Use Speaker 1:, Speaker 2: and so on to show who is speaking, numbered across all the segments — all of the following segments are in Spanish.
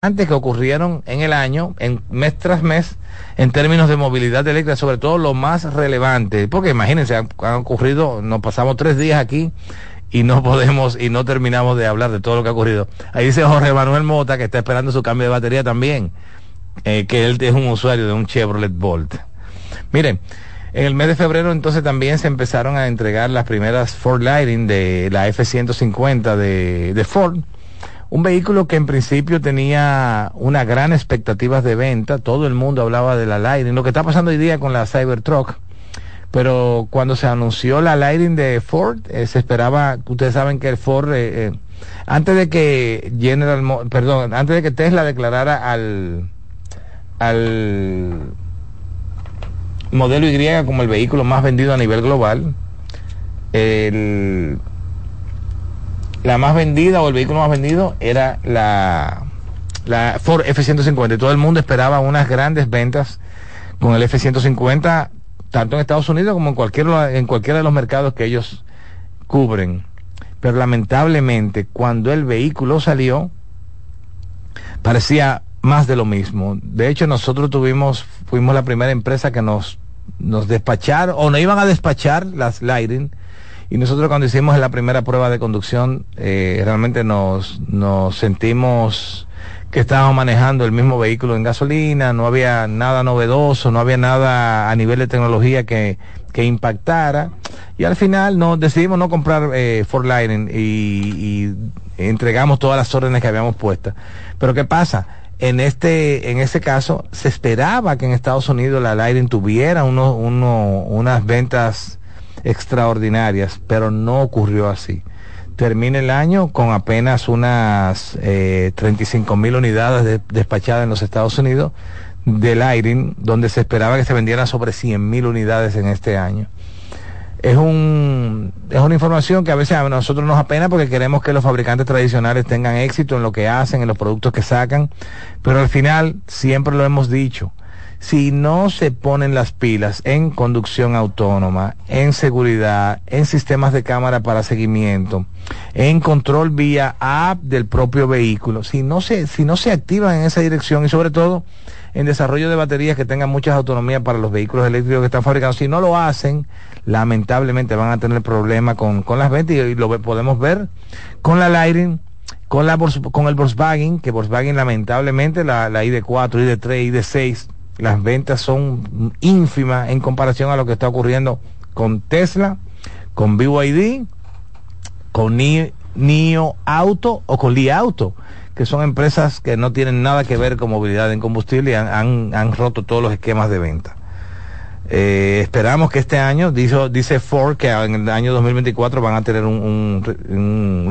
Speaker 1: que ocurrieron en el año, en mes tras mes, en términos de movilidad eléctrica, sobre todo lo más relevante, porque imagínense, han, ocurrido, nos pasamos tres días aquí y no podemos y no terminamos de hablar de todo lo que ha ocurrido. Ahí dice Jorge Manuel Mota que está esperando su cambio de batería también, eh, que él es un usuario de un Chevrolet Bolt. Miren, en el mes de febrero entonces también se empezaron a entregar las primeras Ford Lighting de la F-150 de, de Ford un vehículo que en principio tenía una gran expectativas de venta, todo el mundo hablaba de la Lightning, lo que está pasando hoy día con la Cybertruck, pero cuando se anunció la Lightning de Ford, eh, se esperaba, ustedes saben que el Ford, eh, eh, antes de que General, perdón, antes de que Tesla declarara al, al modelo Y como el vehículo más vendido a nivel global, el la más vendida o el vehículo más vendido era la, la Ford F-150. Y todo el mundo esperaba unas grandes ventas con el F-150, tanto en Estados Unidos como en, cualquier, en cualquiera de los mercados que ellos cubren. Pero lamentablemente, cuando el vehículo salió, parecía más de lo mismo. De hecho, nosotros tuvimos, fuimos la primera empresa que nos, nos despacharon, o no iban a despachar las Lighting, y nosotros cuando hicimos la primera prueba de conducción, eh, realmente nos, nos sentimos que estábamos manejando el mismo vehículo en gasolina, no había nada novedoso, no había nada a nivel de tecnología que, que impactara. Y al final no, decidimos no comprar eh, Ford Lightning y, entregamos todas las órdenes que habíamos puestas. Pero ¿qué pasa? En este, en ese caso, se esperaba que en Estados Unidos la Lightning tuviera uno, uno, unas ventas extraordinarias, pero no ocurrió así. Termina el año con apenas unas eh, 35 mil unidades despachadas en los Estados Unidos del Lighting, donde se esperaba que se vendieran sobre 100 mil unidades en este año. Es, un, es una información que a veces a nosotros nos apena porque queremos que los fabricantes tradicionales tengan éxito en lo que hacen, en los productos que sacan, pero al final, siempre lo hemos dicho, si no se ponen las pilas en conducción autónoma, en seguridad, en sistemas de cámara para seguimiento, en control vía app del propio vehículo, si no se, si no se activan en esa dirección y sobre todo en desarrollo de baterías que tengan muchas autonomías para los vehículos eléctricos que están fabricados, si no lo hacen, lamentablemente van a tener problemas con, con las ventas y, lo podemos ver con la Lighting, con, la, con el Volkswagen, que Volkswagen lamentablemente la, la ID4, ID3, ID6, las ventas son ínfimas en comparación a lo que está ocurriendo con Tesla, con BYD, con NIO Auto o con Li Auto, que son empresas que no tienen nada que ver con movilidad en combustible y han, han roto todos los esquemas de venta. Eh, esperamos que este año, dice, dice Ford, que en el año 2024 van a tener un,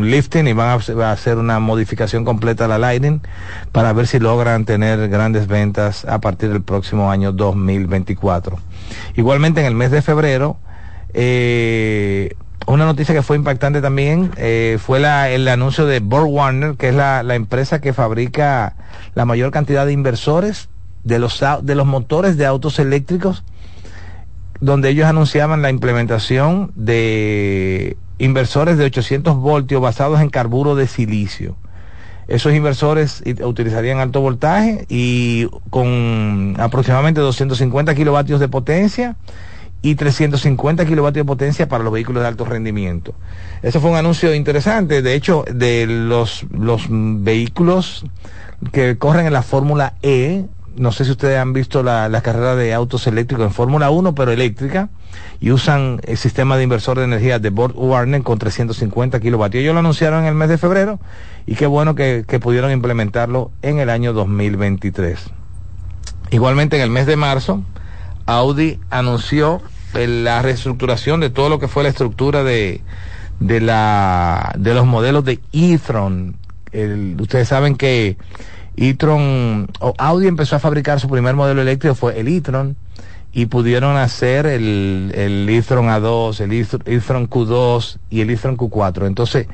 Speaker 1: lifting y van a, hacer una modificación completa a la Lightning para ver si logran tener grandes ventas a partir del próximo año 2024. Igualmente en el mes de febrero, eh, una noticia que fue impactante también eh, fue el anuncio de Borg Warner, que es la, la empresa que fabrica la mayor cantidad de inversores de los, de los motores de autos eléctricos donde ellos anunciaban la implementación de inversores de 800 voltios basados en carburo de silicio. Esos inversores utilizarían alto voltaje y con aproximadamente 250 kilovatios de potencia y 350 kilovatios de potencia para los vehículos de alto rendimiento. Eso fue un anuncio interesante. De hecho, de los, los vehículos que corren en la Fórmula E, no sé si ustedes han visto la, carrera de autos eléctricos en Fórmula 1, pero eléctrica, y usan el sistema de inversor de energía de Bord Warner con 350 kilovatios. Ellos lo anunciaron en el mes de febrero y qué bueno que, pudieron implementarlo en el año 2023. Igualmente en el mes de marzo, Audi anunció la reestructuración de todo lo que fue la estructura de, de, la, de los modelos de e-tron. ustedes saben que e-tron, o Audi empezó a fabricar su primer modelo eléctrico, fue el e-tron, y pudieron hacer el, el e-tron A2, el e-tron Q2 y el e-tron Q4. Entonces,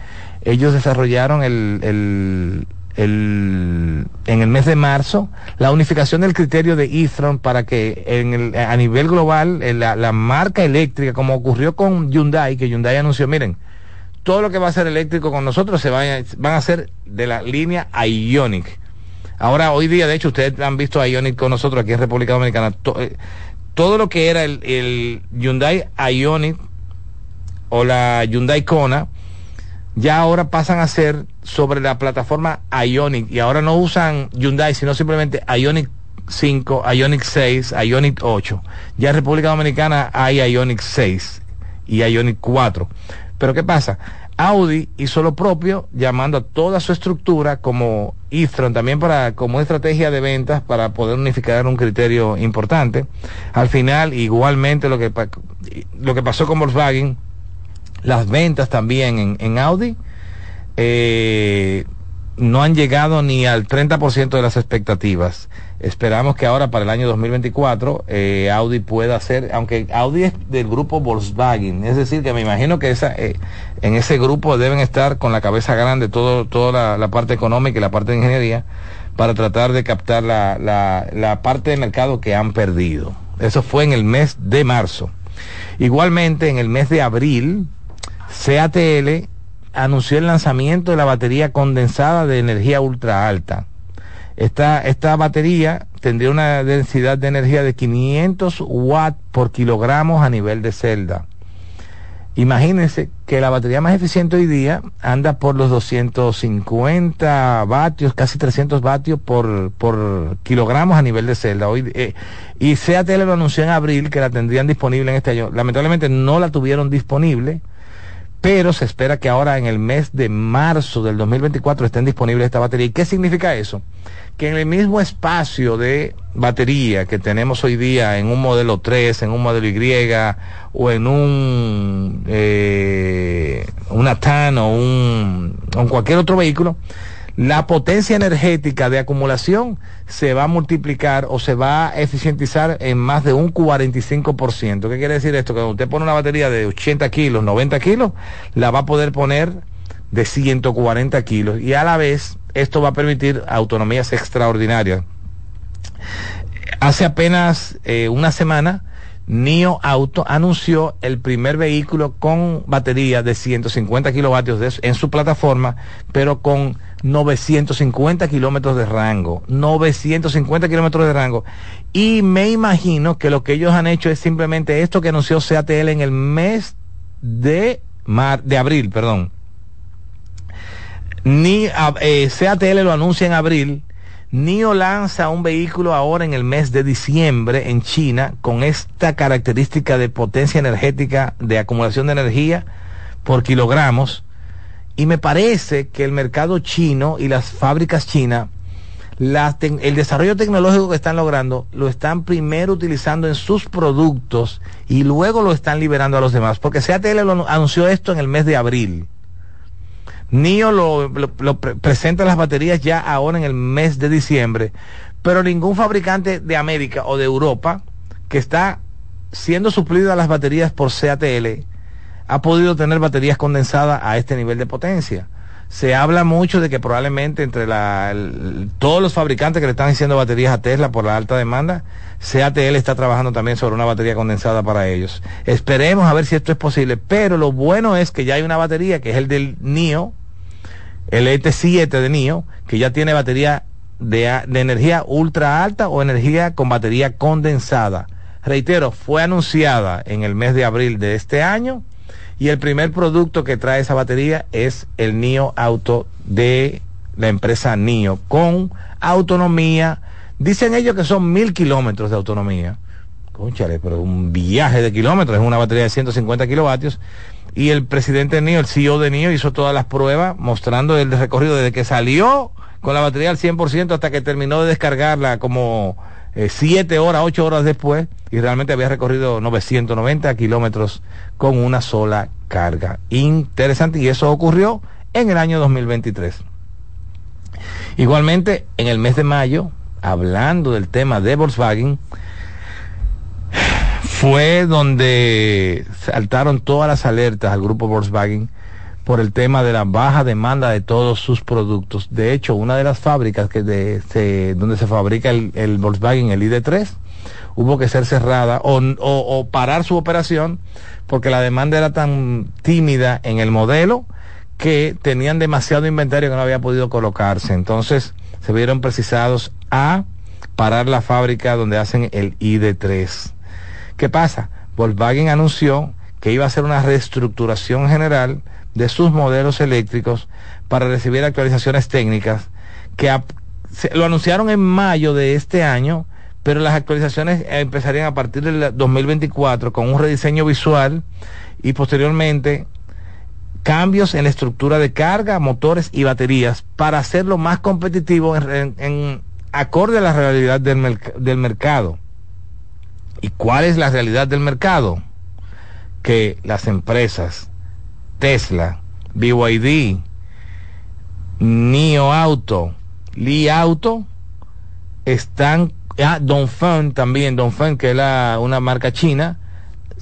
Speaker 1: ellos desarrollaron el, el, el, en el mes de marzo la unificación del criterio de e-tron para que en el, a nivel global la, la marca eléctrica, como ocurrió con Hyundai, que Hyundai anunció, miren, todo lo que va a ser eléctrico con nosotros se van a, van a ser de la línea Ionic Ahora, hoy día, de hecho, ustedes han visto a Ionic con nosotros aquí en República Dominicana. Eh, todo lo que era el, el Hyundai Ionic o la Hyundai Kona, ya ahora pasan a ser sobre la plataforma Ionic y ahora no usan Hyundai, sino simplemente Ionic 5, Ionic 6, Ionic 8. Ya en República Dominicana hay Ionic 6 y Ionic 4. Pero ¿qué pasa? Audi hizo lo propio, llamando a toda su estructura como e-tron, también para, como estrategia de ventas para poder unificar un criterio importante. Al final, igualmente lo que, lo que pasó con Volkswagen, las ventas también en, en Audi, eh, no han llegado ni al 30% de las expectativas. Esperamos que ahora para el año 2024 eh, Audi pueda hacer, aunque Audi es del grupo Volkswagen, es decir, que me imagino que esa, eh, en ese grupo deben estar con la cabeza grande todo, toda la, parte económica y la parte de ingeniería para tratar de captar la, la, la parte de mercado que han perdido. Eso fue en el mes de marzo. Igualmente, en el mes de abril, CATL anunció el lanzamiento de la batería condensada de energía ultra alta. Esta, esta batería tendría una densidad de energía de 500 watts por kilogramos a nivel de celda. Imagínense que la batería más eficiente hoy día anda por los 250 vatios, casi 300 vatios por, por kilogramos a nivel de celda. Hoy, eh, y CATL lo anunció en abril que la tendrían disponible en este año. Lamentablemente no la tuvieron disponible pero se espera que ahora en el mes de marzo del 2024 estén disponibles esta batería. ¿Y qué significa eso? Que en el mismo espacio de batería que tenemos hoy día en un modelo 3, en un modelo Y o en un eh, una TAN o un, o cualquier otro vehículo, la potencia energética de acumulación se va a multiplicar o se va a eficientizar en más de un 45%. ¿Qué quiere decir esto? Que cuando usted pone una batería de 80 kilos, 90 kilos, la va a poder poner de 140 kilos y a la vez esto va a permitir autonomías extraordinarias. Hace apenas eh, una semana, NIO Auto anunció el primer vehículo con batería de 150 kilovatios en su plataforma, pero con 950 kilómetros de rango. 950 kilómetros de rango. Y me imagino que lo que ellos han hecho es simplemente esto que anunció CATL en el mes de, mar, de abril, perdón. Ni eh, CATL lo anuncia en abril NIO lanza un vehículo ahora en el mes de diciembre en China con esta característica de potencia energética de acumulación de energía por kilogramos y me parece que el mercado chino y las fábricas chinas el desarrollo tecnológico que están logrando lo están primero utilizando en sus productos y luego lo están liberando a los demás. Porque CATL lo anunció esto en el mes de abril. NIO lo, presenta las baterías ya ahora en el mes de diciembre, pero ningún fabricante de América o de Europa que está siendo suplido a las baterías por CATL ha podido tener baterías condensadas a este nivel de potencia. Se habla mucho de que probablemente entre todos los fabricantes que le están haciendo baterías a Tesla por la alta demanda, CATL está trabajando también sobre una batería condensada para ellos. Esperemos a ver si esto es posible, pero lo bueno es que ya hay una batería que es el del NIO, el ET7 de NIO, que ya tiene batería de, energía ultra alta o energía con batería condensada. Reitero, fue anunciada en el mes de abril de este año y el primer producto que trae esa batería es el NIO Auto de la empresa NIO con autonomía. Dicen ellos que son mil kilómetros de autonomía. Conchale, pero un viaje de kilómetros, es una batería de 150 kilovatios y el presidente de NIO, el CEO de NIO, hizo todas las pruebas mostrando el recorrido desde que salió con la batería al 100% hasta que terminó de descargarla como 7 eh, horas, 8 horas después y realmente había recorrido 990 kilómetros con una sola carga. Interesante y eso ocurrió en el año 2023. Igualmente, en el mes de mayo, hablando del tema de Volkswagen, fue donde saltaron todas las alertas al grupo Volkswagen por el tema de la baja demanda de todos sus productos. De hecho, una de las fábricas que de, donde se fabrica el, el, Volkswagen, el ID3, hubo que ser cerrada o, o, parar su operación porque la demanda era tan tímida en el modelo que tenían demasiado inventario que no había podido colocarse. Entonces, se vieron precisados a parar la fábrica donde hacen el ID3. ¿Qué pasa? Volkswagen anunció que iba a hacer una reestructuración general de sus modelos eléctricos para recibir actualizaciones técnicas que lo anunciaron en mayo de este año, pero las actualizaciones empezarían a partir del 2024 con un rediseño visual y posteriormente cambios en la estructura de carga, motores y baterías para hacerlo más competitivo en, acorde a la realidad del, del mercado. ¿Y cuál es la realidad del mercado? Que las empresas Tesla, BYD, NIO Auto, Li Auto, están, ah, Dongfeng también, Dongfeng que es una marca china,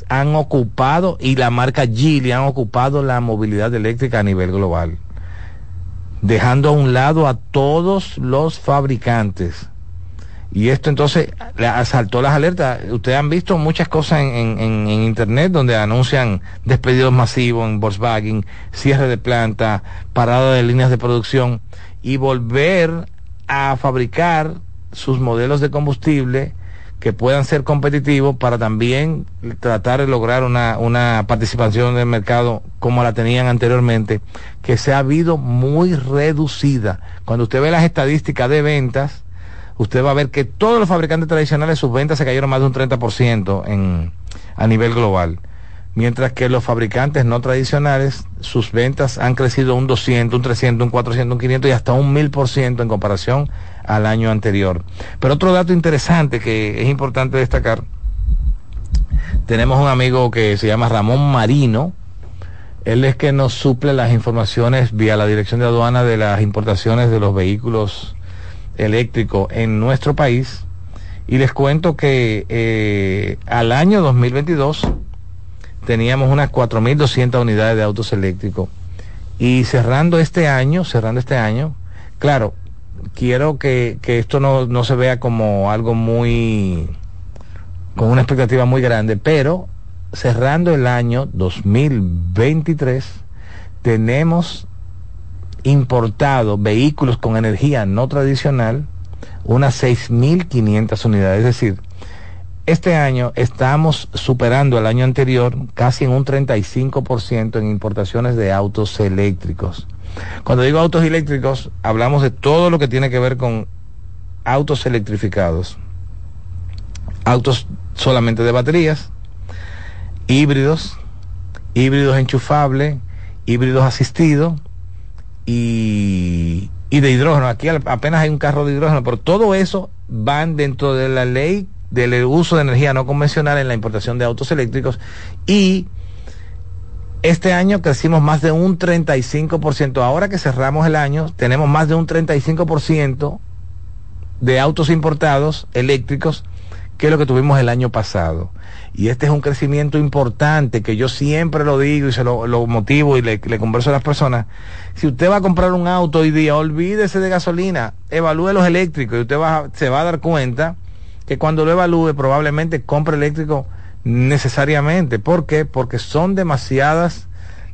Speaker 1: han ocupado y la marca Geely han ocupado la movilidad eléctrica a nivel global, dejando a un lado a todos los fabricantes. Y esto entonces asaltó las alertas. Ustedes han visto muchas cosas en, en, Internet donde anuncian despedidos masivos en Volkswagen, cierre de planta, parada de líneas de producción y volver a fabricar sus modelos de combustible que puedan ser competitivos para también tratar de lograr una, una participación en el mercado como la tenían anteriormente, que se ha habido muy reducida. Cuando usted ve las estadísticas de ventas, usted va a ver que todos los fabricantes tradicionales sus ventas se cayeron más de un 30% en, a nivel global. Mientras que los fabricantes no tradicionales, sus ventas han crecido un 200, un 300, un 400, un 500 y hasta un 1000% en comparación al año anterior. Pero otro dato interesante que es importante destacar, tenemos un amigo que se llama Ramón Marino, él es que nos suple las informaciones vía la Dirección de Aduana de las importaciones de los vehículos eléctricos en nuestro país. Y les cuento que eh, al año 2022 teníamos unas 4.200 unidades de autos eléctricos. Y cerrando este año, cerrando este año, claro, quiero que, esto no, se vea como algo muy, con una expectativa muy grande, pero cerrando el año 2023, tenemos importado vehículos con energía no tradicional, unas 6.500 unidades. Es decir, este año estamos superando el año anterior casi en un 35% en importaciones de autos eléctricos. Cuando digo autos eléctricos, hablamos de todo lo que tiene que ver con autos electrificados. Autos solamente de baterías, híbridos, híbridos enchufables, híbridos asistidos y, y de hidrógeno. Aquí apenas hay un carro de hidrógeno, pero todo eso van dentro de la ley del uso de energía no convencional en la importación de autos eléctricos y este año crecimos más de un 35%. Ahora que cerramos el año, tenemos más de un 35% de autos importados eléctricos que lo que tuvimos el año pasado. Y este es un crecimiento importante que yo siempre lo digo y se lo, motivo y le, le, converso a las personas. Si usted va a comprar un auto hoy día, olvídese de gasolina, evalúe los eléctricos y usted va, se va a dar cuenta que cuando lo evalúe probablemente compre eléctrico necesariamente. ¿Por qué? Porque son demasiadas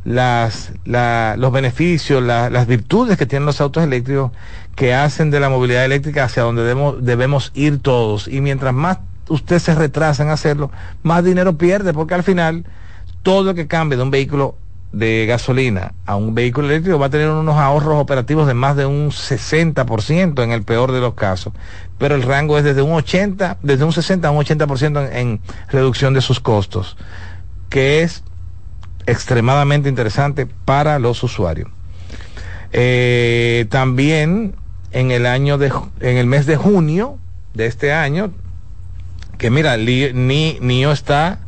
Speaker 1: las, los beneficios, las virtudes que tienen los autos eléctricos que hacen de la movilidad eléctrica hacia donde debemos, debemos ir todos. Y mientras más usted se retrasa en hacerlo, más dinero pierde, porque al final todo lo que cambie de un vehículo de gasolina a un vehículo eléctrico va a tener unos ahorros operativos de más de un 60% en el peor de los casos pero el rango es desde un 80, desde un 60 a un 80% en, en reducción de sus costos, que es extremadamente interesante para los usuarios. Eh, también en el año de, en el mes de junio de este año, que mira, ni NIO está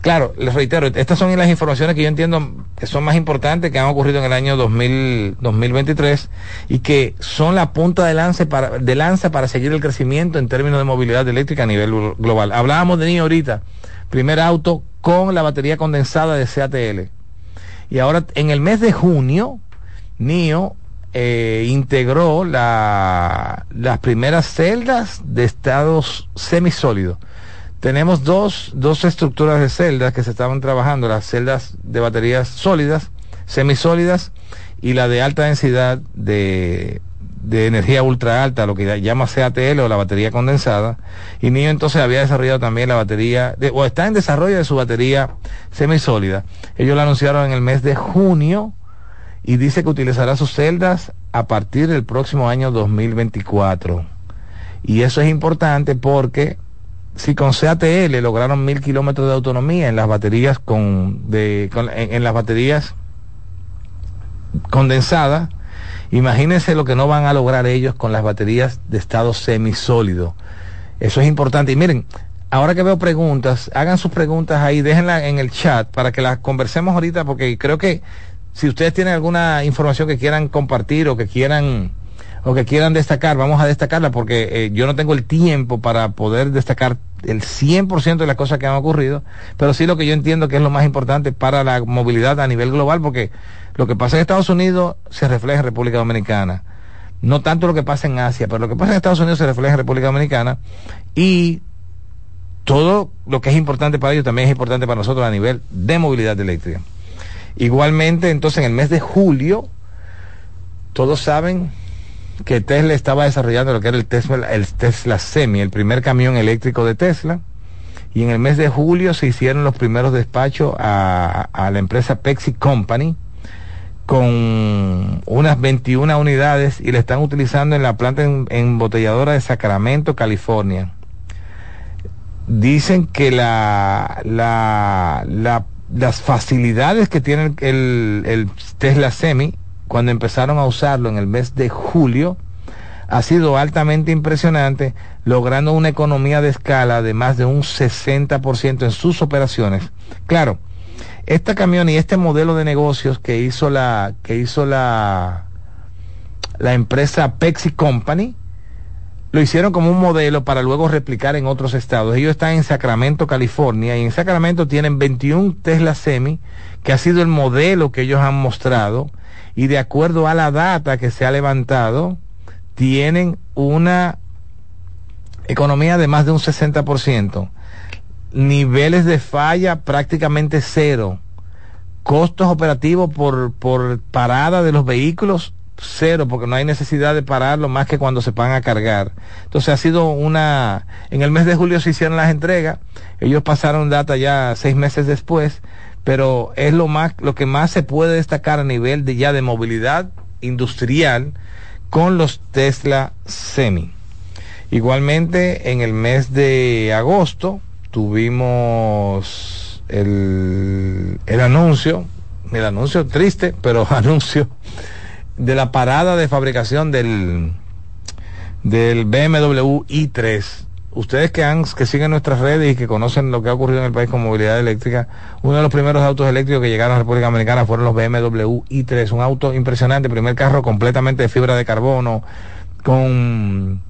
Speaker 1: Claro, les reitero, estas son las informaciones que yo entiendo que son más importantes, que han ocurrido en el año 2000, 2023 y que son la punta de lanza, para, de lanza para seguir el crecimiento en términos de movilidad eléctrica a nivel global. Hablábamos de NIO ahorita, primer auto con la batería condensada de CATL. Y ahora, en el mes de junio, NIO eh, integró la, las primeras celdas de estados semisólidos tenemos dos, dos estructuras de celdas que se estaban trabajando, las celdas de baterías sólidas, semisólidas y la de alta densidad de, de energía ultra alta, lo que llama CATL o la batería condensada. Y NIO entonces había desarrollado también la batería, o está en desarrollo de su batería semisólida. Ellos lo anunciaron en el mes de junio y dice que utilizará sus celdas a partir del próximo año 2024. Y eso es importante porque si con CATL lograron mil kilómetros de autonomía en las baterías con, de, en las baterías condensadas, Imagínense lo que no van a lograr ellos con las baterías de estado semisólido. Eso es importante. Y miren, ahora que veo preguntas, hagan sus preguntas ahí, déjenlas en el chat para que las conversemos ahorita, porque creo que si ustedes tienen alguna información que quieran compartir o que quieran o que quieran destacar, vamos a destacarla porque eh, yo no tengo el tiempo para poder destacar el 100% de las cosas que han ocurrido, pero sí lo que yo entiendo que es lo más importante para la movilidad a nivel global, porque lo que pasa en Estados Unidos se refleja en República Dominicana. No tanto lo que pasa en Asia, pero lo que pasa en Estados Unidos se refleja en República Dominicana y todo lo que es importante para ellos también es importante para nosotros a nivel de movilidad eléctrica. Igualmente, entonces en el mes de julio, todos saben que Tesla estaba desarrollando lo que era el Tesla, el Tesla Semi, el primer camión eléctrico de Tesla. Y en el mes de julio se hicieron los primeros despachos a, a la empresa Pepsi Company con unas 21 unidades y la están utilizando en la planta embotelladora de Sacramento, California. Dicen que la, la, las facilidades que tiene el, el Tesla Semi cuando empezaron a usarlo en el mes de julio, ha sido altamente impresionante, logrando una economía de escala de más de un 60% en sus operaciones. Claro, esta camión y este modelo de negocios que hizo la, que hizo la, la empresa Pepsi Company, lo hicieron como un modelo para luego replicar en otros estados. Ellos están en Sacramento, California, y en Sacramento tienen 21 Tesla Semi, que ha sido el modelo que ellos han mostrado y de acuerdo a la data que se ha levantado, tienen una economía de más de un 60%, niveles de falla prácticamente cero, costos operativos por, por parada de los vehículos cero, porque no hay necesidad de pararlo más que cuando se van a cargar. Entonces ha sido una, en el mes de julio se hicieron las entregas, ellos pasaron data ya seis meses después, pero es lo más, lo que más se puede destacar a nivel de ya de movilidad industrial con los Tesla Semi. Igualmente, en el mes de agosto tuvimos el, el anuncio, el anuncio triste, pero anuncio de la parada de fabricación del, del BMW i3 ustedes que han que siguen nuestras redes y que conocen lo que ha ocurrido en el país con movilidad eléctrica, uno de los primeros autos eléctricos que llegaron a la República Dominicana fueron los BMW i3, un auto impresionante, primer carro completamente de fibra de carbono, con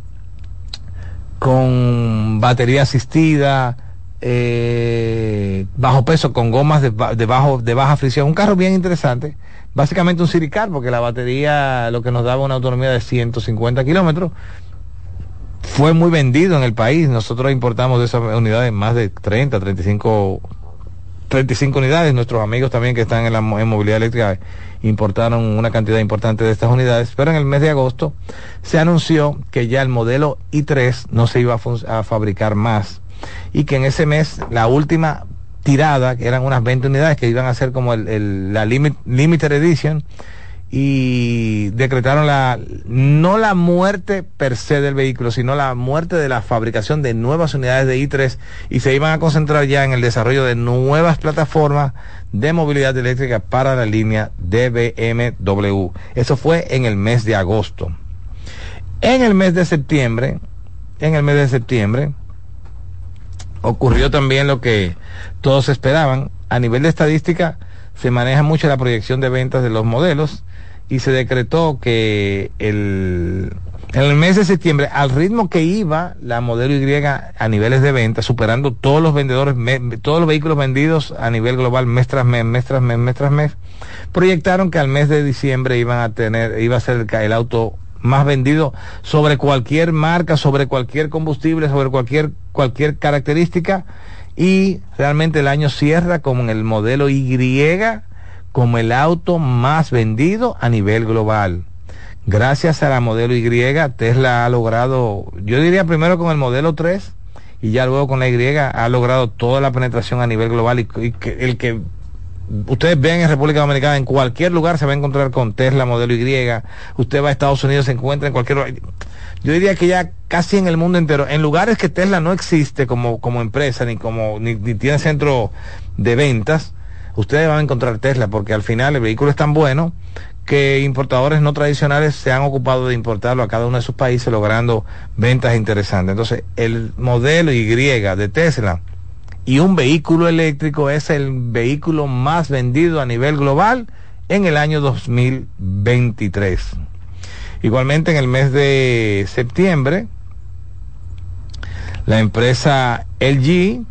Speaker 1: con batería asistida, eh, bajo peso, con gomas de, de, bajo, de baja fricción, un carro bien interesante, básicamente un silicar, porque la batería lo que nos daba una autonomía de 150 kilómetros, fue muy vendido en el país. Nosotros importamos de esas unidades más de 30, 35, 35 unidades. Nuestros amigos también que están en la movilidad eléctrica importaron una cantidad importante de estas unidades. Pero en el mes de agosto se anunció que ya el modelo i3 no se iba a, fabricar más y que en ese mes la última tirada, que eran unas 20 unidades que iban a ser como el, la limit, limited edition, y decretaron la no la muerte per se del vehículo, sino la muerte de la fabricación de nuevas unidades de i3 y se iban a concentrar ya en el desarrollo de nuevas plataformas de movilidad eléctrica para la línea de BMW. Eso fue en el mes de agosto. En el mes de septiembre, en el mes de septiembre ocurrió también lo que todos esperaban. A nivel de estadística se maneja mucho la proyección de ventas de los modelos y se decretó que el, en el mes de septiembre, al ritmo que iba la modelo Y a niveles de venta, superando todos los vendedores, todos los vehículos vendidos a nivel global mes tras mes, mes tras mes, mes tras mes, proyectaron que al mes de diciembre iban a tener, iba a ser el, el auto más vendido sobre cualquier marca, sobre cualquier combustible, sobre cualquier, cualquier característica, y realmente el año cierra como en el modelo Y como el auto más vendido a nivel global, Gracias a la modelo Y, Tesla ha logrado, yo diría primero con el modelo 3 y ya luego con la Y, ha logrado toda la penetración a nivel global y, que, el que ustedes ven en República Dominicana, en cualquier lugar se va a encontrar con Tesla modelo Y. Usted va a Estados Unidos, se encuentra en cualquier lugar. Yo diría que ya casi en el mundo entero, en lugares que Tesla no existe como, como empresa, ni como, ni, ni tiene centro de ventas, ustedes van a encontrar Tesla, porque al final el vehículo es tan bueno que importadores no tradicionales se han ocupado de importarlo a cada uno de sus países, logrando ventas interesantes. Entonces, el modelo Y de Tesla y un vehículo eléctrico es el vehículo más vendido a nivel global en el año 2023. Igualmente en el mes de septiembre, la empresa LG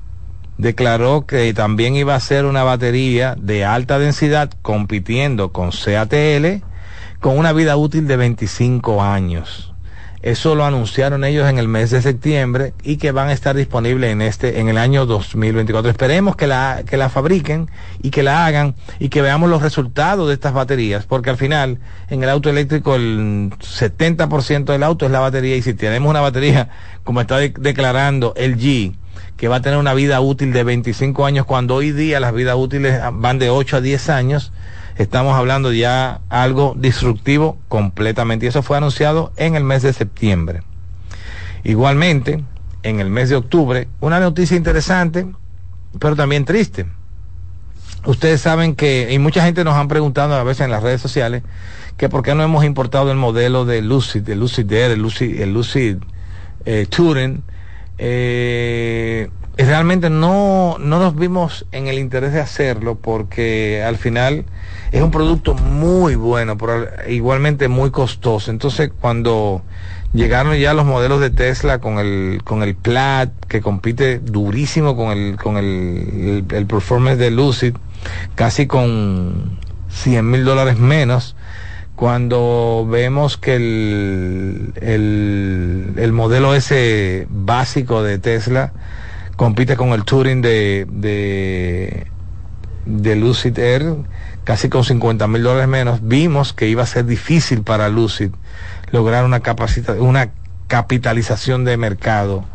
Speaker 1: declaró que también iba a ser una batería de alta densidad compitiendo con CATL con una vida útil de 25 años. Eso lo anunciaron ellos en el mes de septiembre y que van a estar disponibles en este en el año 2024. Esperemos que la que la fabriquen y que la hagan y que veamos los resultados de estas baterías, porque al final en el auto eléctrico el 70% del auto es la batería y si tenemos una batería como está declarando el G que va a tener una vida útil de 25 años cuando hoy día las vidas útiles van de 8 a 10 años, estamos hablando ya algo disruptivo completamente. Y eso fue anunciado en el mes de septiembre. Igualmente, en el mes de octubre, una noticia interesante, pero también triste. Ustedes saben que, y mucha gente nos han preguntado a veces en las redes sociales, que por qué no hemos importado el modelo de Lucid, el Lucid Air, el Lucid, el Lucid eh, Touring, eh, realmente no, no nos vimos en el interés de hacerlo porque al final es un producto muy bueno, pero igualmente muy costoso. Entonces cuando llegaron ya los modelos de Tesla con el, con el Plaid, que compite durísimo con el, con el, el, performance de Lucid, casi con 100 mil dólares menos, cuando vemos que el, el, el modelo ese básico de Tesla compite con el Touring de, de, de Lucid Air, casi con 50 mil dólares menos, vimos que iba a ser difícil para Lucid lograr una, una capitalización de mercado.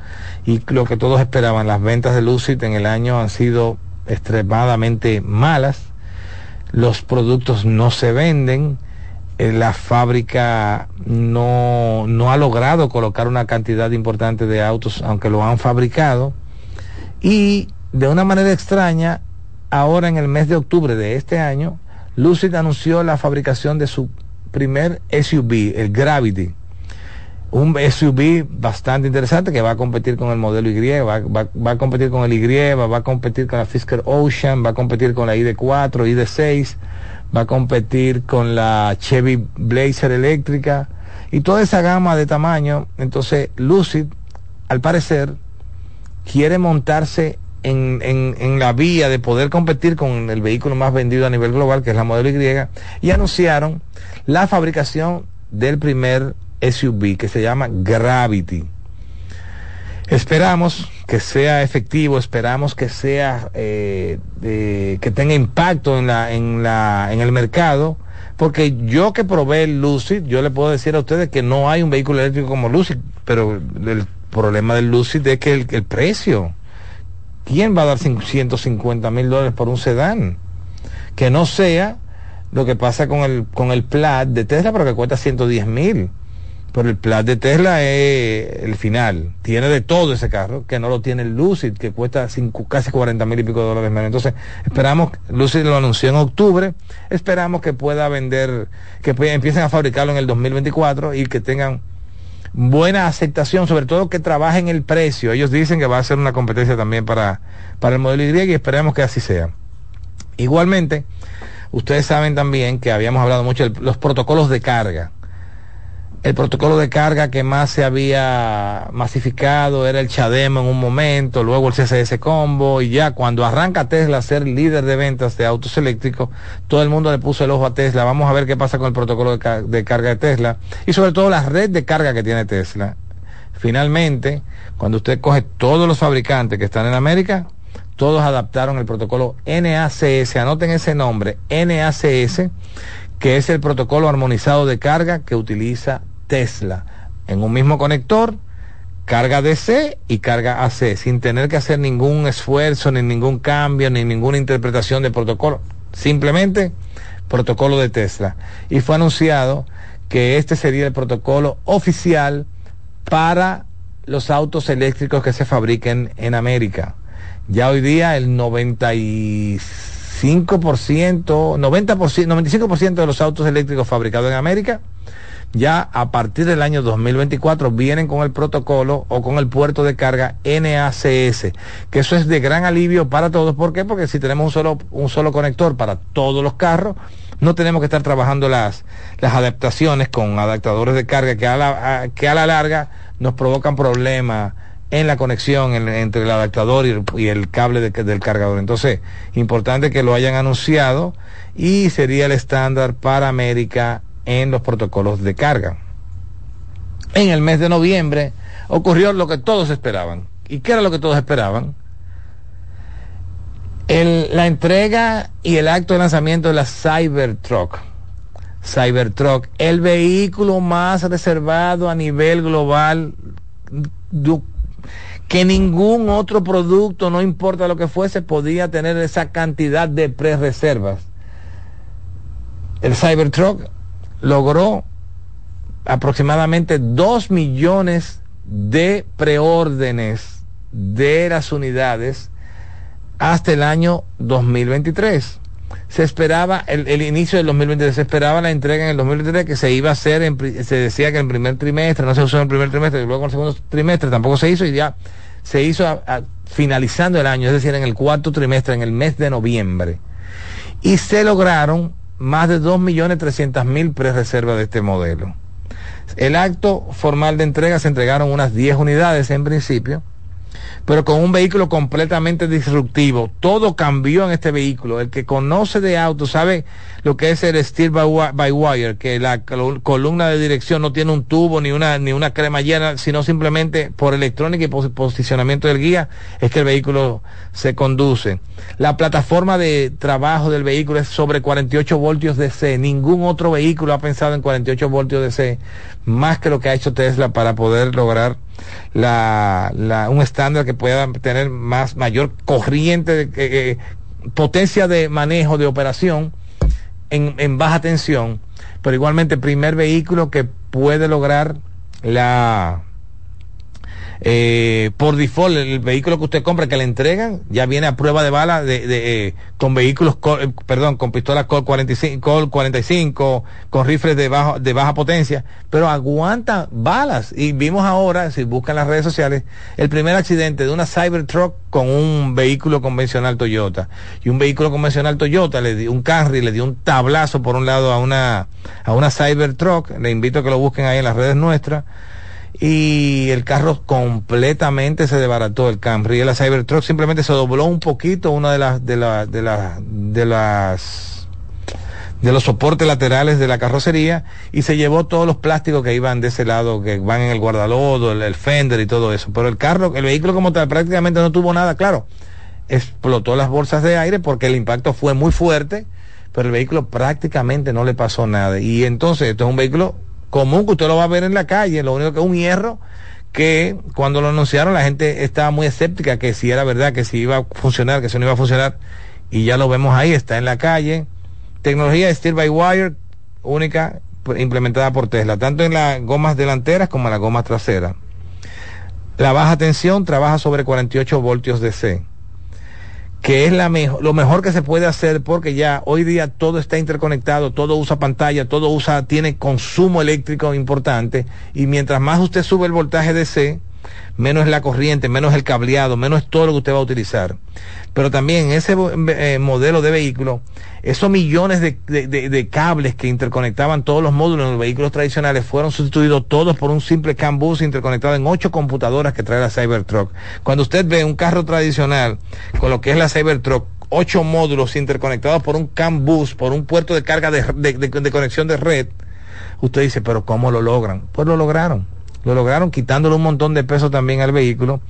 Speaker 1: Y lo que todos esperaban, las ventas de Lucid en el año han sido extremadamente malas, los productos no se venden, eh, la fábrica no, no ha logrado colocar una cantidad importante de autos, aunque lo han fabricado. Y de una manera extraña, ahora en el mes de octubre de este año, Lucid anunció la fabricación de su primer SUV, el Gravity. Un SUV bastante interesante que va a competir con el modelo Y, va, va, a competir con el Y, va, a competir con la Fisker Ocean, va a competir con la ID4, ID6, va a competir con la Chevy Blazer eléctrica y toda esa gama de tamaño. Entonces, Lucid, al parecer, quiere montarse en, en, la vía de poder competir con el vehículo más vendido a nivel global, que es la modelo Y, y anunciaron la fabricación del primer SUV que se llama Gravity. Esperamos que sea efectivo, esperamos que sea eh, que tenga impacto en la, en la, en el mercado, porque yo que probé el Lucid, yo le puedo decir a ustedes que no hay un vehículo eléctrico como Lucid, pero el problema del Lucid es que el, el precio. ¿Quién va a dar 150 mil dólares por un sedán? Que no sea lo que pasa con el, con el Plaid de Tesla, pero que cuesta 110 mil. Pero el Plaid de Tesla es el final. Tiene de todo ese carro, que no lo tiene el Lucid, que cuesta casi 40 mil y pico de dólares menos. Entonces, esperamos, Lucid lo anunció en octubre, esperamos que pueda vender, que empiecen a fabricarlo en el 2024 y que tengan buena aceptación, sobre todo que trabajen el precio. Ellos dicen que va a ser una competencia también para, para el modelo Y y esperemos que así sea. Igualmente, ustedes saben también que habíamos hablado mucho de los protocolos de carga el protocolo de carga que más se había masificado era el Chademo en un momento, luego el CSS Combo, y ya cuando arranca Tesla a ser líder de ventas de autos eléctricos, todo el mundo le puso el ojo a Tesla. Vamos a ver qué pasa con el protocolo de, carga de Tesla y sobre todo la red de carga que tiene Tesla. Finalmente, cuando usted coge todos los fabricantes que están en América, todos adaptaron el protocolo NACS, anoten ese nombre, NACS que es el protocolo armonizado de carga que utiliza Tesla. En un mismo conector, carga DC y carga AC, sin tener que hacer ningún esfuerzo, ni ningún cambio, ni ninguna interpretación de protocolo. Simplemente protocolo de Tesla. Y fue anunciado que este sería el protocolo oficial para los autos eléctricos que se fabriquen en América. Ya hoy día el 95%, 90%, 95% de los autos eléctricos fabricados en América ya a partir del año 2024 vienen con el protocolo o con el puerto de carga NACS, que eso es de gran alivio para todos. ¿Por qué? Porque si tenemos un solo, un solo conector para todos los carros, no tenemos que estar trabajando las, las adaptaciones con adaptadores de carga que a la, que a la larga nos provocan problemas en la conexión entre el adaptador y el, cable del cargador. Entonces, importante que lo hayan anunciado y sería el estándar para América en los protocolos de carga. En el mes de noviembre ocurrió lo que todos esperaban. ¿Y qué era lo que todos esperaban? la entrega y el acto de lanzamiento de la Cybertruck. Cybertruck, el vehículo más reservado a nivel global que ningún otro producto, no importa lo que fuese, podía tener esa cantidad de pre-reservas. El Cybertruck logró aproximadamente 2 millones de preórdenes de las unidades hasta el año 2023. Se esperaba, el, inicio del 2023, se esperaba la entrega en el 2023 que se iba a hacer, se decía que en el primer trimestre, no se usó en el primer trimestre, y luego en el segundo trimestre tampoco se hizo y ya se hizo finalizando el año, es decir, en el cuarto trimestre, en el mes de noviembre. Y se lograron más de 2.300.000 pre-reservas de este modelo. El acto formal de entrega se entregaron unas 10 unidades en principio pero con un vehículo completamente disruptivo. Todo cambió en este vehículo. El que conoce de auto sabe lo que es el steel by, wire, que la columna de dirección no tiene un tubo ni una, ni una cremallera, sino simplemente por electrónica y posicionamiento del guía es que el vehículo se conduce. La plataforma de trabajo del vehículo es sobre 48 voltios DC. Ningún otro vehículo ha pensado en 48 voltios DC, más que lo que ha hecho Tesla para poder lograr la, un estándar que pueda tener más mayor corriente, de, eh, potencia de manejo de operación en, en baja tensión, pero igualmente primer vehículo que puede lograr la eh, por default el vehículo que usted compra que le entregan ya viene a prueba de bala de, eh, con vehículos eh, perdón con pistolas Col 45 45 con rifles de baja de baja potencia pero aguanta balas. Y vimos ahora si buscan las redes sociales el primer accidente de una Cybertruck con un vehículo convencional Toyota. Y un vehículo convencional Toyota le dio un Camry le dio un tablazo por un lado a una a una Cybertruck. Le invito a que lo busquen ahí en las redes nuestras y el carro completamente se desbarató el Camry y la Cybertruck simplemente se dobló un poquito una de las de las de las de las de los soportes laterales de la carrocería y se llevó todos los plásticos que iban de ese lado que van en el guardalodo el, el fender y todo eso. Pero el carro el vehículo como tal prácticamente no tuvo nada claro. Explotó las bolsas de aire porque el impacto fue muy fuerte pero el vehículo prácticamente no le pasó nada. Y entonces esto es un vehículo común que usted lo va a ver en la calle, lo único que es un hierro que cuando lo anunciaron la gente estaba muy escéptica que si era verdad, que si iba a funcionar, que si no iba a funcionar, y ya lo vemos ahí, está en la calle. Tecnología Steel by Wire, única implementada por Tesla, tanto en las gomas delanteras como en las gomas traseras. La baja tensión trabaja sobre 48 voltios DC que es la lo mejor que se puede hacer porque ya hoy día todo está interconectado, todo usa pantalla, todo usa, tiene consumo eléctrico importante y mientras más usted sube el voltaje DC, menos la corriente, menos el cableado, menos todo lo que usted va a utilizar. Pero también ese eh, modelo de vehículo, esos millones de, cables que interconectaban todos los módulos en los vehículos tradicionales fueron sustituidos todos por un simple CAN bus interconectado en ocho computadoras que trae la Cybertruck. Cuando usted ve un carro tradicional con lo que es la Cybertruck, ocho módulos interconectados por un CAN bus, por un puerto de carga de conexión de red, usted dice, pero ¿cómo lo logran? Pues lo lograron lo lograron quitándole un montón de peso también al vehículo.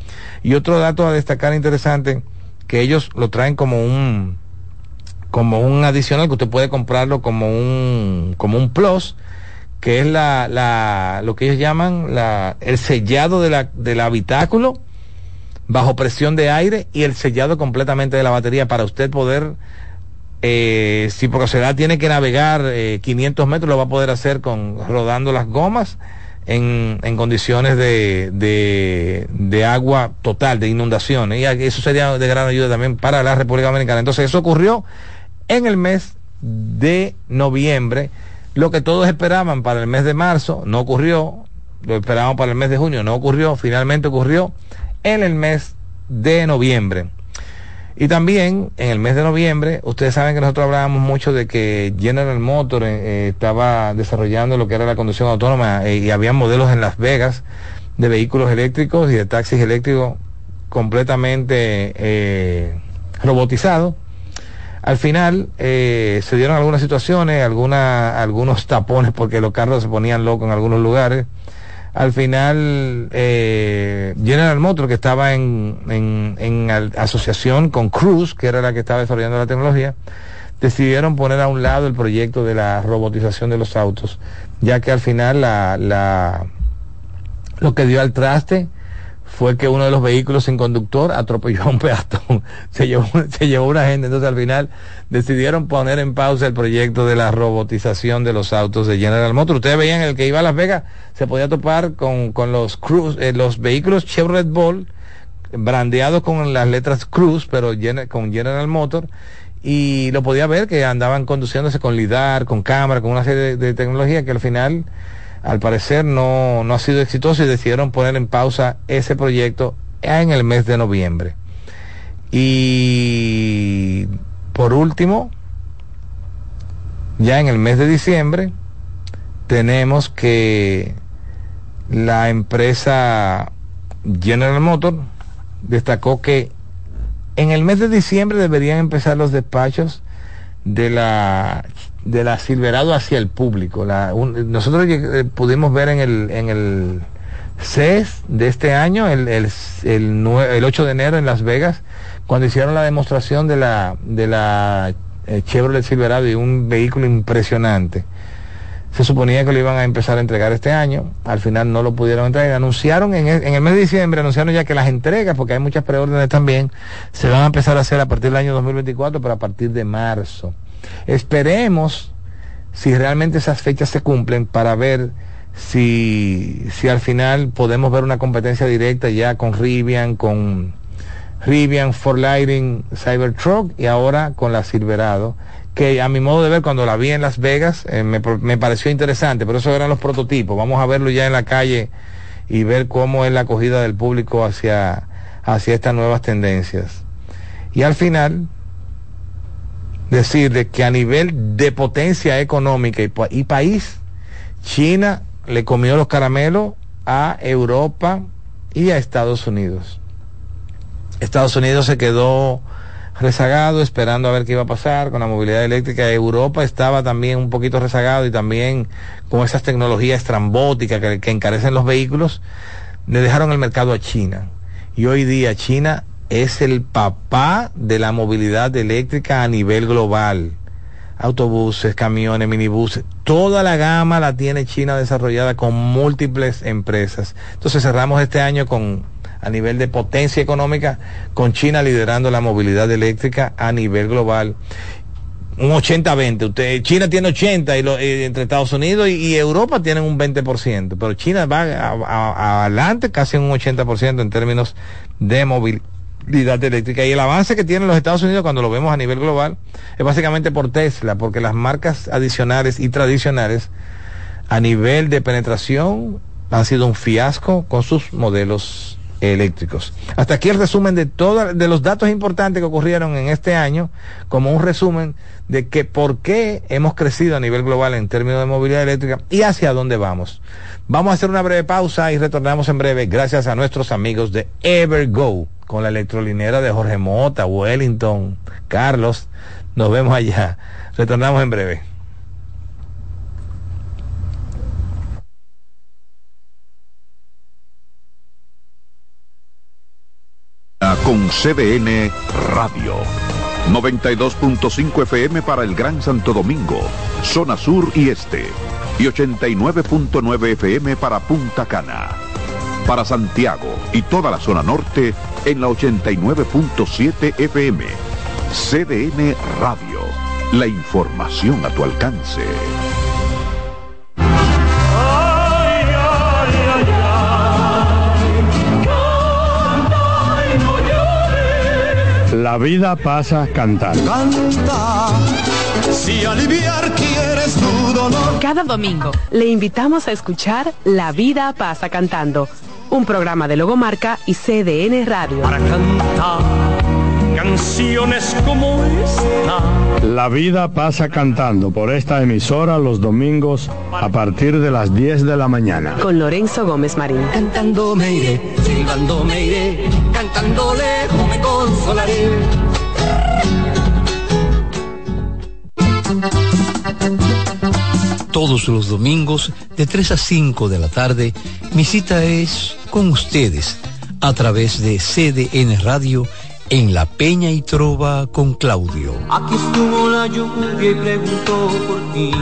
Speaker 1: Y otro dato a destacar interesante, que ellos lo traen como un como un adicional que usted puede comprarlo como un, como un plus, que es la, la, lo que ellos llaman la, el sellado de la, del habitáculo bajo presión de aire y el sellado completamente de la batería para usted poder, eh, si por casualidad tiene que navegar 500 metros, lo va a poder hacer con rodando las gomas en, en condiciones de, de, de, agua total, de inundaciones. Y eso sería de gran ayuda también para la República Dominicana. Entonces eso ocurrió en el mes de noviembre. Lo que todos esperaban para el mes de marzo no ocurrió. Lo esperábamos para el mes de junio, no ocurrió. Finalmente ocurrió en el mes de noviembre. Y también en el mes de noviembre, ustedes saben que nosotros hablábamos mucho de que General Motors eh, eh, estaba desarrollando lo que era la conducción autónoma eh, y había modelos en Las Vegas de vehículos eléctricos y de taxis eléctricos completamente robotizados. Al final se dieron algunas situaciones, alguna, algunos tapones porque los carros se ponían locos en algunos lugares al final eh, General Motors, que estaba en, en, asociación con Cruz, que era la que estaba desarrollando la tecnología, decidieron poner a un lado el proyecto de la robotización de los autos, ya que al final la, la, lo que dio al traste fue que uno de los vehículos sin conductor atropelló a un peatón, se llevó, se llevó una gente, entonces al final decidieron poner en pausa el proyecto de la robotización de los autos de General Motors. Ustedes veían el que iba a Las Vegas, se podía topar con, con los Cruz, eh, los vehículos Chevrolet Ball, brandeados con las letras Cruz, pero con General Motors, y lo podía ver que andaban conduciéndose con lidar, con cámara, con una serie de, de tecnología que al final al parecer no, no ha sido exitoso y decidieron poner en pausa ese proyecto en el mes de noviembre. Y por último, ya en el mes de diciembre, tenemos que la empresa General Motors destacó que en el mes de diciembre deberían empezar los despachos de la de la Silverado hacia el público. nosotros eh, pudimos ver en el, en el CES de este año, el, el, el, 8 de enero en Las Vegas, cuando hicieron la demostración de la, de la eh, Chevrolet Silverado y un vehículo impresionante. Se suponía que lo iban a empezar a entregar este año, al final no lo pudieron entregar. Anunciaron en el, en el mes de diciembre, anunciaron ya que las entregas, porque hay muchas preórdenes también, se van a empezar a hacer a partir del año 2024, pero a partir de marzo. Esperemos si realmente esas fechas se cumplen para ver si, si al final podemos ver una competencia directa ya con Rivian, con Rivian, For Lighting, Cybertruck y ahora con la Silverado, que a mi modo de ver cuando la vi en Las Vegas eh, me, me, pareció interesante, pero esos eran los prototipos. Vamos a verlo ya en la calle y ver cómo es la acogida del público hacia, hacia estas nuevas tendencias. Y al final, decirle que a nivel de potencia económica y, país, China le comió los caramelos a Europa y a Estados Unidos. Estados Unidos se quedó rezagado esperando a ver qué iba a pasar con la movilidad eléctrica. Europa estaba también un poquito rezagado y también con esas tecnologías estrambóticas que encarecen los vehículos, le dejaron el mercado a China. Y hoy día China es el papá de la movilidad eléctrica a nivel global. Autobuses, camiones, minibuses, toda la gama la tiene China desarrollada con múltiples empresas. Entonces cerramos este año con a nivel de potencia económica con China liderando la movilidad eléctrica a nivel global. Un 80-20. Usted, China tiene 80 y eh, entre Estados Unidos y, Europa tienen un 20%, pero China va adelante casi un 80% en términos de movilidad eléctrica. Y el avance que tienen los Estados Unidos cuando lo vemos a nivel global es básicamente por Tesla, porque las marcas adicionales y tradicionales a nivel de penetración han sido un fiasco con sus modelos eléctricos. Hasta aquí el resumen de todos de los datos importantes que ocurrieron en este año, como un resumen de que por qué hemos crecido a nivel global en términos de movilidad eléctrica y hacia dónde vamos. Vamos a hacer una breve pausa y retornamos en breve gracias a nuestros amigos de Evergo con la electrolinera de Jorge Mota, Wellington, Carlos. Nos vemos allá. Retornamos en breve.
Speaker 2: Con CBN Radio. 92.5 FM para el Gran Santo Domingo, zona sur y este, y 89.9 FM para Punta Cana. Para Santiago y toda la zona norte en la 89.7 FM. CDN Radio. La información a tu alcance.
Speaker 3: La vida pasa cantando. Canta,
Speaker 4: si aliviar quieres tu dolor.
Speaker 5: Cada domingo le invitamos a escuchar La vida pasa cantando, un programa de Logomarca y CDN Radio.
Speaker 4: Para cantar canciones como esta.
Speaker 3: La vida pasa cantando por esta emisora los domingos a partir de las 10 de la mañana.
Speaker 5: Con Lorenzo Gómez Marín.
Speaker 4: Cantando me iré, silbando me iré, cantando lejos me consolaré.
Speaker 6: Todos los domingos de 3 a 5 de la tarde, mi cita es con ustedes a través de CDN Radio en La Peña y Trova con Claudio.
Speaker 4: Aquí estuvo la lluvia y preguntó por ti.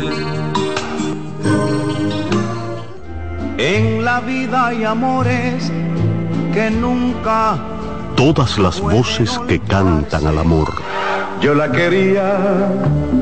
Speaker 4: En la vida hay amores que nunca.
Speaker 7: Todas las voces que cantan al amor.
Speaker 4: Yo la quería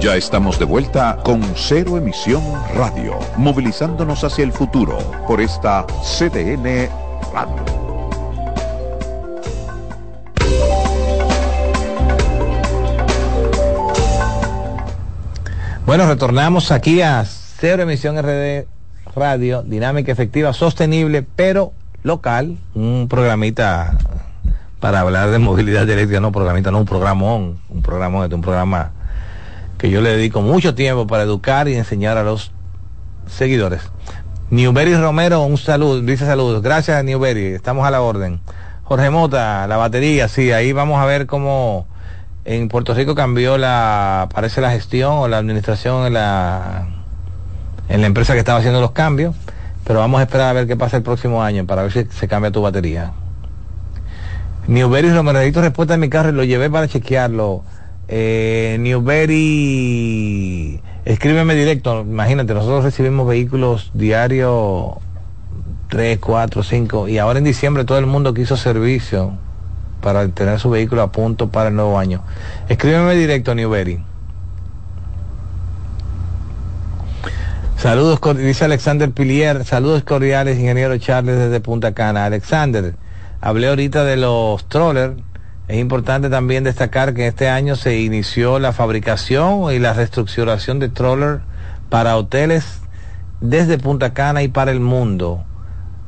Speaker 2: Ya estamos de vuelta con Cero Emisión Radio, movilizándonos hacia el futuro por esta CDN Radio.
Speaker 1: Bueno, retornamos aquí a Cero Emisión RD Radio, dinámica, efectiva, sostenible, pero local. Un programita para hablar de movilidad eléctrica, no programita, no un programón, un programa, un programa que yo le dedico mucho tiempo para educar y enseñar a los seguidores. Newberry Romero, un saludo, dice saludos. Gracias, Newberry, estamos a la orden. Jorge Mota, la batería, sí, ahí vamos a ver cómo en Puerto Rico cambió la, parece la gestión o la administración en la, en la empresa que estaba haciendo los cambios, pero vamos a esperar a ver qué pasa el próximo año para ver si se cambia tu batería. Newberry Romero, necesito respuesta de mi carro y lo llevé para chequearlo. Eh, Newberry, escríbeme directo, imagínate, nosotros recibimos vehículos diarios 3, 4, 5 y ahora en diciembre todo el mundo quiso servicio para tener su vehículo a punto para el nuevo año. Escríbeme directo, Newberry. Saludos, dice Alexander Pilier. Saludos cordiales, ingeniero Charles desde Punta Cana. Alexander, hablé ahorita de los trollers. Es importante también destacar que este año se inició la fabricación y la reestructuración de trollers para hoteles desde Punta Cana y para el mundo.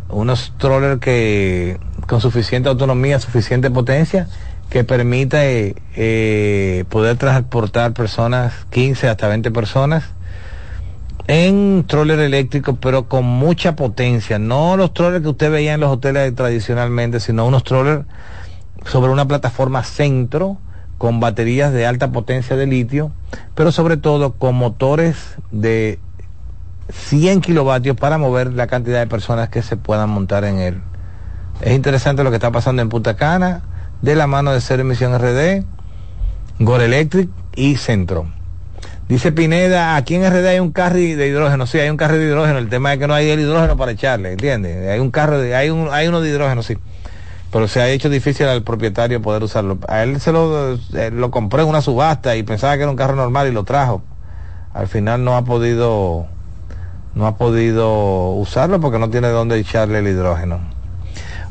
Speaker 1: Unos trollers que con suficiente autonomía, suficiente potencia, que permita eh, poder transportar personas, 15 hasta 20 personas, en troller eléctrico, pero con mucha potencia. No los trollers que usted veía en los hoteles tradicionalmente, sino unos trollers sobre una plataforma centro, con baterías de alta potencia de litio, pero sobre todo con motores de 100 kilovatios para mover la cantidad de personas que se puedan montar en él. Es interesante lo que está pasando en Punta Cana, de la mano de Ser Emisión RD, Gore Electric y Centro. Dice Pineda, aquí en RD hay un carro de hidrógeno. Sí, hay un carro de hidrógeno. El tema es que no hay el hidrógeno para echarle, ¿entiendes? Hay un carro de, hay un, hay uno de hidrógeno, sí. Pero se ha hecho difícil al propietario poder usarlo. A él se lo, eh, lo compró en una subasta y pensaba que era un carro normal y lo trajo. Al final no ha podido, no ha podido usarlo porque no tiene dónde echarle el hidrógeno.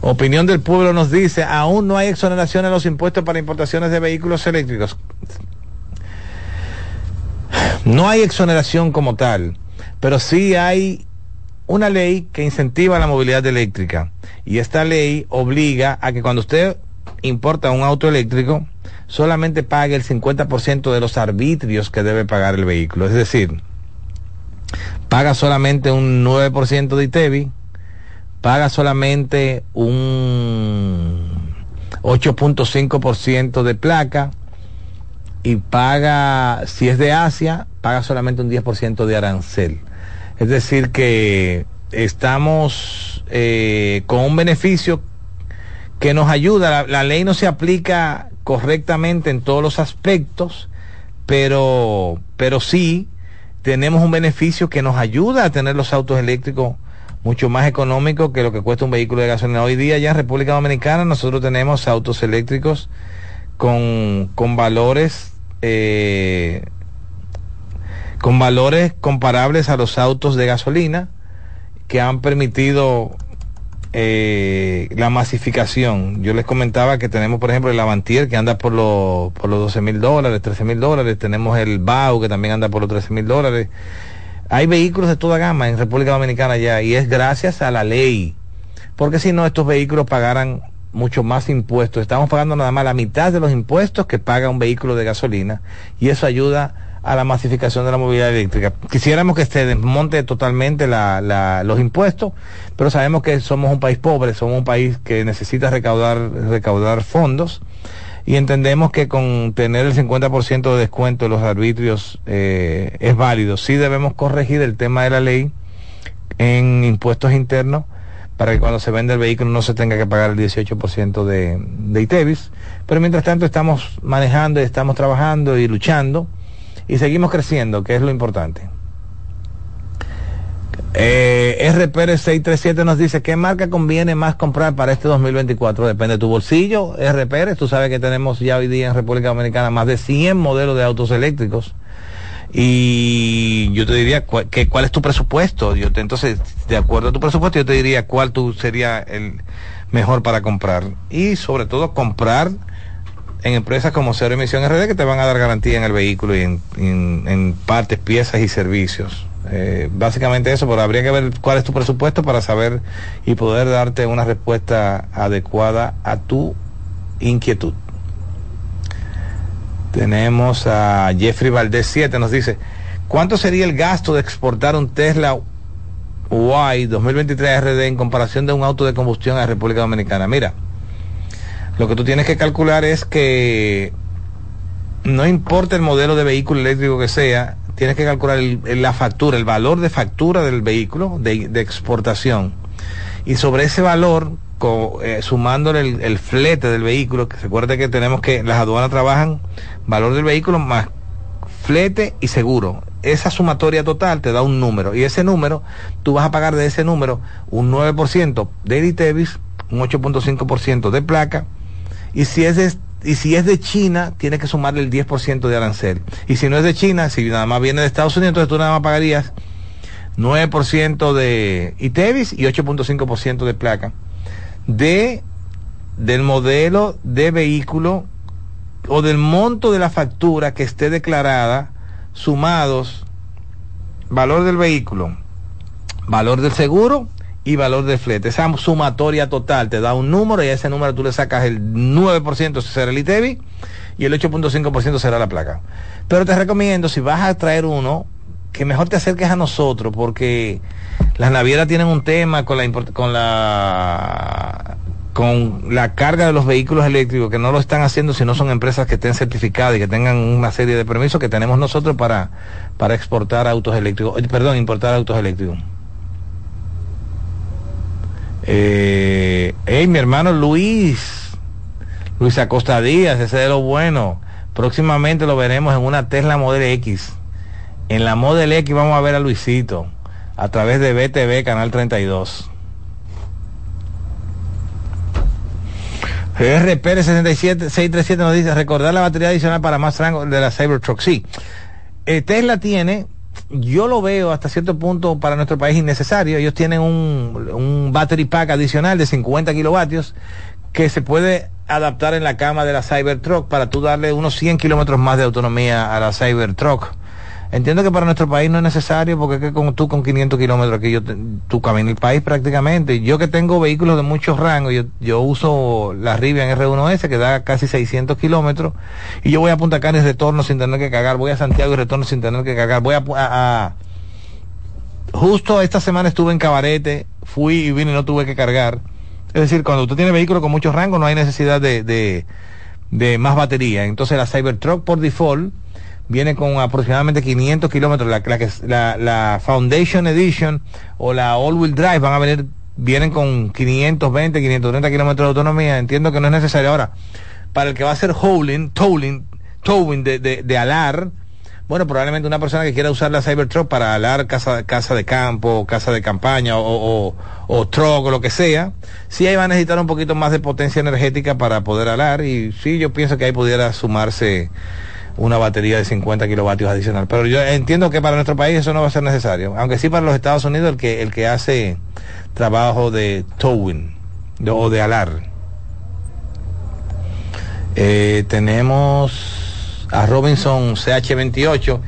Speaker 1: Opinión del pueblo nos dice, aún no hay exoneración en los impuestos para importaciones de vehículos eléctricos. No hay exoneración como tal, pero sí hay una ley que incentiva la movilidad eléctrica. Y esta ley obliga a que cuando usted importa un auto eléctrico, solamente pague el 50% de los arbitrios que debe pagar el vehículo. Es decir, paga solamente un 9% de ITEVI, paga solamente un 8.5% de placa y paga, si es de Asia, paga solamente un 10% de arancel. Es decir, que estamos eh, con un beneficio que nos ayuda. La, ley no se aplica correctamente en todos los aspectos, pero, pero sí tenemos un beneficio que nos ayuda a tener los autos eléctricos mucho más económicos que lo que cuesta un vehículo de gasolina. Hoy día ya en República Dominicana nosotros tenemos autos eléctricos con, con valores eh, con valores comparables a los autos de gasolina que han permitido eh, la masificación. Yo les comentaba que tenemos, por ejemplo, el Avantier que anda por, los por los 12 mil dólares, 13 mil dólares. Tenemos el BAU que también anda por los 13 mil dólares. Hay vehículos de toda gama en República Dominicana ya y es gracias a la ley. Porque si no, estos vehículos pagaran mucho más impuestos. Estamos pagando nada más la mitad de los impuestos que paga un vehículo de gasolina y eso ayuda a la masificación de la movilidad eléctrica. Quisiéramos que se desmonte totalmente los impuestos, pero sabemos que somos un país pobre, somos un país que necesita recaudar, recaudar fondos y entendemos que con tener el 50% de descuento de los arbitrios eh, es válido. Sí debemos corregir el tema de la ley en impuestos internos para que cuando se vende el vehículo no se tenga que pagar el 18% de, de ITEVIS. Pero mientras tanto estamos manejando y estamos trabajando y luchando y seguimos creciendo, que es lo importante. Eh, RPR 637 nos dice, ¿qué marca conviene más comprar para este 2024? Depende de tu bolsillo. RPR, tú sabes que tenemos ya hoy día en República Dominicana más de 100 modelos de autos eléctricos. Y yo te diría, que, ¿cuál es tu presupuesto? Yo te, entonces, de acuerdo a tu presupuesto, yo te diría cuál tú sería el mejor para comprar. Y sobre todo comprar en empresas como Cero Emisión RD que te van a dar garantía en el vehículo y en, en, partes, piezas y servicios. Eh, básicamente eso, pero habría que ver cuál es tu presupuesto para saber y poder darte una respuesta adecuada a tu inquietud. Tenemos a Jeffrey Valdés 7, nos dice, ¿cuánto sería el gasto de exportar un Tesla Y 2023 RD en comparación de un auto de combustión a República Dominicana? Mira, lo que tú tienes que calcular es que no importa el modelo de vehículo eléctrico que sea, tienes que calcular la factura, el valor de factura del vehículo de, exportación. Y sobre ese valor, eh, sumándole el, el, flete del vehículo, que recuerde que tenemos que, las aduanas trabajan valor del vehículo más flete y seguro. Esa sumatoria total te da un número. Y ese número, tú vas a pagar de ese número un 9% de ITEVIS, un 8.5% de placa, y si es de, y si es de China, tienes que sumarle el 10% de arancel. Y si no es de China, si nada más viene de Estados Unidos, entonces tú nada más pagarías 9% de ITEVIS y 8.5% de placa. De, del modelo de vehículo o del monto de la factura que esté declarada, sumados valor del vehículo, valor del seguro y valor de flete. Esa sumatoria total te da un número y a ese número tú le sacas el 9% será el ITEVI y el 8.5% será la placa. Pero te recomiendo, si vas a traer uno, que mejor te acerques a nosotros porque las navieras tienen un tema con la con la con la carga de los vehículos eléctricos que no lo están haciendo si no son empresas que estén certificadas y que tengan una serie de permisos que tenemos nosotros para para exportar autos eléctricos, perdón, importar autos eléctricos. Eh, hey, mi hermano Luis, Luis Acosta Díaz, ese de lo bueno. Próximamente lo veremos en una Tesla Model X. En la Model X vamos a ver a Luisito a través de BTV Canal 32. RPR 637 nos dice recordar la batería adicional para más rango de la Cybertruck. Sí, eh, Tesla tiene yo lo veo hasta cierto punto para nuestro país innecesario. Ellos tienen un, un battery pack adicional de 50 kilovatios que se puede adaptar en la cama de la Cybertruck para tú darle unos 100 kilómetros más de autonomía a la Cybertruck. Entiendo que para nuestro país no es necesario porque es que con, tú con 500 kilómetros aquí yo te, tú caminas el país prácticamente. Yo que tengo vehículos de muchos rangos, yo, yo uso la Rivian R1S que da casi 600 kilómetros y yo voy a Punta Cana y retorno sin tener que cagar, voy a Santiago y retorno sin tener que cagar, voy a, a, justo esta semana estuve en Cabarete, fui y vine y no tuve que cargar. Es decir, cuando usted tiene vehículo con mucho rango no hay necesidad de, de más batería. Entonces la Cybertruck por default viene con aproximadamente 500 kilómetros. La, la, la, Foundation Edition o la All Wheel Drive van a venir, vienen con 520, 530 kilómetros de autonomía. Entiendo que no es necesario. Ahora, para el que va a hacer hauling, towing, towing de, de, de alar, bueno, probablemente una persona que quiera usar la Cybertruck para alar casa, casa de campo, casa de campaña o, o, o truck o lo que sea, sí ahí va a necesitar un poquito más de potencia energética para poder alar y sí yo pienso que ahí pudiera sumarse una batería de 50 kilovatios adicional. Pero yo entiendo que para nuestro país eso no va a ser necesario, aunque sí para los Estados Unidos el que, el que hace trabajo de towing o de alar. Eh, tenemos a Robinson CH28.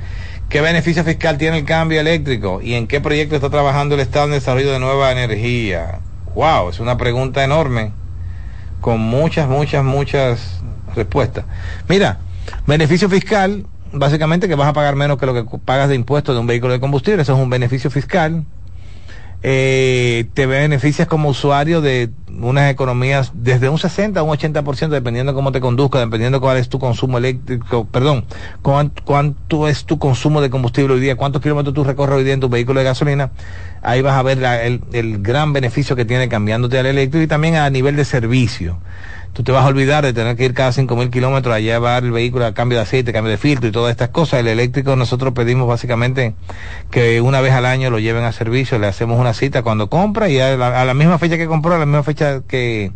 Speaker 1: ¿Qué beneficio fiscal tiene el cambio eléctrico? ¿Y en qué proyecto está trabajando el Estado en desarrollo de nueva energía? Wow, es una pregunta enorme, con muchas, muchas, muchas respuestas. Mira, beneficio fiscal, básicamente que vas a pagar menos que lo que pagas de impuestos de un vehículo de combustible, eso es un beneficio fiscal. Eh, te beneficias como usuario de unas economías desde un 60 a un 80% dependiendo de cómo te conduzca, dependiendo cuál es tu consumo eléctrico, perdón, cuánto, cuánto es tu consumo de combustible hoy día, cuántos kilómetros tú recorres hoy día en tu vehículo de gasolina, ahí vas a ver la, el, el gran beneficio que tiene cambiándote al eléctrico y también a nivel de servicio tú te vas a olvidar de tener que ir cada cinco mil kilómetros a llevar el vehículo a cambio de aceite, cambio de filtro y todas estas cosas. El eléctrico nosotros pedimos básicamente que una vez al año lo lleven a servicio, le hacemos una cita cuando compra y a la, a la misma fecha que compró, a la misma fecha que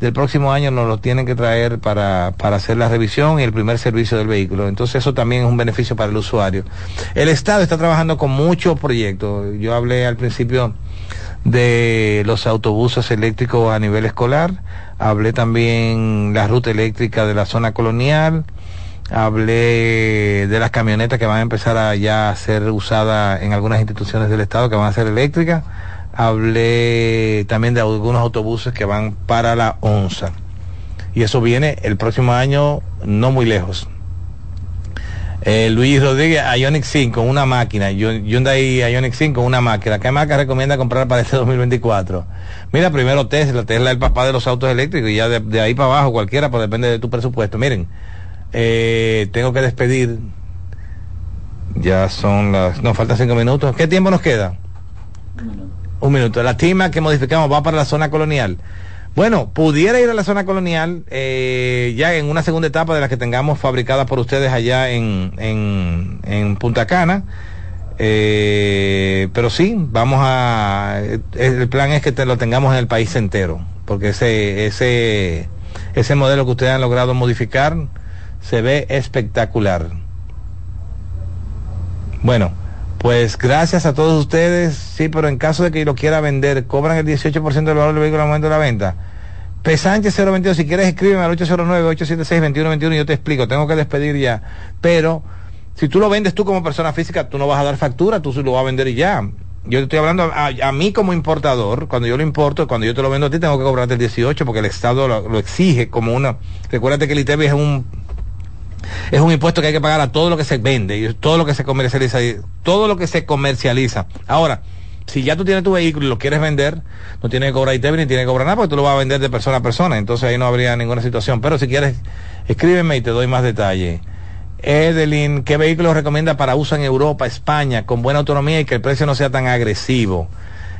Speaker 1: del próximo año nos lo tienen que traer para, para hacer la revisión y el primer servicio del vehículo. Entonces eso también es un beneficio para el usuario. El Estado está trabajando con muchos proyectos. Yo hablé al principio de los autobuses eléctricos a nivel escolar, hablé también la ruta eléctrica de la zona colonial, hablé de las camionetas que van a empezar a ya ser usadas en algunas instituciones del Estado que van a ser eléctricas, hablé también de algunos autobuses que van para la ONSA. Y eso viene el próximo año no muy lejos. Eh, Luis Rodríguez, Ionic 5, una máquina. Hyundai Ionic 5, una máquina. ¿Qué marca recomienda comprar para este 2024? Mira, primero Tesla. Tesla es el papá de los autos eléctricos y ya de, ahí para abajo cualquiera, pues depende de tu presupuesto. Miren, eh, tengo que despedir. Ya son las... Nos faltan cinco minutos. ¿Qué tiempo nos queda? Un minuto. Un minuto. La tima que modificamos va para la zona colonial. Bueno, pudiera ir a la zona colonial eh, ya en una segunda etapa de las que tengamos fabricadas por ustedes allá en, en, Punta Cana. Eh, pero sí, vamos a. El plan es que te lo tengamos en el país entero, porque ese, ese, ese modelo que ustedes han logrado modificar se ve espectacular. Bueno, pues gracias a todos ustedes. Sí, pero en caso de que lo quiera vender, cobran el 18% del valor del vehículo al momento de la venta. Pesanche 022, si quieres escríbeme al 809-876-2121 y yo te explico, tengo que despedir ya. Pero si tú lo vendes tú como persona física, tú no vas a dar factura, tú lo vas a vender y ya. Yo te estoy hablando a, a, mí como importador, cuando yo lo importo, cuando yo te lo vendo a ti, tengo que cobrarte el 18 porque el Estado lo, lo exige como una... Recuérdate que el ITEVI es un es un impuesto que hay que pagar a todo lo que se vende y todo lo que se comercializa, todo lo que se comercializa. Ahora, si ya tú tienes tu vehículo y lo quieres vender, no tienes que cobrar ITV ni tienes que cobrar nada porque tú lo vas a vender de persona a persona, entonces ahí no habría ninguna situación. Pero si quieres, escríbeme y te doy más detalle. Edelin, ¿qué vehículo recomienda para uso en Europa, España, con buena autonomía y que el precio no sea tan agresivo?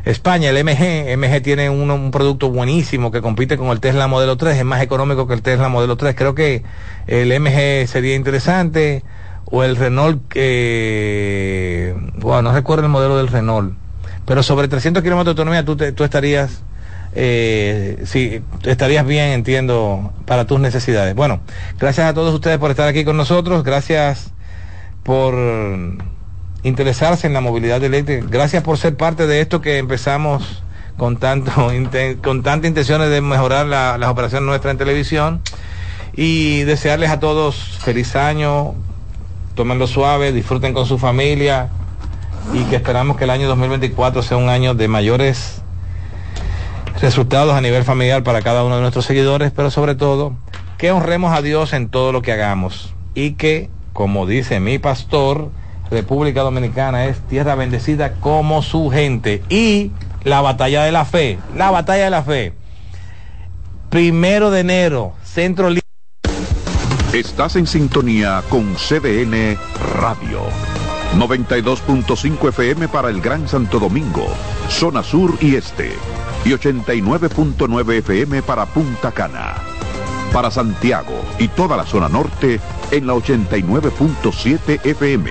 Speaker 1: España, el MG, MG tiene un, un, producto buenísimo que compite con el Tesla Modelo 3, es más económico que el Tesla Modelo 3. Creo que el MG sería interesante, o el Renault, eh, bueno, no recuerdo el modelo del Renault, pero sobre 300 kilómetros de autonomía tú, te, tú estarías, eh, sí, estarías bien, entiendo, para tus necesidades. Bueno, gracias a todos ustedes por estar aquí con nosotros, gracias por interesarse en la movilidad eléctrica. Gracias por ser parte de esto que empezamos con tanto con tantas intenciones de mejorar la, las operaciones nuestras en televisión y desearles a todos feliz año, tómenlo suave, disfruten con su familia y que esperamos que el año 2024 sea un año de mayores resultados a nivel familiar para cada uno de nuestros seguidores, pero sobre todo que honremos a Dios en todo lo que hagamos y que, como dice mi pastor, República Dominicana es tierra bendecida como su gente. Y la batalla de la fe, la batalla de la fe. Primero de enero, Centro.
Speaker 2: Estás en sintonía con CDN Radio. 92.5 FM para el Gran Santo Domingo, zona sur y este. Y 89.9 FM para Punta Cana. Para Santiago y toda la zona norte en la 89.7 FM.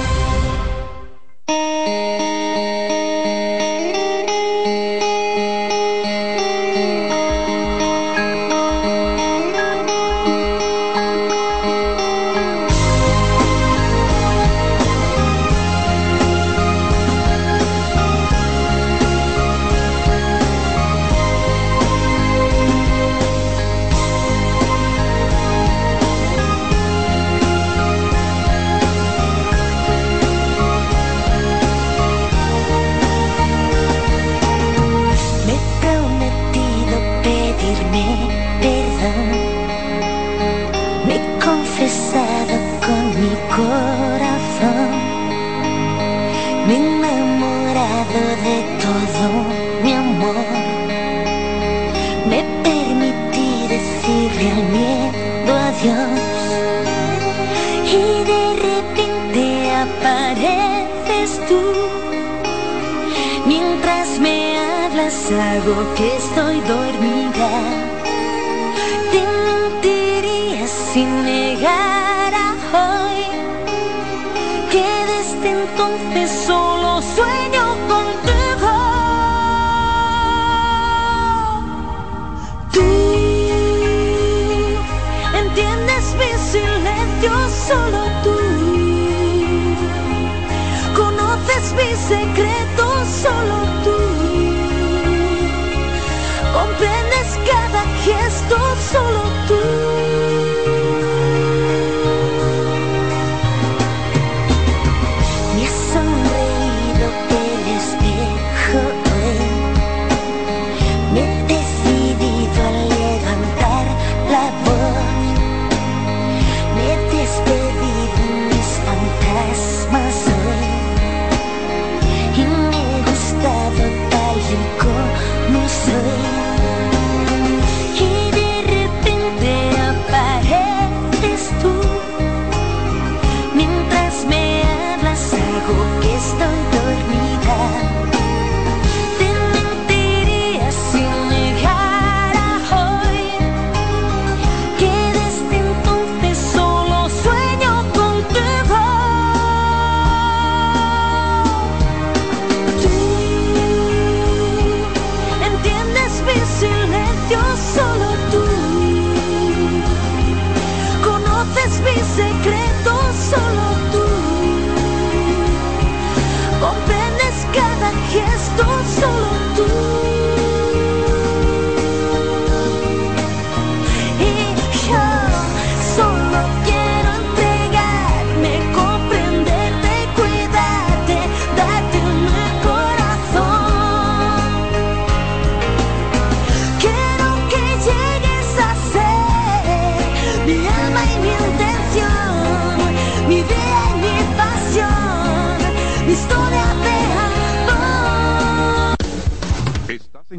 Speaker 8: Hablas hago que estoy dormida. Te mentiría si negara hoy que desde entonces solo sueño contigo. Tú entiendes mi silencio, solo tú. Conoces mis secretos, solo tú. Comprendes cada gesto, solo tú.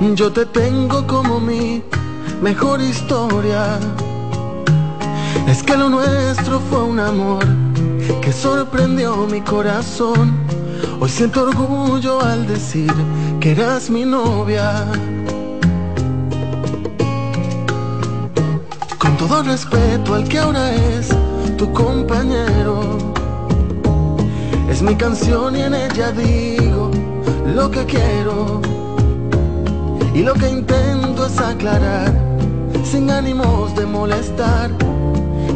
Speaker 9: Yo te tengo como mi mejor historia. Es que lo nuestro fue un amor que sorprendió mi corazón. Hoy siento orgullo al decir que eras mi novia. Con todo respeto al que ahora es
Speaker 10: tu compañero. Es mi canción y en ella digo lo que quiero. Y lo que intento es aclarar, sin ánimos de molestar,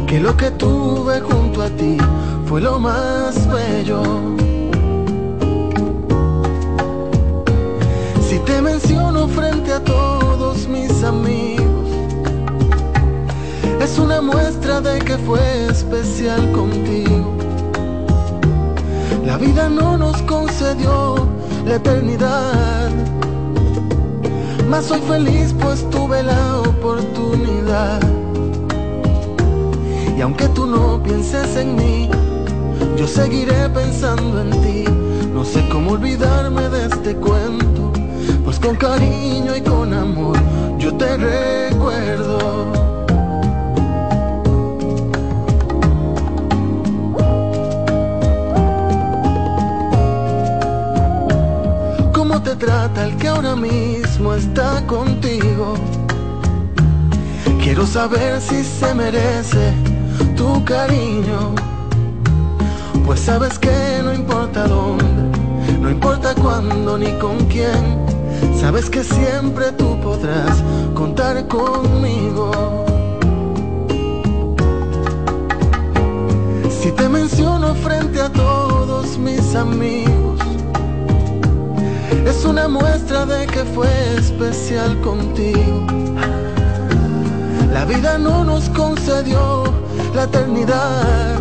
Speaker 10: que lo que tuve junto a ti fue lo más bello. Si te menciono frente a todos mis amigos, es una muestra de que fue especial contigo. La vida no nos concedió la eternidad, mas soy feliz pues tuve la oportunidad. Y aunque tú no pienses en mí, yo seguiré pensando en ti. No sé cómo olvidarme de este cuento, pues con cariño y con amor yo te recuerdo. Trata el que ahora mismo está contigo? Quiero saber si se merece tu cariño. Pues sabes que no importa dónde, no importa cuándo ni con quién. Sabes que siempre tú podrás contar conmigo. Si te menciono frente a todos mis amigos, es una muestra de que fue especial contigo. La vida no nos concedió la eternidad,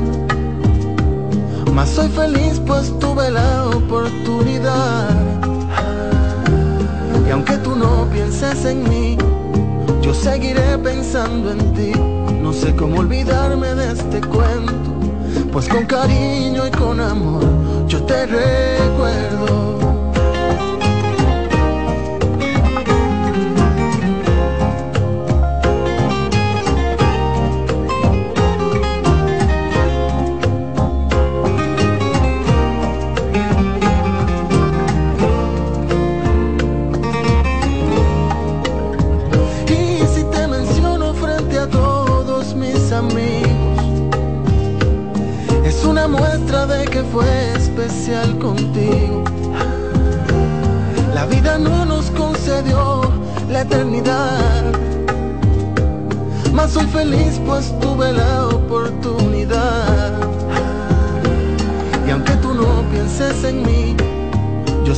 Speaker 10: mas soy feliz pues tuve la oportunidad. Y aunque tú no pienses en mí, yo seguiré pensando en ti. No sé cómo olvidarme de este cuento, pues con cariño y con amor yo te recuerdo.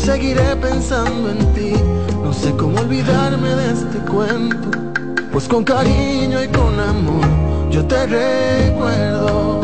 Speaker 10: Seguiré pensando en ti. No sé cómo olvidarme de este cuento, pues con cariño y con amor yo te recuerdo.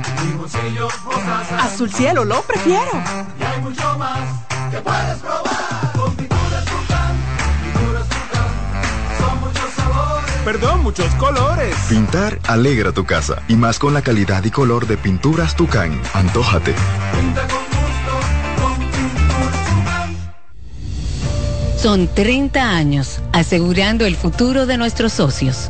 Speaker 11: Limoncillo, mostaza
Speaker 5: Azul cielo, lo prefiero.
Speaker 11: y hay mucho más que puedes probar. Con pinturas Tucán, pinturas Tucán, son muchos sabores. Perdón, muchos colores.
Speaker 12: Pintar alegra tu casa y más con la calidad y color de pinturas Tucán. Antójate.
Speaker 11: Pinta con gusto, con pinturas Tucán.
Speaker 13: Son 30 años asegurando el futuro de nuestros socios.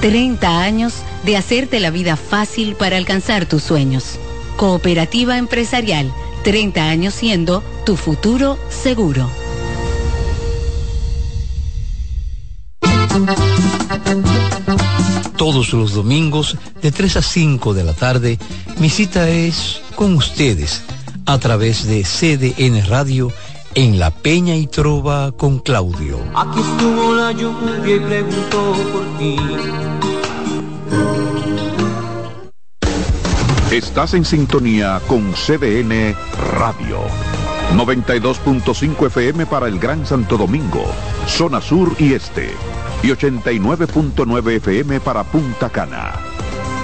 Speaker 13: 30 años de hacerte la vida fácil para alcanzar tus sueños. Cooperativa Empresarial, 30 años siendo tu futuro seguro.
Speaker 6: Todos los domingos de 3 a 5 de la tarde, mi cita es con ustedes a través de CDN Radio en La Peña y Trova con Claudio.
Speaker 4: Aquí estuvo la lluvia y preguntó por ti.
Speaker 2: Estás en sintonía con CDN Radio. 92.5 FM para el Gran Santo Domingo, zona sur y este. Y 89.9 FM para Punta Cana.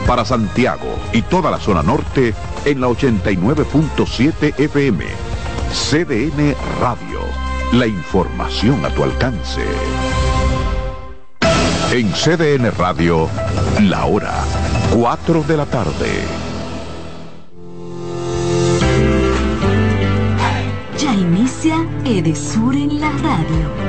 Speaker 2: Para Santiago y toda la zona norte en la 89.7 FM. CDN Radio. La información a tu alcance. En CDN Radio, la hora 4 de la tarde.
Speaker 8: Ya inicia Edesur en la radio.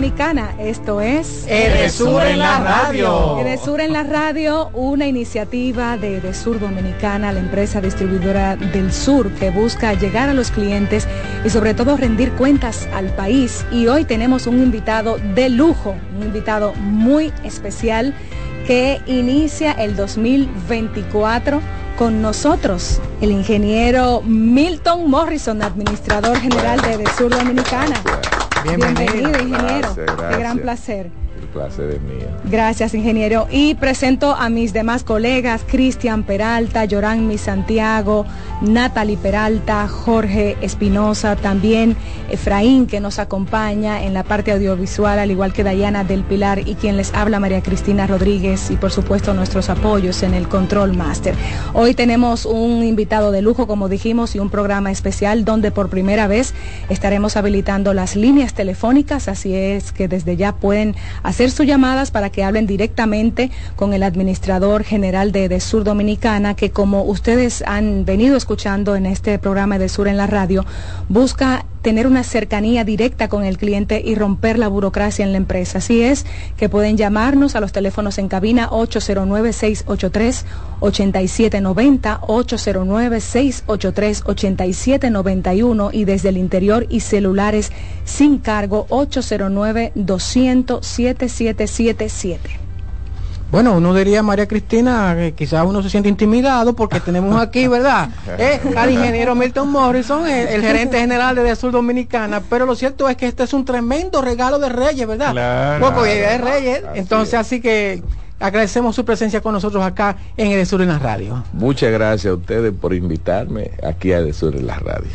Speaker 14: Dominicana. Esto es
Speaker 15: Edesur en la radio.
Speaker 14: Edesur en la radio, una iniciativa de Edesur Dominicana, la empresa distribuidora del sur que busca llegar a los clientes y sobre todo rendir cuentas al país. Y hoy tenemos un invitado de lujo, un invitado muy especial que inicia el 2024 con nosotros, el ingeniero Milton Morrison, administrador general de Edesur Dominicana. Bienvenido, ingeniero.
Speaker 16: Gracias,
Speaker 14: Qué gran placer.
Speaker 16: Placer es mío.
Speaker 14: Gracias, ingeniero. Y presento a mis demás colegas, Cristian Peralta, Yoranmi Santiago, Natalie Peralta, Jorge Espinosa, también Efraín, que nos acompaña en la parte audiovisual, al igual que Dayana del Pilar y quien les habla, María Cristina Rodríguez, y por supuesto nuestros apoyos en el Control Master. Hoy tenemos un invitado de lujo, como dijimos, y un programa especial donde por primera vez estaremos habilitando las líneas telefónicas, así es que desde ya pueden hacer sus llamadas para que hablen directamente con el administrador general de, de Sur Dominicana, que como ustedes han venido escuchando en este programa de Sur en la radio, busca tener una cercanía directa con el cliente y romper la burocracia en la empresa. Así es que pueden llamarnos a los teléfonos en cabina 809-683-8790, 809-683-8791 y desde el interior y celulares sin cargo 809-200-7777.
Speaker 15: Bueno, uno diría, María Cristina, que quizás uno se siente intimidado porque tenemos aquí, ¿verdad? Eh, al ingeniero Milton Morrison, el, el gerente general de Sur Dominicana, pero lo cierto es que este es un tremendo regalo de Reyes, ¿verdad?
Speaker 16: Claro.
Speaker 15: Poco de Reyes,
Speaker 16: Así
Speaker 15: entonces así que agradecemos su presencia con nosotros acá en Edesur en la radio.
Speaker 16: Muchas gracias a ustedes por invitarme aquí a Edesur en la radio.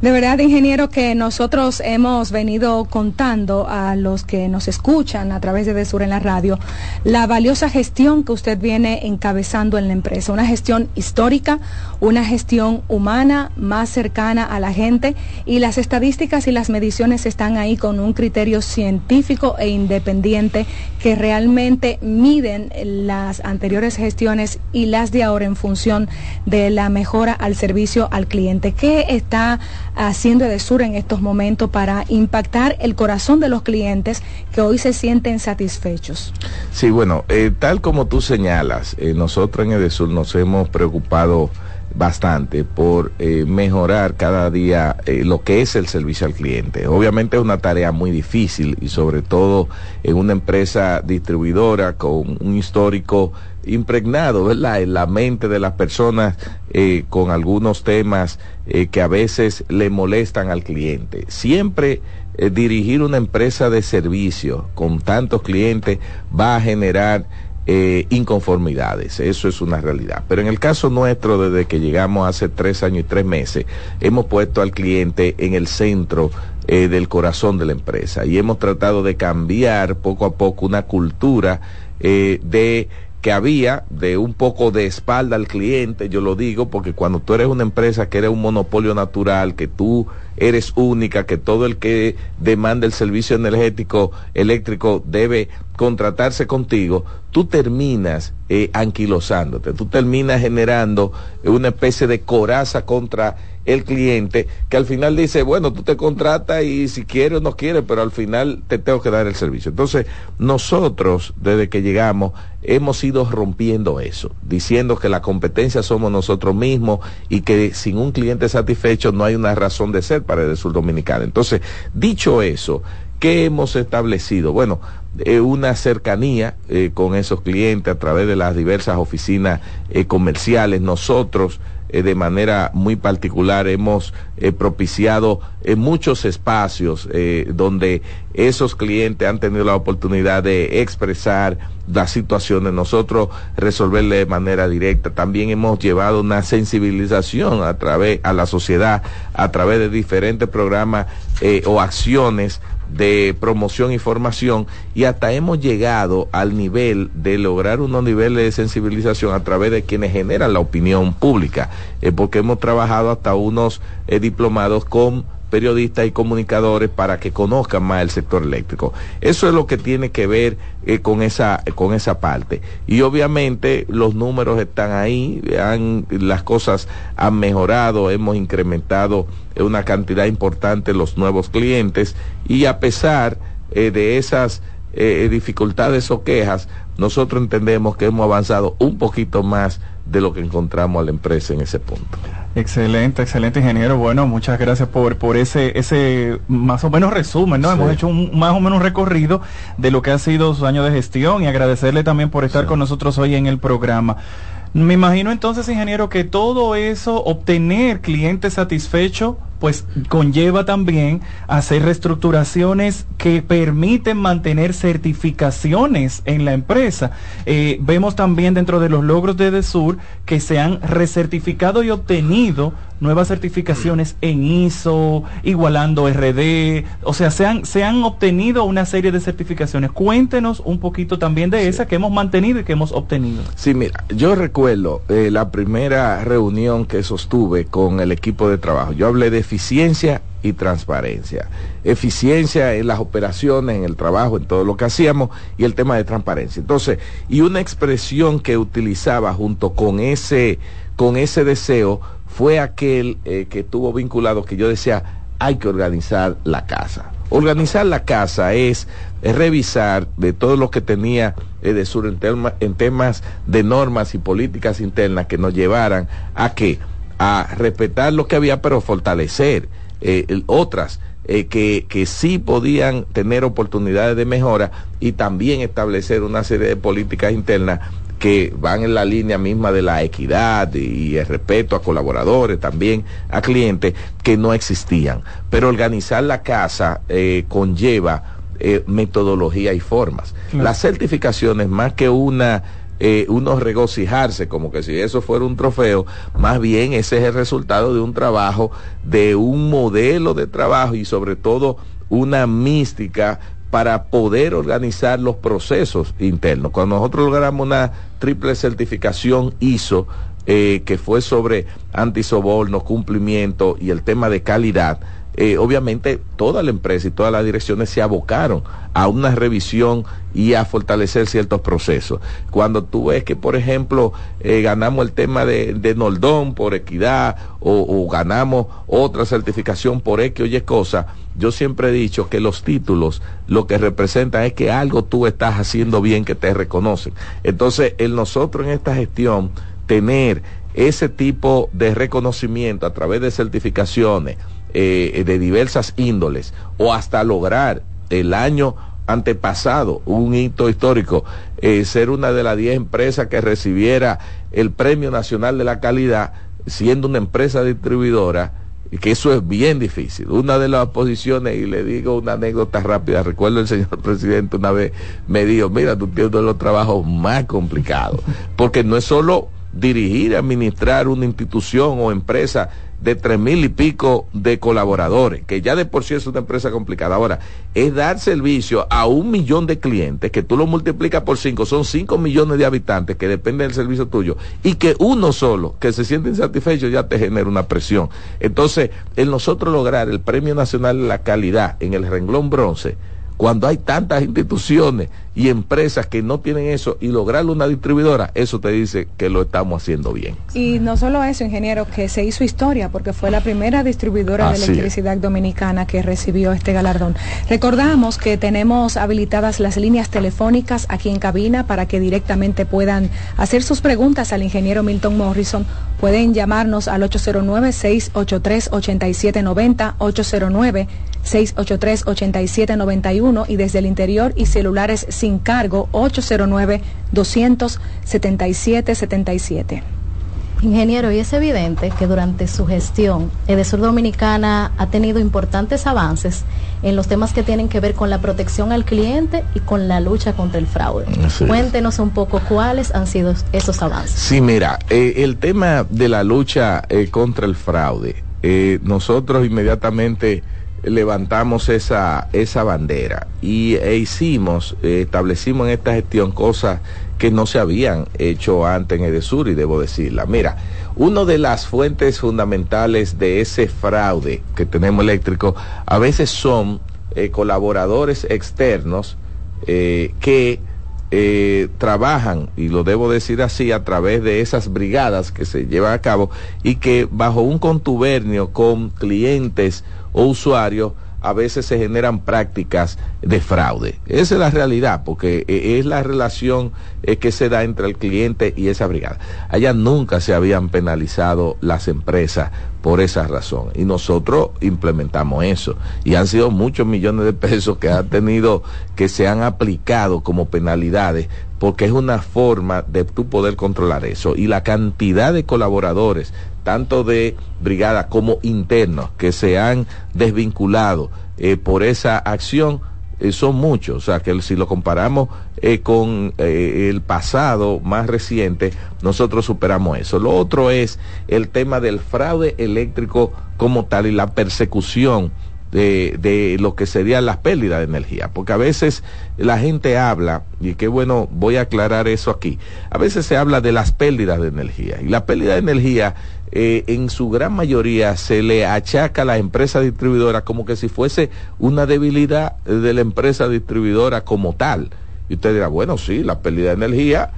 Speaker 14: De verdad, ingeniero, que nosotros hemos venido contando a los que nos escuchan a través de Desur en la radio la valiosa gestión que usted viene encabezando en la empresa. Una gestión histórica, una gestión humana, más cercana a la gente y las estadísticas y las mediciones están ahí con un criterio científico e independiente que realmente miden las anteriores gestiones y las de ahora en función de la mejora al servicio al cliente. ¿Qué está haciendo Edesur en estos momentos para impactar el corazón de los clientes que hoy se sienten satisfechos?
Speaker 16: Sí, bueno, eh, tal como tú señalas, eh, nosotros en Edesur nos hemos preocupado bastante por eh, mejorar cada día lo que es el servicio al cliente. Obviamente es una tarea muy difícil y sobre todo en una empresa distribuidora con un histórico impregnado, ¿verdad? En la mente de las personas eh, con algunos temas eh, que a veces le molestan al cliente. Siempre eh, dirigir una empresa de servicio con tantos clientes va a generar inconformidades, eso es una realidad. Pero en el caso nuestro, desde que llegamos hace tres años y tres meses, hemos puesto al cliente en el centro del corazón de la empresa y hemos tratado de cambiar poco a poco una cultura de que había de un poco de espalda al cliente, yo lo digo porque cuando tú eres una empresa que eres un monopolio natural, que tú eres única, que todo el que demanda el servicio energético eléctrico debe contratarse contigo, tú terminas eh, anquilosándote, tú terminas generando una especie de coraza contra el cliente que al final dice, bueno, tú te contratas y si quieres o no quieres, pero al final te tengo que dar el servicio. Entonces, nosotros, desde que llegamos, hemos ido rompiendo eso, diciendo que la competencia somos nosotros mismos y que sin un cliente satisfecho no hay una razón de ser para el sur dominicano. Entonces, dicho eso, ¿qué hemos establecido? Bueno, eh, una cercanía eh, con esos clientes a través de las diversas oficinas eh, comerciales. Nosotros, eh, de manera muy particular, hemos eh, propiciado eh, muchos espacios donde esos clientes han tenido la oportunidad de expresar las situaciones, nosotros resolverle de manera directa. También hemos llevado una sensibilización a través a la sociedad a través de diferentes programas o acciones de promoción y formación y hasta hemos llegado al nivel de lograr unos niveles de sensibilización a través de quienes generan la opinión pública, porque hemos trabajado hasta unos eh, diplomados con periodistas y comunicadores para que conozcan más el sector eléctrico. Eso es lo que tiene que ver eh, con esa con esa parte. Y obviamente los números están ahí, han, las cosas han mejorado, hemos incrementado eh, una cantidad importante los nuevos clientes y a pesar eh, de esas dificultades o quejas, nosotros entendemos que hemos avanzado un poquito más de lo que encontramos a la empresa en ese punto.
Speaker 17: Excelente, excelente ingeniero. Bueno, muchas gracias por, por ese, ese más o menos resumen, ¿no?
Speaker 16: Sí.
Speaker 17: Hemos hecho un más o menos un recorrido de lo que ha sido su año de gestión y agradecerle también por estar con nosotros hoy en el programa. Me imagino entonces, ingeniero, que todo eso, obtener clientes satisfechos, pues conlleva también hacer reestructuraciones que permiten mantener certificaciones en la empresa. Eh, vemos también dentro de los logros de DESUR que se han recertificado y obtenido nuevas certificaciones en ISO, igualando RD, o sea, se han, se han obtenido una serie de certificaciones. Cuéntenos un poquito también de esa que hemos mantenido y que hemos obtenido.
Speaker 16: Sí, mira, yo recuerdo eh, la primera reunión que sostuve con el equipo de trabajo. Yo hablé de eficiencia y transparencia. Eficiencia en las operaciones, en el trabajo, en todo lo que hacíamos y el tema de transparencia. Entonces, y una expresión que utilizaba junto con ese, con ese deseo fue aquel eh, que tuvo vinculado que yo decía, hay que organizar la casa. Organizar la casa es, es revisar de todo lo que tenía Edesur en, tema- en temas de normas y políticas internas que nos llevaran a que a respetar lo que había, pero fortalecer eh, otras eh, que, que sí podían tener oportunidades de mejora y también establecer una serie de políticas internas que van en la línea misma de la equidad y el respeto a colaboradores, también a clientes que no existían. Pero organizar la casa eh, conlleva eh, metodología y formas.
Speaker 17: Claro.
Speaker 16: Las certificaciones, más que una eh, uno regocijarse como que si eso fuera un trofeo, más bien ese es el resultado de un trabajo, de un modelo de trabajo y sobre todo una mística para poder organizar los procesos internos. Cuando nosotros logramos una triple certificación ISO, eh, que fue sobre antisoborno, cumplimiento y el tema de calidad, eh, obviamente toda la empresa y todas las direcciones se abocaron a una revisión y a fortalecer ciertos procesos. Cuando tú ves que, por ejemplo, eh, ganamos el tema de, de Noldón por equidad o, ganamos otra certificación por X o Y cosa, yo siempre he dicho que los títulos lo que representan es que algo tú estás haciendo bien que te reconocen. Entonces, nosotros en esta gestión tener ese tipo de reconocimiento a través de certificaciones eh, de diversas índoles o hasta lograr el año antepasado un hito histórico, eh, ser una de las 10 empresas que recibiera el Premio Nacional de la Calidad, siendo una empresa distribuidora, que eso es bien difícil. Una de las posiciones, y le digo una anécdota rápida, recuerdo el señor presidente una vez me dijo, mira, tú tienes uno de los trabajos más complicados, porque no es solo dirigir, administrar una institución o empresa de tres mil y pico de colaboradores, que ya de por sí es una empresa complicada. Ahora, es dar servicio a un millón de clientes, que tú lo multiplicas por cinco, son cinco millones de habitantes que dependen del servicio tuyo, y que uno solo, que se siente insatisfecho, ya te genera una presión. Entonces, el nosotros lograr el Premio Nacional de la Calidad en el renglón bronce, Cuando hay tantas instituciones y empresas que no tienen eso y lograrlo una distribuidora, eso te dice que lo estamos haciendo bien.
Speaker 14: Y no solo eso, ingeniero, que se hizo historia porque fue la primera distribuidora
Speaker 16: Así
Speaker 14: de
Speaker 16: es.
Speaker 14: electricidad dominicana que recibió este galardón. Recordamos que tenemos habilitadas las líneas telefónicas aquí en cabina para que directamente puedan hacer sus preguntas al ingeniero Milton Morrison. Pueden llamarnos al 809-683-8790, 809-683-8791 y desde el interior y celulares sin cargo 809-277-77.
Speaker 18: Ingeniero, y es evidente que durante su gestión, Edesur Dominicana ha tenido importantes avances en los temas que tienen que ver con la protección al cliente y con la lucha contra el fraude.
Speaker 16: Así es.
Speaker 18: Cuéntenos un poco cuáles han sido esos avances.
Speaker 16: Sí, mira, eh, el tema de la lucha eh, contra el fraude, eh, nosotros inmediatamente levantamos esa, esa bandera y e hicimos, eh, establecimos en esta gestión cosas que no se habían hecho antes en Edesur y debo decirla. Mira, una de las fuentes fundamentales de ese fraude que tenemos eléctrico a veces son eh, colaboradores externos eh, que trabajan, y lo debo decir así, a través de esas brigadas que se llevan a cabo y que bajo un contubernio con clientes o usuarios a veces se generan prácticas de fraude. Esa es la realidad, porque eh, es la relación eh, que se da entre el cliente y esa brigada. Allá nunca se habían penalizado las empresas por esa razón. Y nosotros implementamos eso. Y han sido muchos millones de pesos que han tenido, que se han aplicado como penalidades, porque es una forma de tú poder controlar eso. Y la cantidad de colaboradores, tanto de brigada como internos, que se han desvinculado eh, por esa acción, eh, son muchos. O sea, que si lo comparamos eh, con el pasado más reciente, nosotros superamos eso. Lo otro es el tema del fraude eléctrico como tal y la persecución de, de lo que serían las pérdidas de energía. Porque a veces la gente habla, y qué bueno, voy a aclarar eso aquí, a veces se habla de las pérdidas de energía. Y la pérdida de energía, eh, en su gran mayoría, se le achaca a la empresa distribuidora como que si fuese una debilidad de la empresa distribuidora como tal. Y usted dirá, bueno, sí, la pérdida de energía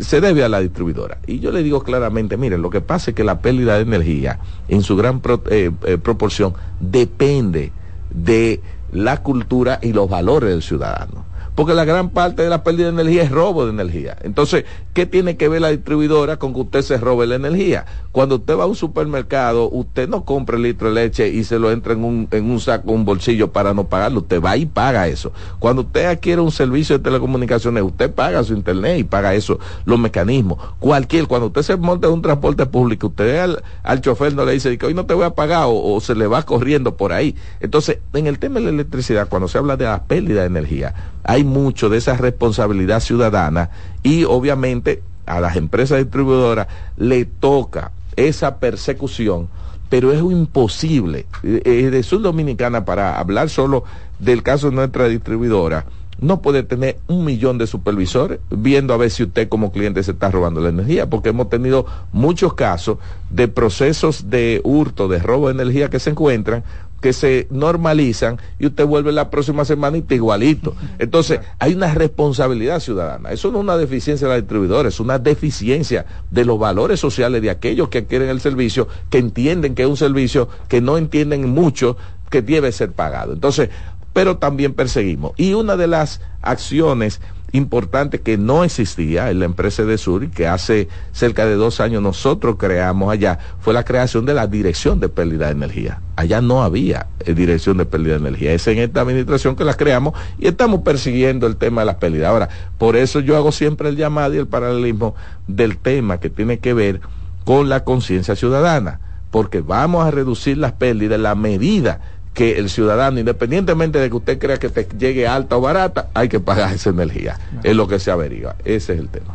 Speaker 16: se debe a la distribuidora. Y yo le digo claramente, miren, lo que pasa es que la pérdida de energía en su gran pro- eh, eh, proporción depende de la cultura y los valores del ciudadano. Porque la gran parte de la pérdida de energía es robo de energía. Entonces, ¿qué tiene que ver la distribuidora con que usted se robe la energía? Cuando usted va a un supermercado, usted no compra el litro de leche y se lo entra en un, en un saco, un bolsillo para no pagarlo. Usted va y paga eso. Cuando usted adquiere un servicio de telecomunicaciones, usted paga su internet y paga eso, los mecanismos. Cualquier, cuando usted se monta en un transporte público, usted al, al chofer no le dice que hoy no te voy a pagar o, o se le va corriendo por ahí. Entonces, en el tema de la electricidad, cuando se habla de la pérdida de energía, hay mucho de esa responsabilidad ciudadana y obviamente a las empresas distribuidoras le toca esa persecución, pero es imposible. Eh, eh, de Sur Dominicana, para hablar solo del caso de nuestra distribuidora, no puede tener un millón de supervisores viendo a ver si usted como cliente se está robando la energía, porque hemos tenido muchos casos de procesos de hurto, de robo de energía que se encuentran que se normalizan y usted vuelve la próxima semanita igualito. Entonces, hay una responsabilidad ciudadana. Eso no es una deficiencia de la distribuidora, es una deficiencia de los valores sociales de aquellos que adquieren el servicio, que entienden que es un servicio que no entienden mucho que debe ser pagado. Entonces, pero también perseguimos. Y una de las acciones importantes que no existía en la empresa de Sur y que hace cerca de dos años nosotros creamos allá fue la creación de la dirección de pérdida de energía. Allá no había eh, dirección de pérdida de energía. Es en esta administración que la creamos y estamos persiguiendo el tema de las pérdidas. Ahora, por eso yo hago siempre el llamado y el paralelismo del tema que tiene que ver con la conciencia ciudadana, porque vamos a reducir las pérdidas la medida que el ciudadano, independientemente de que usted crea que te llegue alta o barata, hay que pagar esa energía. Es lo que se averigua. Ese es el tema.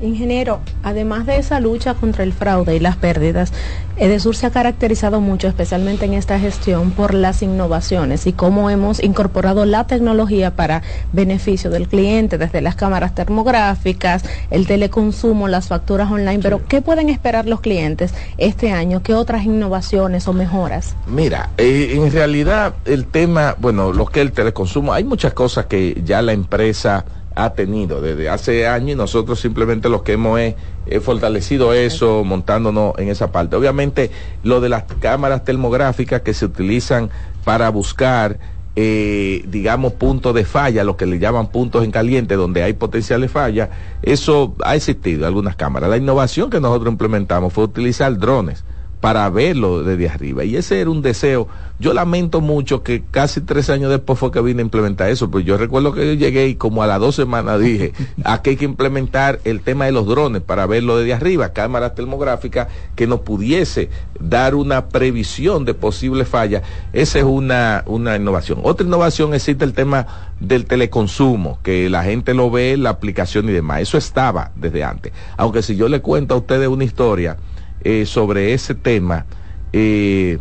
Speaker 18: Ingeniero, además de esa lucha contra el fraude y las pérdidas, Edesur se ha caracterizado mucho, especialmente en esta gestión, por las innovaciones y cómo hemos incorporado la tecnología para beneficio del cliente, desde las cámaras termográficas, el teleconsumo, las facturas online. Pero, ¿qué pueden esperar los clientes este año? ¿Qué otras innovaciones o mejoras?
Speaker 16: Mira, eh, en realidad el tema, bueno, lo que es el teleconsumo, hay muchas cosas que ya la empresa ha tenido desde hace años y nosotros simplemente lo que hemos es, es fortalecido eso, montándonos en esa parte. Obviamente, lo de las cámaras termográficas que se utilizan para buscar, eh, digamos, puntos de falla, lo que le llaman puntos en caliente, donde hay potenciales fallas, eso ha existido, algunas cámaras. La innovación que nosotros implementamos fue utilizar drones para verlo desde arriba. Y ese era un deseo. Yo lamento mucho que casi tres años después fue que vine a implementar eso, pues yo recuerdo que yo llegué y como a las dos semanas dije, aquí hay que implementar el tema de los drones para verlo desde arriba, cámaras termográficas que nos pudiese dar una previsión de posibles fallas. Esa es una, una innovación. Otra innovación existe el tema del teleconsumo, que la gente lo ve, la aplicación y demás. Eso estaba desde antes. Aunque si yo le cuento a ustedes una historia, eh, sobre ese tema, eh,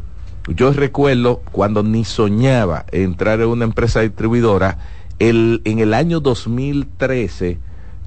Speaker 16: yo recuerdo cuando ni soñaba entrar en una empresa distribuidora, el, en el año 2013,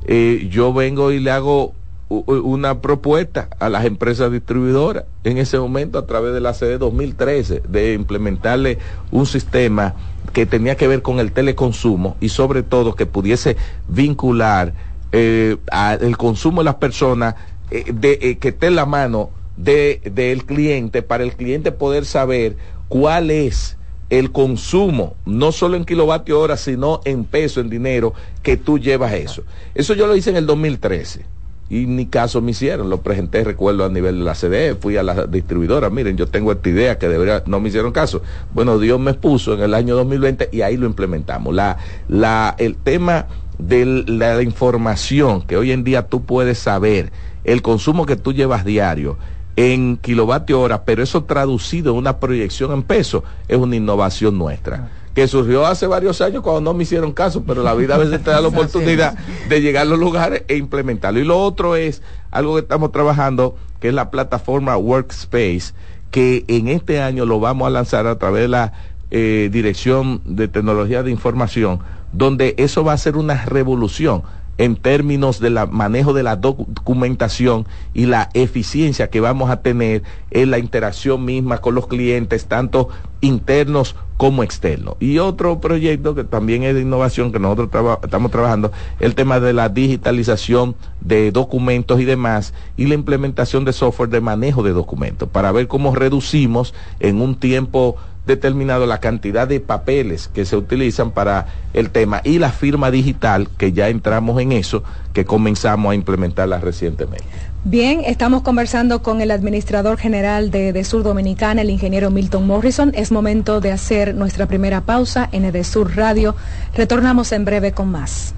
Speaker 16: eh, yo vengo y le hago una propuesta a las empresas distribuidoras en ese momento a través de la CD 2013 de implementarle un sistema que tenía que ver con el teleconsumo y sobre todo que pudiese vincular eh, a- el consumo de las personas eh, de, eh, que esté en la mano de, del cliente para el cliente poder saber cuál es el consumo, no solo en kilovatio hora, sino en peso, en dinero, que tú llevas eso. Eso yo lo hice en el 2013 y ni caso me hicieron, lo presenté, recuerdo, a nivel de la CDE, fui a la distribuidora, miren, yo tengo esta idea que debería, no me hicieron caso. Bueno, Dios me puso en el año 2020 y ahí lo implementamos. La, la, el tema de la información que hoy en día tú puedes saber, el consumo que tú llevas diario, en kilovatio hora, pero eso traducido en una proyección en peso es una innovación nuestra. Que surgió hace varios años cuando no me hicieron caso, pero la vida a veces te da la oportunidad de llegar a los lugares e implementarlo. Y lo otro es algo que estamos trabajando, que es la plataforma Workspace, que en este año lo vamos a lanzar a través de la eh, Dirección de Tecnología de Información, donde eso va a ser una revolución en términos del manejo de la documentación y la eficiencia que vamos a tener en la interacción misma con los clientes, tanto internos como externos. Y otro proyecto que también es de innovación que nosotros estamos trabajando, el tema de la digitalización de documentos y demás, y la implementación de software de manejo de documentos, para ver cómo reducimos en un tiempo determinado la cantidad de papeles que se utilizan para el tema y la firma digital, que ya entramos en eso, que comenzamos a implementarla recientemente.
Speaker 14: Bien, estamos conversando con el administrador general de Edesur Dominicana, el ingeniero Milton Morrison. Es momento de hacer nuestra primera pausa en Edesur Radio. Retornamos en breve con más.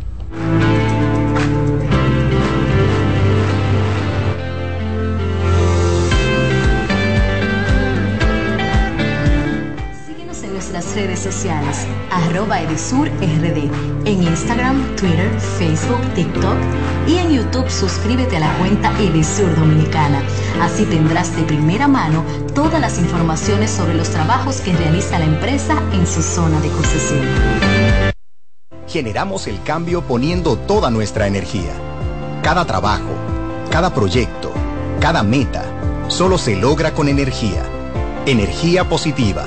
Speaker 19: Redes sociales, arroba Edesur RD, en Instagram, Twitter, Facebook, TikTok y en YouTube suscríbete a la cuenta Edesur Dominicana. Así tendrás de primera mano todas las informaciones sobre los trabajos que realiza la empresa en su zona de concesión.
Speaker 20: Generamos el cambio poniendo toda nuestra energía. Cada trabajo, cada proyecto, cada meta, solo se logra con energía. Energía positiva,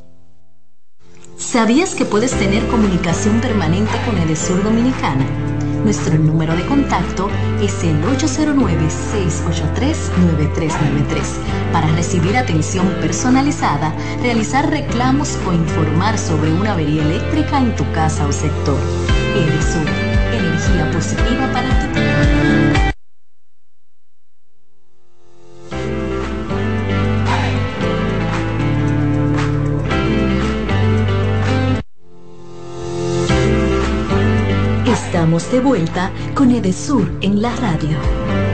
Speaker 19: ¿Sabías que puedes tener comunicación permanente con Edesur Dominicana? Nuestro número de contacto es el 809-683-9393 para recibir atención personalizada, realizar reclamos o informar sobre una avería eléctrica en tu casa o sector. Edesur, energía positiva para ti. De vuelta con Edesur en la radio.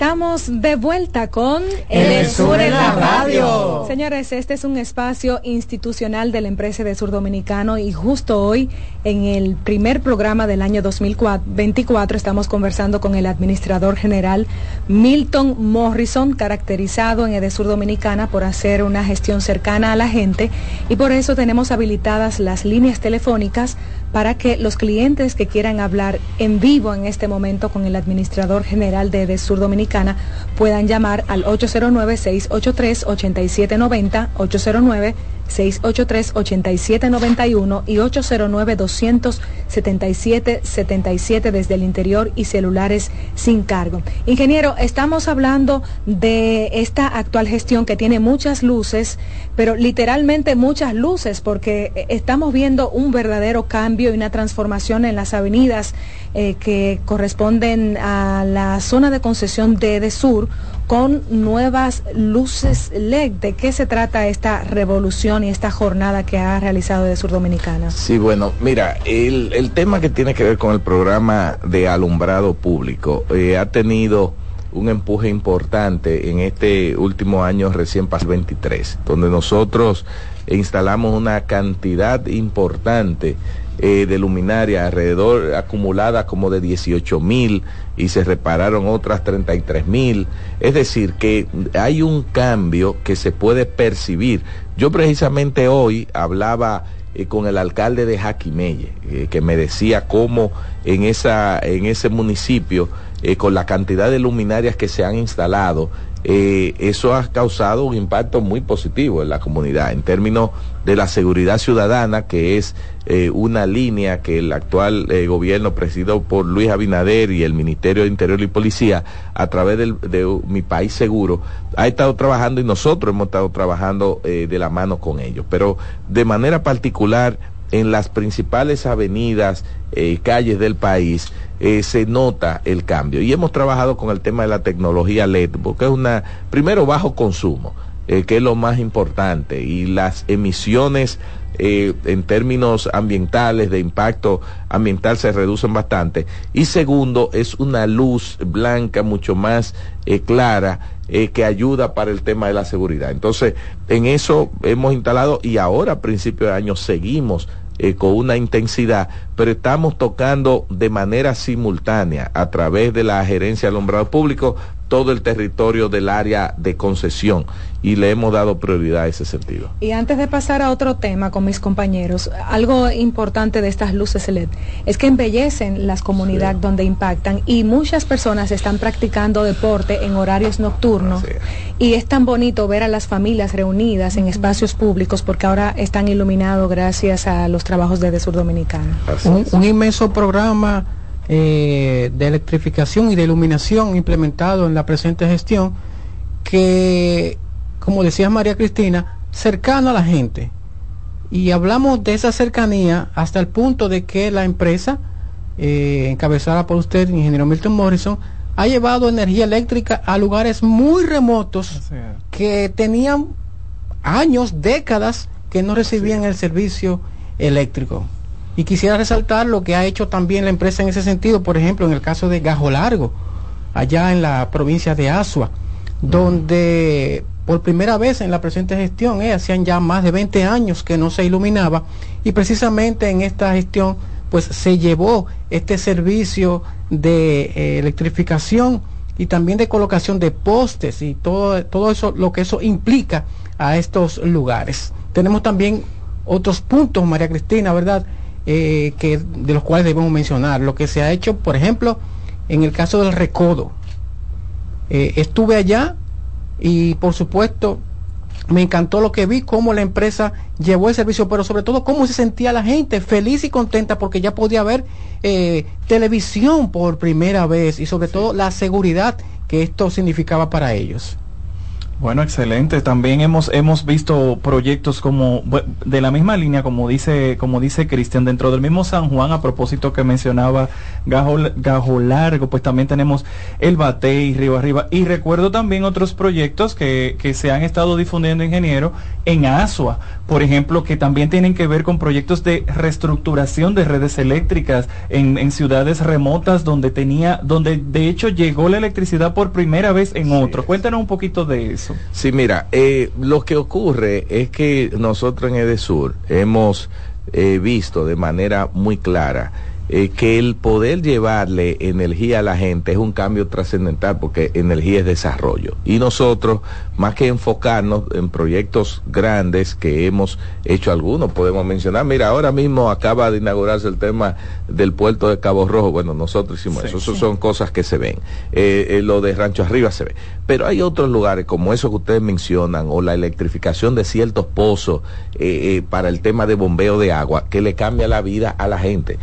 Speaker 14: Estamos de vuelta con
Speaker 15: El Sur en la radio.
Speaker 14: Señores, este es un espacio institucional de la empresa de Sur Dominicano y justo hoy, en el primer programa del año 2024, estamos conversando con el administrador general Milton Morrison, caracterizado en Edesur Dominicana por hacer una gestión cercana a la gente y por eso tenemos habilitadas las líneas telefónicas para que los clientes que quieran hablar en vivo en este momento con el administrador general de Edesur Dominicana puedan llamar al 809-683-8790, 809-683-8791 y 809-277-77 desde el interior y celulares sin cargo. Ingeniero, estamos hablando de esta actual gestión que tiene muchas luces, pero literalmente muchas luces, porque eh, estamos viendo un verdadero cambio y una transformación en las avenidas eh, que corresponden a la zona de concesión de Edesur con nuevas luces LED. ¿De qué se trata esta revolución y esta jornada que ha realizado Edesur Dominicana?
Speaker 16: Sí, bueno, mira, el, el tema que tiene que ver con el programa de alumbrado público eh, ha tenido un empuje importante en este último año recién pasado 23, donde nosotros instalamos una cantidad importante eh, de luminaria alrededor acumulada como de 18 mil y se repararon otras 33 mil. Es decir, que hay un cambio que se puede percibir. Yo precisamente hoy hablaba eh, con el alcalde de Jaquimelle, eh, que me decía cómo en, esa, en ese municipio, con la cantidad de luminarias que se han instalado, eso ha causado un impacto muy positivo en la comunidad en términos de la seguridad ciudadana, que es eh, una línea que el actual eh, gobierno presidido por Luis Abinader y el Ministerio de Interior y Policía, a través de Mi País Seguro, ha estado trabajando y nosotros hemos estado trabajando eh, de la mano con ellos. Pero de manera particular, en las principales avenidas, eh, calles del país, se nota el cambio. Y hemos trabajado con el tema de la tecnología LED, porque es una, primero, bajo consumo, que es lo más importante, y las emisiones eh, en términos ambientales, de impacto ambiental, se reducen bastante. Y segundo, es una luz blanca mucho más eh, clara eh, que ayuda para el tema de la seguridad. Entonces, en eso hemos instalado y ahora a principio de año seguimos con una intensidad, pero estamos tocando de manera simultánea a través de la gerencia de alumbrado público todo el territorio del área de concesión y le hemos dado prioridad a ese sentido.
Speaker 14: Y antes de pasar a otro tema con mis compañeros, algo importante de estas luces LED es que embellecen las comunidades donde impactan y muchas personas están practicando deporte en horarios nocturnos y es tan bonito ver a las familias reunidas en espacios públicos porque ahora están iluminados gracias a los trabajos de Sur Dominicano.
Speaker 15: un, un inmenso programa eh, de electrificación y de iluminación implementado en la presente gestión que, como decía María Cristina, cercano a la gente. Y hablamos de esa cercanía hasta el punto de que la empresa, eh, encabezada por usted, ingeniero Milton Morrison, ha llevado energía eléctrica a lugares muy remotos que tenían años, décadas, que no recibían el servicio eléctrico. Y quisiera resaltar lo que ha hecho también la empresa en ese sentido, por ejemplo, en el caso de Gajo Largo, allá en la provincia de Asua, donde por primera vez en la presente gestión, eh, hacían ya más de 20 años que no se iluminaba, y precisamente en esta gestión pues se llevó este servicio de eh, electrificación y también de colocación de postes y todo, todo eso, lo que eso implica a estos lugares. Tenemos también otros puntos, María Cristina, ¿verdad? Eh, que, de los cuales debemos mencionar. Lo que se ha hecho, por ejemplo, en el caso del recodo. Eh, estuve allá y, por supuesto, me encantó lo que vi, cómo la empresa llevó el servicio, pero sobre todo cómo se sentía la gente feliz y contenta porque ya podía ver eh, televisión por primera vez y sobre todo la seguridad que esto significaba para ellos.
Speaker 17: Bueno, excelente. También hemos hemos visto proyectos como de la misma línea como dice como dice Cristian dentro del mismo San Juan a propósito que mencionaba Gajo, Gajo Largo, pues también tenemos el Batey Río Arriba y recuerdo también otros proyectos que, que se han estado difundiendo ingeniero en Asua, por ejemplo, que también tienen que ver con proyectos de reestructuración de redes eléctricas en, en ciudades remotas donde tenía donde de hecho llegó la electricidad por primera vez en otro. Cuéntanos un poquito de eso.
Speaker 16: Sí, mira, eh, lo que ocurre es que nosotros en Edesur hemos eh, visto de manera muy clara eh, que el poder llevarle energía a la gente es un cambio trascendental porque energía es desarrollo. Y nosotros, más que enfocarnos en proyectos grandes que hemos hecho algunos, podemos mencionar, mira, ahora mismo acaba de inaugurarse el tema del puerto de Cabo Rojo, bueno, nosotros hicimos eso, eso son cosas que se ven. Eh, eh, lo de Rancho Arriba se ve. Pero hay otros lugares como eso que ustedes mencionan, o la electrificación de ciertos pozos eh, eh, para el tema de bombeo de agua, que le cambia la vida a la gente.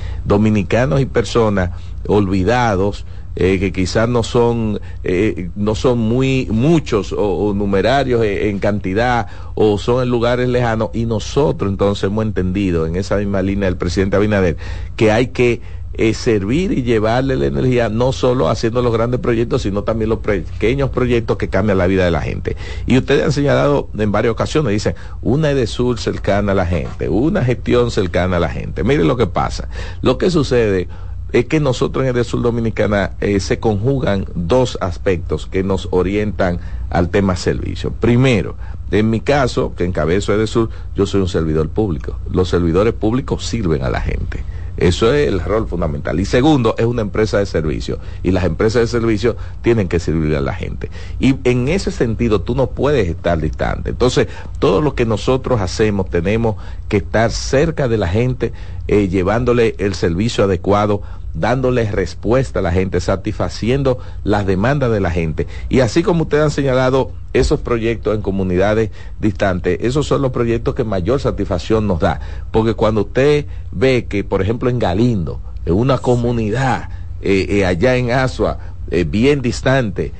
Speaker 16: Dominicanos y personas olvidados, eh, que quizás no son eh, no son muy muchos o, numerarios en cantidad o son en lugares lejanos y nosotros entonces hemos entendido en esa misma línea del presidente Abinader que hay que eh, servir y llevarle la energía no solo haciendo los grandes proyectos sino también los pequeños proyectos que cambian la vida de la gente y ustedes han señalado en varias ocasiones dicen una EDESUR cercana a la gente una gestión cercana a la gente miren lo que pasa lo que sucede es que nosotros en el sur dominicana eh, se conjugan dos aspectos que nos orientan al tema servicio. Primero, en mi caso, que encabezo Edesur, yo soy un servidor público. Los servidores públicos sirven a la gente. Eso es el rol fundamental. Y segundo, es una empresa de servicio. Y las empresas de servicio tienen que servir a la gente. Y en ese sentido, tú no puedes estar distante. Entonces, todo lo que nosotros hacemos, tenemos que estar cerca de la gente, eh, llevándole el servicio adecuado, dándole respuesta a la gente, satisfaciendo las demandas de la gente. Y así como ustedes han señalado esos proyectos en comunidades distantes, esos son los proyectos que mayor satisfacción nos da. Porque cuando usted ve que, por ejemplo, en Galindo, en una comunidad eh, eh, allá en Asua, eh, bien distante,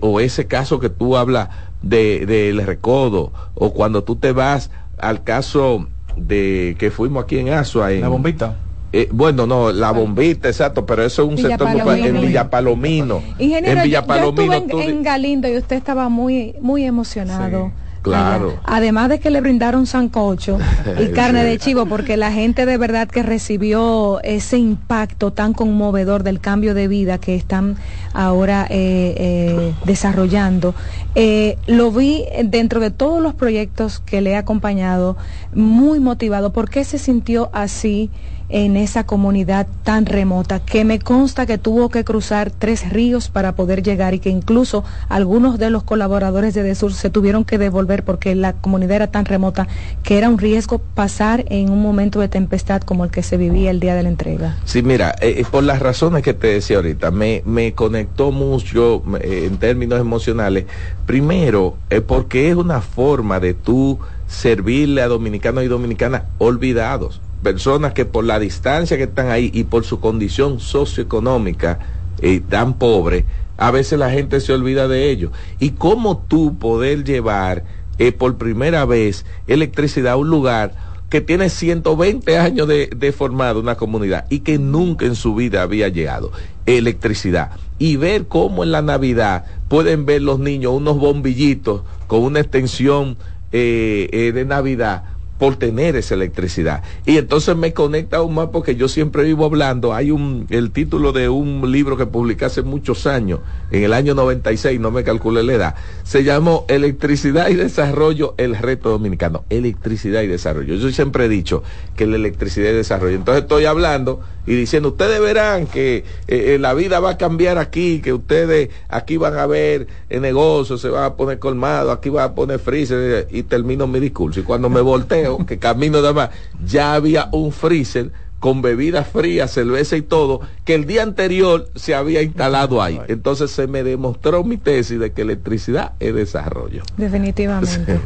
Speaker 16: o ese caso que tú hablas de del recodo, o cuando tú te vas al caso de que fuimos aquí en Asua, en
Speaker 17: La bombita.
Speaker 16: Eh, bueno, no, la bombita, exacto, pero eso es un
Speaker 14: Villa
Speaker 16: sector
Speaker 14: Palomino.
Speaker 16: en Villa Palomino.
Speaker 14: Ingeniero,
Speaker 16: en
Speaker 14: yo- estuve en, Galindo y usted estaba muy muy emocionado.
Speaker 16: Claro.
Speaker 14: allá. Además de que le brindaron sancocho y carne
Speaker 16: Sí.
Speaker 14: de chivo, porque la gente de verdad que recibió ese impacto tan conmovedor del cambio de vida que están ahora eh, eh, desarrollando. Eh, lo vi dentro de todos los proyectos que le he acompañado, muy motivado. ¿Por qué se sintió así? En esa comunidad tan remota, que me consta que tuvo que cruzar tres ríos para poder llegar y que incluso algunos de los colaboradores de Desur se tuvieron que devolver porque la comunidad era tan remota que era un riesgo pasar en un momento de tempestad como el que se vivía el día de la entrega.
Speaker 16: Sí, mira, eh, eh, por las razones que te decía ahorita, me, me conectó mucho eh, en términos emocionales. Primero, eh, porque es una forma de tú servirle a dominicanos y dominicanas olvidados, personas que por la distancia que están ahí y por su condición socioeconómica eh, tan pobre, a veces la gente se olvida de ellos. Y cómo tú poder llevar eh, por primera vez electricidad a un lugar que tiene 120 años de, de una comunidad y que nunca en su vida había llegado electricidad y ver cómo en la Navidad pueden ver los niños unos bombillitos con una extensión eh, eh, de Navidad por tener esa electricidad. Y entonces me conecta aún más porque yo siempre vivo hablando, hay un, el título de un libro que publiqué hace muchos años, en el año 96, no me calculé la edad, se llamó Electricidad y Desarrollo, el reto dominicano, electricidad y desarrollo. Yo siempre he dicho que la electricidad y desarrollo. Entonces estoy hablando y diciendo, ustedes verán que eh, eh, la vida va a cambiar aquí, que ustedes aquí van a ver el negocio, se va a poner colmado, aquí va a poner freezer y termino mi discurso. Y cuando me volteo, que camino nada más, ya había un freezer con bebidas frías, cerveza y todo, que el día anterior se había instalado ahí. Entonces se me demostró mi tesis de que electricidad es desarrollo.
Speaker 14: Definitivamente.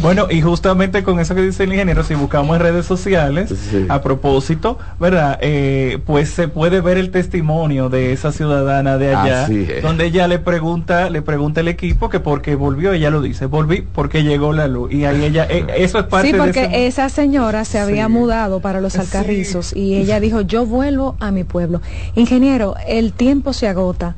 Speaker 17: Bueno, y justamente con eso que dice el ingeniero, si buscamos en redes sociales, a propósito, ¿verdad? Eh, pues se puede ver el testimonio de esa ciudadana de allá, donde ella le pregunta, le pregunta al equipo que por qué volvió, ella lo dice, volví porque llegó la luz. Y ahí ella, eh, eso es parte
Speaker 14: Sí,
Speaker 17: de
Speaker 14: porque
Speaker 17: ese-
Speaker 14: esa señora se había
Speaker 17: Sí.
Speaker 14: mudado para los Alcarrizos y ella dijo, yo vuelvo a mi pueblo. Ingeniero, el tiempo se agota.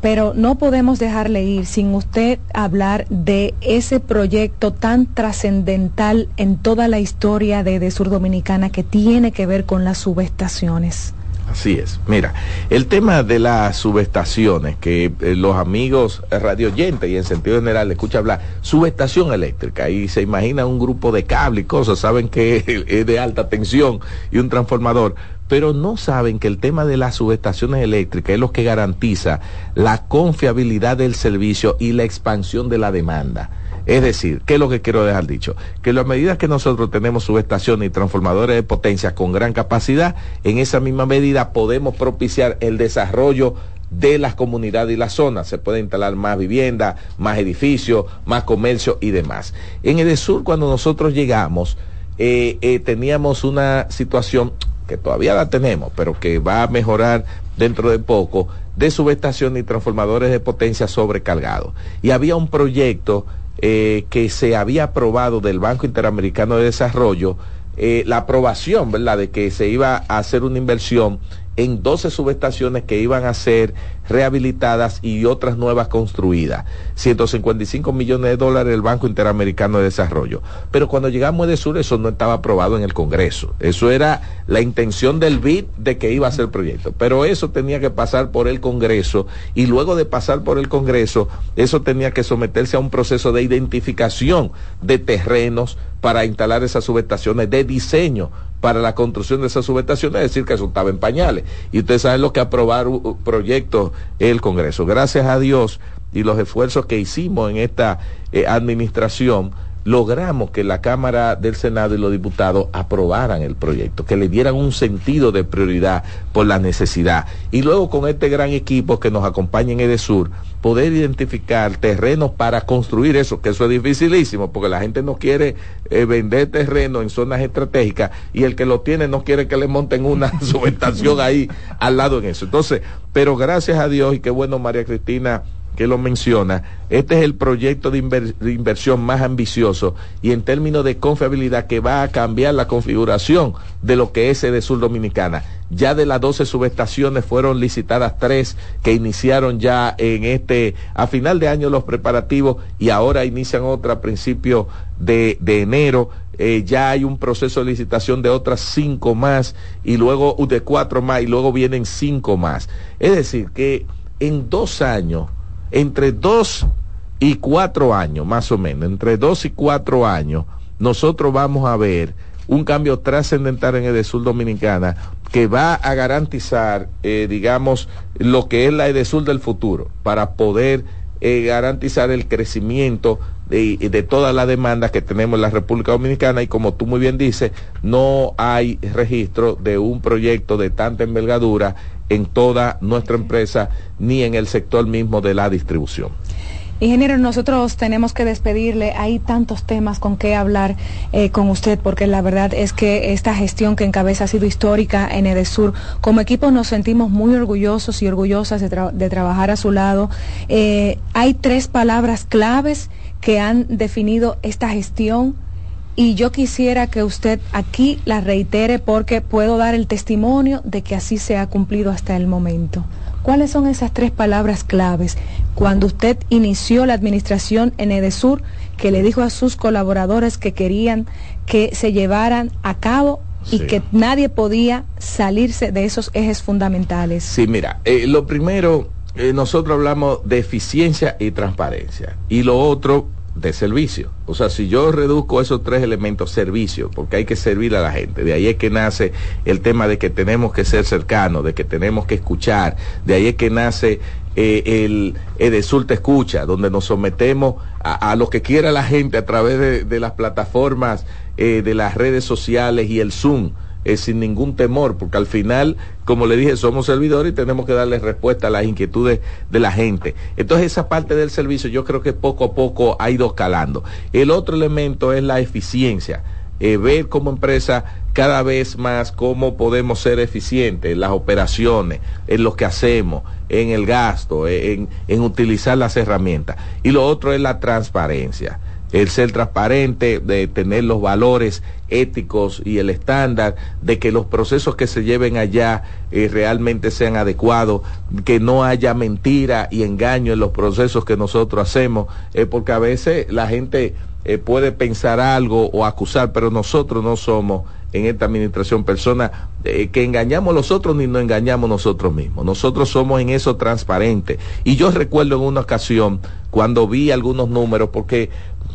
Speaker 14: Pero no podemos dejarle ir sin usted hablar de ese proyecto tan trascendental en toda la historia de, de Sur Dominicana que tiene que ver con las subestaciones.
Speaker 16: Así es. Mira, el tema de las subestaciones, que eh, los amigos radio oyentes y en sentido general escucha hablar, subestación eléctrica, y se imagina un grupo de cable y cosas, saben que es de alta tensión y un transformador, pero no saben que el tema de las subestaciones eléctricas es lo que garantiza la confiabilidad del servicio y la expansión de la demanda. Es decir, ¿qué es lo que quiero dejar dicho? Que a medida que nosotros tenemos subestaciones y transformadores de potencia con gran capacidad, en esa misma medida podemos propiciar el desarrollo de las comunidades y las zonas. Se puede instalar más vivienda, más edificios, más comercio y demás. En Edesur, cuando nosotros llegamos, eh, eh, teníamos una situación que todavía la tenemos, pero que va a mejorar dentro de poco, de subestaciones y transformadores de potencia sobrecargados. Y había un proyecto eh, que se había aprobado del Banco Interamericano de Desarrollo, eh, la aprobación, ¿verdad?, de que se iba a hacer una inversión en 12 subestaciones que iban a ser rehabilitadas y otras nuevas construidas. 155 millones de dólares del Banco Interamericano de Desarrollo. Pero cuando llegamos de Sur eso no estaba aprobado en el Congreso. Eso era la intención del BID de que iba a ser el proyecto. Pero eso tenía que pasar por el Congreso y luego de pasar por el Congreso, eso tenía que someterse a un proceso de identificación de terrenos para instalar esas subestaciones, de diseño para la construcción de esas subestaciones, es decir, que eso estaba en pañales. Y ustedes saben lo que aprobar un un proyecto el Congreso. Gracias a Dios y los esfuerzos que hicimos en esta eh, administración, logramos que la Cámara del Senado y los diputados aprobaran el proyecto, que le dieran un sentido de prioridad por la necesidad. Y luego con este gran equipo que nos acompaña en Edesur, poder identificar terrenos para construir eso, que eso es dificilísimo, porque la gente no quiere eh, vender terreno en zonas estratégicas y el que lo tiene no quiere que le monten una subestación ahí al lado en eso. Entonces, pero gracias a Dios y qué bueno María Cristina que lo menciona, este es el proyecto de, inver- de inversión más ambicioso y en términos de confiabilidad que va a cambiar la configuración de lo que es de Sur Dominicana. Ya de las 12 subestaciones fueron licitadas tres que iniciaron ya en este, a final de año los preparativos y ahora inician otra a principios de, enero. Eh, ya hay un proceso de licitación de otras cinco más y luego de cuatro más y luego vienen cinco más. Es decir, que en dos años entre dos y cuatro años, más o menos, entre dos y cuatro años, nosotros vamos a ver un cambio trascendental en Edesur Dominicana que va a garantizar, eh, digamos, lo que es la Edesur del futuro, para poder eh, garantizar el crecimiento de, de toda la demanda que tenemos en la República Dominicana. Y como tú muy bien dices, no hay registro de un proyecto de tanta envergadura en toda nuestra empresa ni en el sector mismo de la distribución.
Speaker 14: Ingeniero, nosotros tenemos que despedirle. Hay tantos temas con que hablar eh, con usted, porque la verdad es que esta gestión que encabeza ha sido histórica en Edesur. Como equipo nos sentimos muy orgullosos y orgullosas de, tra- de trabajar a su lado. Eh, hay tres palabras claves que han definido esta gestión y yo quisiera que usted aquí la reitere porque puedo dar el testimonio de que así se ha cumplido hasta el momento. ¿Cuáles son esas tres palabras claves cuando usted inició la administración en Edesur que le dijo a sus colaboradores que querían que se llevaran a cabo y
Speaker 16: Sí.
Speaker 14: que nadie podía salirse de esos ejes fundamentales?
Speaker 16: Sí, mira, eh, lo primero, eh, nosotros hablamos de eficiencia y transparencia. Y lo otro, de servicio. O sea, si yo reduzco esos tres elementos, servicio, porque hay que servir a la gente. De ahí es que nace el tema de que tenemos que ser cercanos, de que tenemos que escuchar. De ahí es que nace eh, el Edesur te escucha, donde nos sometemos a, a lo que quiera la gente a través de, de las plataformas, eh, de las redes sociales y el Zoom eh, sin ningún temor, porque al final, como le dije, somos servidores y tenemos que darle respuesta a las inquietudes de la gente. Entonces esa parte del servicio yo creo que poco a poco ha ido escalando. El otro elemento es la eficiencia. Eh, ver como empresa cada vez más cómo podemos ser eficientes en las operaciones, en lo que hacemos, en el gasto, en, en utilizar las herramientas. Y lo otro es la transparencia el ser transparente, de tener los valores éticos y el estándar, de que los procesos que se lleven allá eh, realmente sean adecuados, que no haya mentira y engaño en los procesos que nosotros hacemos, eh, porque a veces la gente eh, puede pensar algo o acusar, pero nosotros no somos en esta administración personas que engañamos a los otros ni nos engañamos nosotros mismos. Nosotros somos en eso transparentes. Y yo recuerdo en una ocasión cuando vi algunos números, porque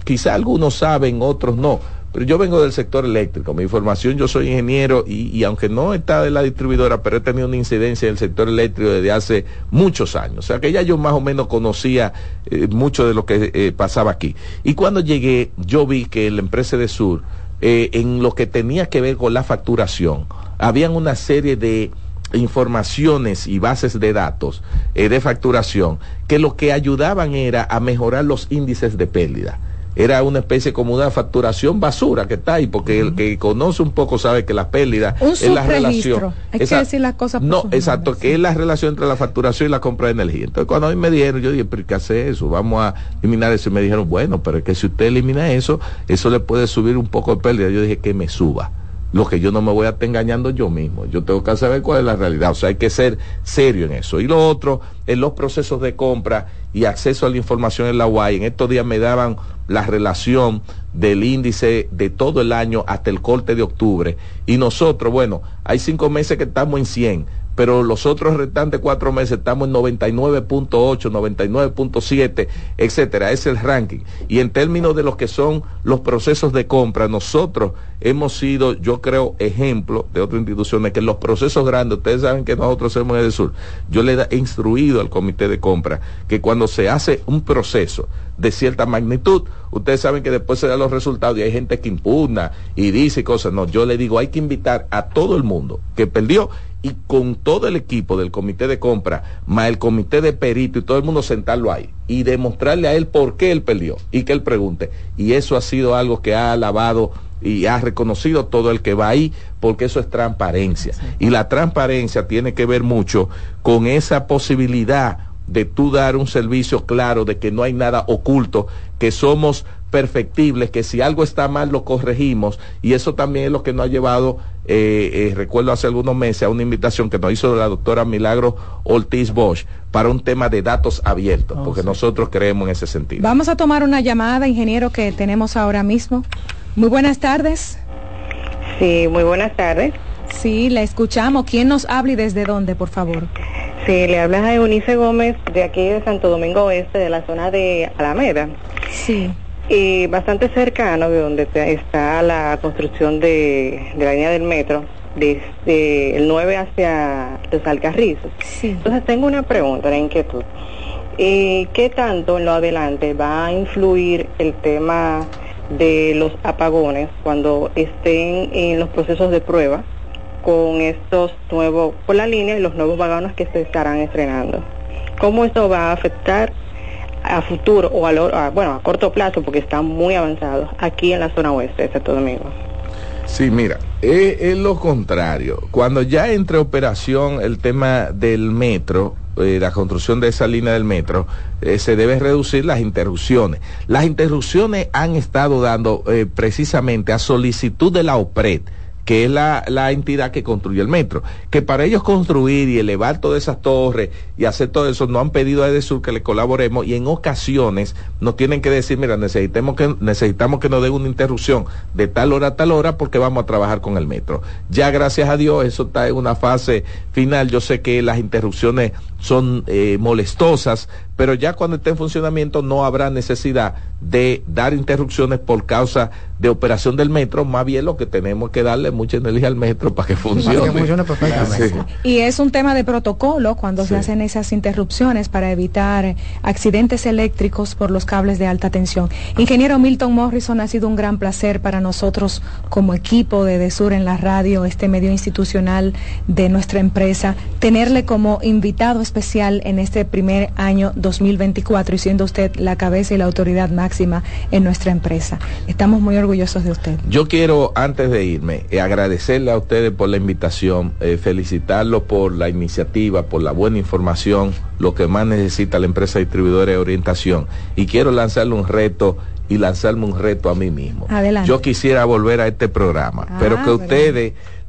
Speaker 16: quizá algunos saben, otros no. Pero yo vengo del sector eléctrico, mi formación, yo soy ingeniero y, y, aunque no está de la distribuidora, pero he tenido una incidencia en el sector eléctrico desde hace muchos años. O sea que ya yo más o menos conocía eh, mucho de lo que eh, pasaba aquí. Y cuando llegué, yo vi que la empresa de Sur, eh, en lo que tenía que ver con la facturación, habían una serie de informaciones y bases de datos de facturación que lo que ayudaban era a mejorar los índices de pérdida era una especie como una facturación basura que está ahí, porque el que conoce un poco sabe que la pérdida es la relación.
Speaker 14: Hay que decir las cosas
Speaker 16: por No, exacto, nombres, que sí. es la relación entre la facturación y la compra de energía. Entonces, cuando a mí me dijeron, yo dije, pero ¿qué hace eso? Vamos a eliminar eso. Y me dijeron, bueno, pero es que si usted elimina eso, eso le puede subir un poco de pérdida. Yo dije que me suba lo que yo no me voy a estar engañando yo mismo. Yo tengo que saber cuál es la realidad. O sea, hay que ser serio en eso. Y lo otro, en los procesos de compra y acceso a la información en la UAI. En estos días me daban la relación del índice de todo el año hasta el corte de octubre. Y nosotros, bueno, hay cinco meses que estamos en 100 pero los otros restantes cuatro meses estamos en 99.8, 99.7, etcétera. Es el ranking. Y en términos de lo que son los procesos de compra, nosotros hemos sido, yo creo, ejemplo de otras instituciones que los procesos grandes, ustedes saben que nosotros en el sur, yo le he instruido al comité de compra que cuando se hace un proceso de cierta magnitud, ustedes saben que después se dan los resultados y hay gente que impugna y dice cosas. No, yo le digo, hay que invitar a todo el mundo que perdió y con todo el equipo del comité de compra, más el comité de perito y todo el mundo sentarlo ahí y demostrarle a él por qué él perdió y que él pregunte. Y eso ha sido algo que ha alabado y ha reconocido todo el que va ahí porque eso es transparencia. Sí. Y la transparencia tiene que ver mucho con esa posibilidad de tú dar un servicio claro, de que no hay nada oculto, que somos perfectibles, que si algo está mal lo corregimos y eso también es lo que nos ha llevado, eh, eh, recuerdo hace algunos meses, a una invitación que nos hizo la doctora Milagro Ortiz Bosch para un tema de datos abiertos, oh, porque sí. nosotros creemos en ese sentido.
Speaker 14: Vamos a tomar una llamada, ingeniero, que tenemos ahora mismo. Muy buenas tardes.
Speaker 21: Sí, muy buenas tardes.
Speaker 14: Sí, la escuchamos. ¿Quién nos habla y desde dónde, por favor?
Speaker 21: Sí, le hablas a Eunice Gómez de aquí de Santo Domingo Oeste, de la zona de Alameda.
Speaker 14: Sí.
Speaker 21: Y bastante cercano de donde está la construcción de, de la línea del metro, desde el 9 hacia los Alcarrizos.
Speaker 14: Sí.
Speaker 21: Entonces tengo una pregunta, una inquietud. Eh, ¿Qué tanto en lo adelante va a influir el tema de los apagones cuando estén en los procesos de prueba con estos nuevos, por la línea y los nuevos vagones que se estarán estrenando. ¿Cómo esto va a afectar a futuro o a, lo, a, bueno, a corto plazo, porque están muy avanzados aquí en la zona oeste de Santo Domingo?
Speaker 16: Sí, mira, es, lo contrario. Cuando ya entre operación el tema del metro, eh, la construcción de esa línea del metro, eh, se debe reducir las interrupciones. Las interrupciones han estado dando eh, precisamente a solicitud de la OPRED que es la, la, entidad que construye el metro, que para ellos construir y elevar todas esas torres y hacer todo eso, no han pedido a Edesur que le colaboremos y en ocasiones nos tienen que decir, mira, necesitamos que, necesitamos que nos den una interrupción de tal hora a tal hora porque vamos a trabajar con el metro. Ya gracias a Dios eso está en una fase final, yo sé que las interrupciones son eh, molestosas, pero ya cuando esté en funcionamiento no habrá necesidad de dar interrupciones por causa de operación del metro, más bien lo que tenemos que darle mucha energía al metro para que funcione.
Speaker 15: Para que funcione perfectamente.
Speaker 16: Sí.
Speaker 14: Y es un tema de protocolo cuando se hacen esas interrupciones para evitar eh, accidentes eléctricos por los cables de alta tensión. Ingeniero Milton Morrison, ha sido un gran placer para nosotros como equipo de Desur en la radio, este medio institucional de nuestra empresa, tenerle como invitado especial en este primer año 2024 y siendo usted la cabeza y la autoridad máxima en nuestra empresa. Estamos muy orgullosos de usted.
Speaker 16: Yo quiero, antes de irme, eh, agradecerle a ustedes por la invitación, eh, felicitarlo por la iniciativa, por la buena información, lo que más necesita la empresa distribuidora de orientación. Y quiero lanzarle un reto y lanzarme un reto a mí mismo.
Speaker 14: Adelante.
Speaker 16: Yo quisiera volver a este programa,
Speaker 14: Ah,
Speaker 16: pero que
Speaker 14: bueno.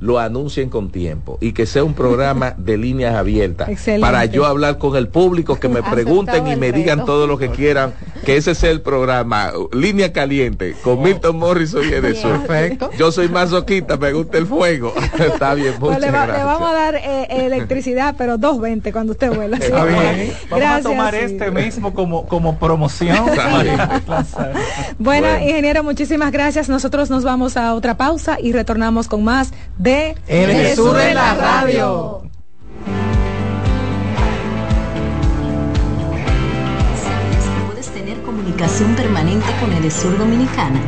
Speaker 16: Lo anuncien con tiempo y que sea un programa de líneas abiertas
Speaker 14: Excelente.
Speaker 16: para yo hablar con el público, que me
Speaker 14: Aceptado
Speaker 16: pregunten y me digan
Speaker 14: reto.
Speaker 16: todo lo que quieran, que ese sea el programa, Línea Caliente, con Milton Morrison y Edesur.
Speaker 15: Perfecto.
Speaker 16: Yo soy masoquista, me gusta el fuego. Está bien,
Speaker 14: Pues
Speaker 16: muchas
Speaker 14: le, va- le
Speaker 16: gracias.
Speaker 14: vamos a dar eh, electricidad, pero 2.20 cuando usted vuela.
Speaker 17: Está
Speaker 14: que-
Speaker 17: bien. Vamos
Speaker 14: Gracias.
Speaker 17: a tomar
Speaker 14: sí.
Speaker 17: este mismo como, como promoción.
Speaker 14: Bueno,
Speaker 16: Bueno.
Speaker 14: ingeniero, muchísimas gracias. Nosotros nos vamos a otra pausa y retornamos con más de
Speaker 15: El Sur en la radio.
Speaker 19: ¿Sabías que puedes tener comunicación permanente con Edesur Dominicana?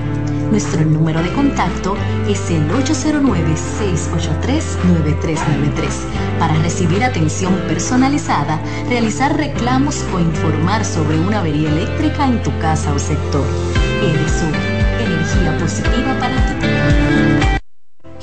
Speaker 19: Nuestro número de contacto es el 809-683-9393 para recibir atención personalizada, realizar reclamos o informar sobre una avería eléctrica en tu casa o sector. Edesur, energía positiva para ti.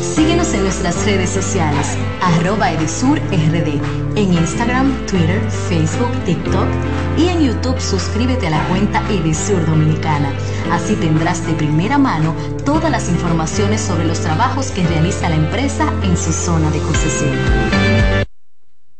Speaker 19: Síguenos en nuestras redes sociales, arroba Edesur RD, en Instagram, Twitter, Facebook, TikTok y en YouTube suscríbete a la cuenta Edesur Dominicana. Así tendrás de primera mano todas las informaciones sobre los trabajos que realiza la empresa en su zona de concesión.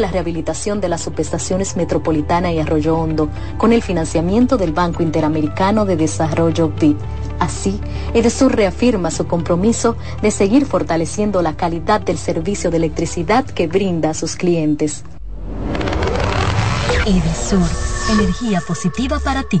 Speaker 19: la rehabilitación de las subestaciones Metropolitana y Arroyo Hondo con el financiamiento del Banco Interamericano de Desarrollo BID. Así, Edesur reafirma su compromiso de seguir fortaleciendo la calidad del servicio de electricidad que brinda a sus clientes. Edesur, energía positiva para ti.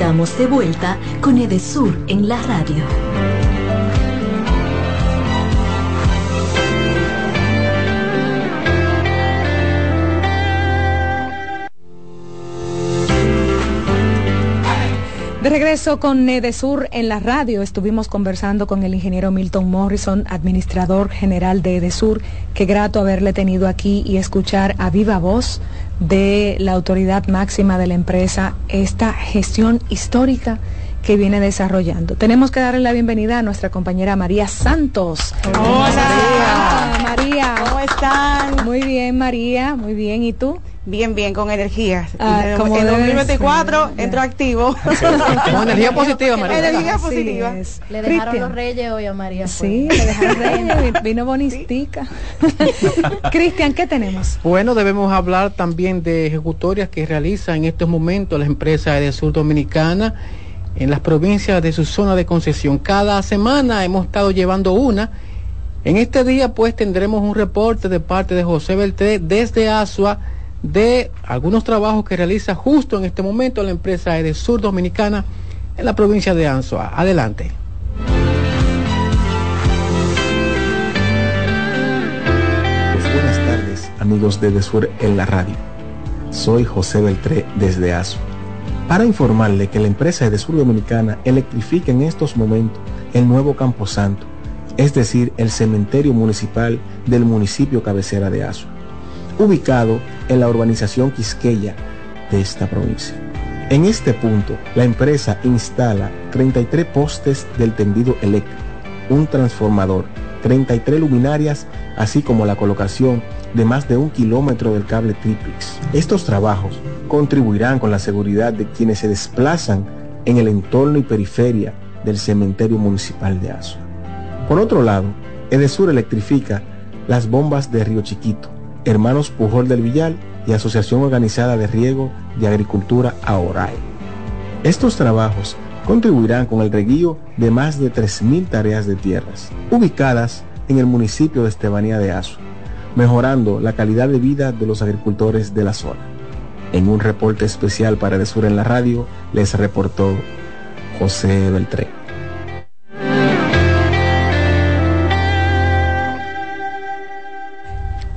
Speaker 19: Estamos de vuelta con Edesur en la radio.
Speaker 14: De regreso con Edesur en la radio, estuvimos conversando con el ingeniero Milton Morrison, administrador general de Edesur. Qué grato haberle tenido aquí y escuchar a viva voz de la autoridad máxima de la empresa esta gestión histórica que viene desarrollando. Tenemos que darle la bienvenida a nuestra compañera María Santos. Hola María.
Speaker 22: ¿Cómo están?
Speaker 14: Muy bien María, muy bien. ¿Y tú?
Speaker 22: Bien, bien, con energía.
Speaker 14: Ah,
Speaker 22: en
Speaker 14: como
Speaker 22: en
Speaker 14: debe
Speaker 22: 2024
Speaker 14: ser,
Speaker 22: entro activo.
Speaker 15: Con energía positiva, María.
Speaker 22: Energía
Speaker 14: Así
Speaker 22: positiva.
Speaker 14: es.
Speaker 18: Le dejaron
Speaker 14: Cristian.
Speaker 18: los reyes hoy a María.
Speaker 14: Sí,
Speaker 18: pues.
Speaker 14: le dejaron reyes, vino bonistica. Cristian, ¿qué tenemos?
Speaker 15: Bueno, debemos hablar también de ejecutorias que realiza en estos momentos la empresa de Sur Dominicana en las provincias de su zona de concesión. Cada semana hemos estado llevando una. En este día pues tendremos un reporte de parte de José Beltré desde Asua de algunos trabajos que realiza justo en este momento la empresa de Sur Dominicana en la provincia de Asua. Adelante.
Speaker 23: Pues buenas tardes, amigos de Desur en la radio. Soy José Beltré desde ASO. Para informarle que la empresa de Sur Dominicana electrifica en estos momentos el nuevo Camposanto, es decir, el cementerio municipal del municipio cabecera de ASO, ubicado en la urbanización Quisqueya de esta provincia. En este punto, la empresa instala 33 postes del tendido eléctrico, un transformador, 33 luminarias, así como la colocación de más de un kilómetro del cable triplex. Estos trabajos contribuirán con la seguridad de quienes se desplazan en el entorno y periferia del cementerio municipal de Azo. Por otro lado, Edesur electrifica las bombas de Río Chiquito, Hermanos Pujol del Villal y Asociación Organizada de Riego de Agricultura AORAE. Estos trabajos contribuirán con el reguío de más de 3.000 tareas de tierras, ubicadas en el municipio de Estebanía de Azo, mejorando la calidad de vida de los agricultores de la zona. En un reporte especial para Edesur en la radio, les reportó José Beltré.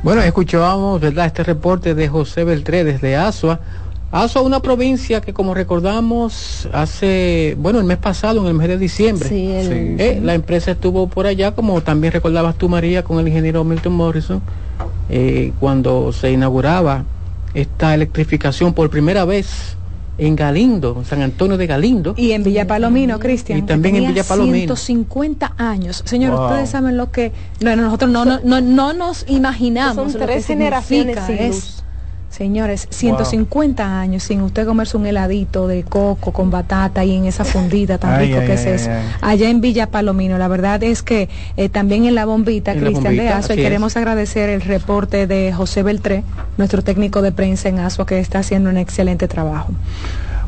Speaker 15: Bueno, escuchábamos, ¿verdad?, este reporte de José Beltré desde Asua. Asua, una provincia que, como recordamos, hace, bueno, el mes pasado, en el mes de diciembre,
Speaker 18: Sí, el- Sí.
Speaker 15: eh, la empresa estuvo por allá, como también recordabas tú, María, con el ingeniero Milton Morrison, eh, cuando se inauguraba esta electrificación por primera vez en Galindo, en San Antonio de Galindo.
Speaker 14: Y en Villa Palomino, Cristian.
Speaker 15: Y
Speaker 14: que
Speaker 15: también en Villa Palomino.
Speaker 14: 150 años. Señor,
Speaker 15: Wow.
Speaker 14: ustedes saben lo que. No, nosotros no, no, no, no nos imaginamos.
Speaker 22: Son
Speaker 14: lo que
Speaker 22: tres generaciones sin
Speaker 14: Es-
Speaker 22: luz.
Speaker 14: Señores, 150 años sin usted comerse un heladito de coco con batata y en esa fundita tan
Speaker 17: Ay,
Speaker 14: rico
Speaker 17: ay,
Speaker 14: que es eso. Allá en Villa Palomino, la verdad es que eh, también en la bombita, Cristian de Asua, y
Speaker 15: es.
Speaker 14: queremos agradecer el reporte de José Beltré, nuestro técnico de prensa en Asua, que está haciendo un excelente trabajo.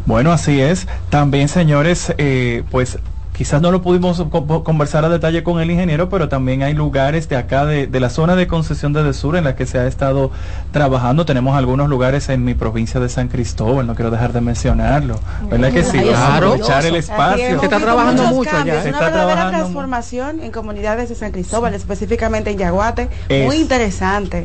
Speaker 17: Bueno, así es. También, señores, eh, pues quizás no lo pudimos co- conversar a detalle con el ingeniero, pero también hay lugares de acá, de, de la zona de concesión de Desur, en la que se ha estado trabajando. Tenemos algunos lugares en mi provincia de San Cristóbal, no quiero dejar de mencionarlo. ¿Verdad que sí?
Speaker 15: Claro.
Speaker 17: aprovechar el espacio.
Speaker 15: Se está trabajando mucho
Speaker 22: cambios,
Speaker 15: allá,
Speaker 17: Se
Speaker 22: Una
Speaker 17: está
Speaker 22: verdadera transformación en comunidades de San Cristóbal, específicamente en Yaguate.
Speaker 17: Es-
Speaker 22: Muy interesante.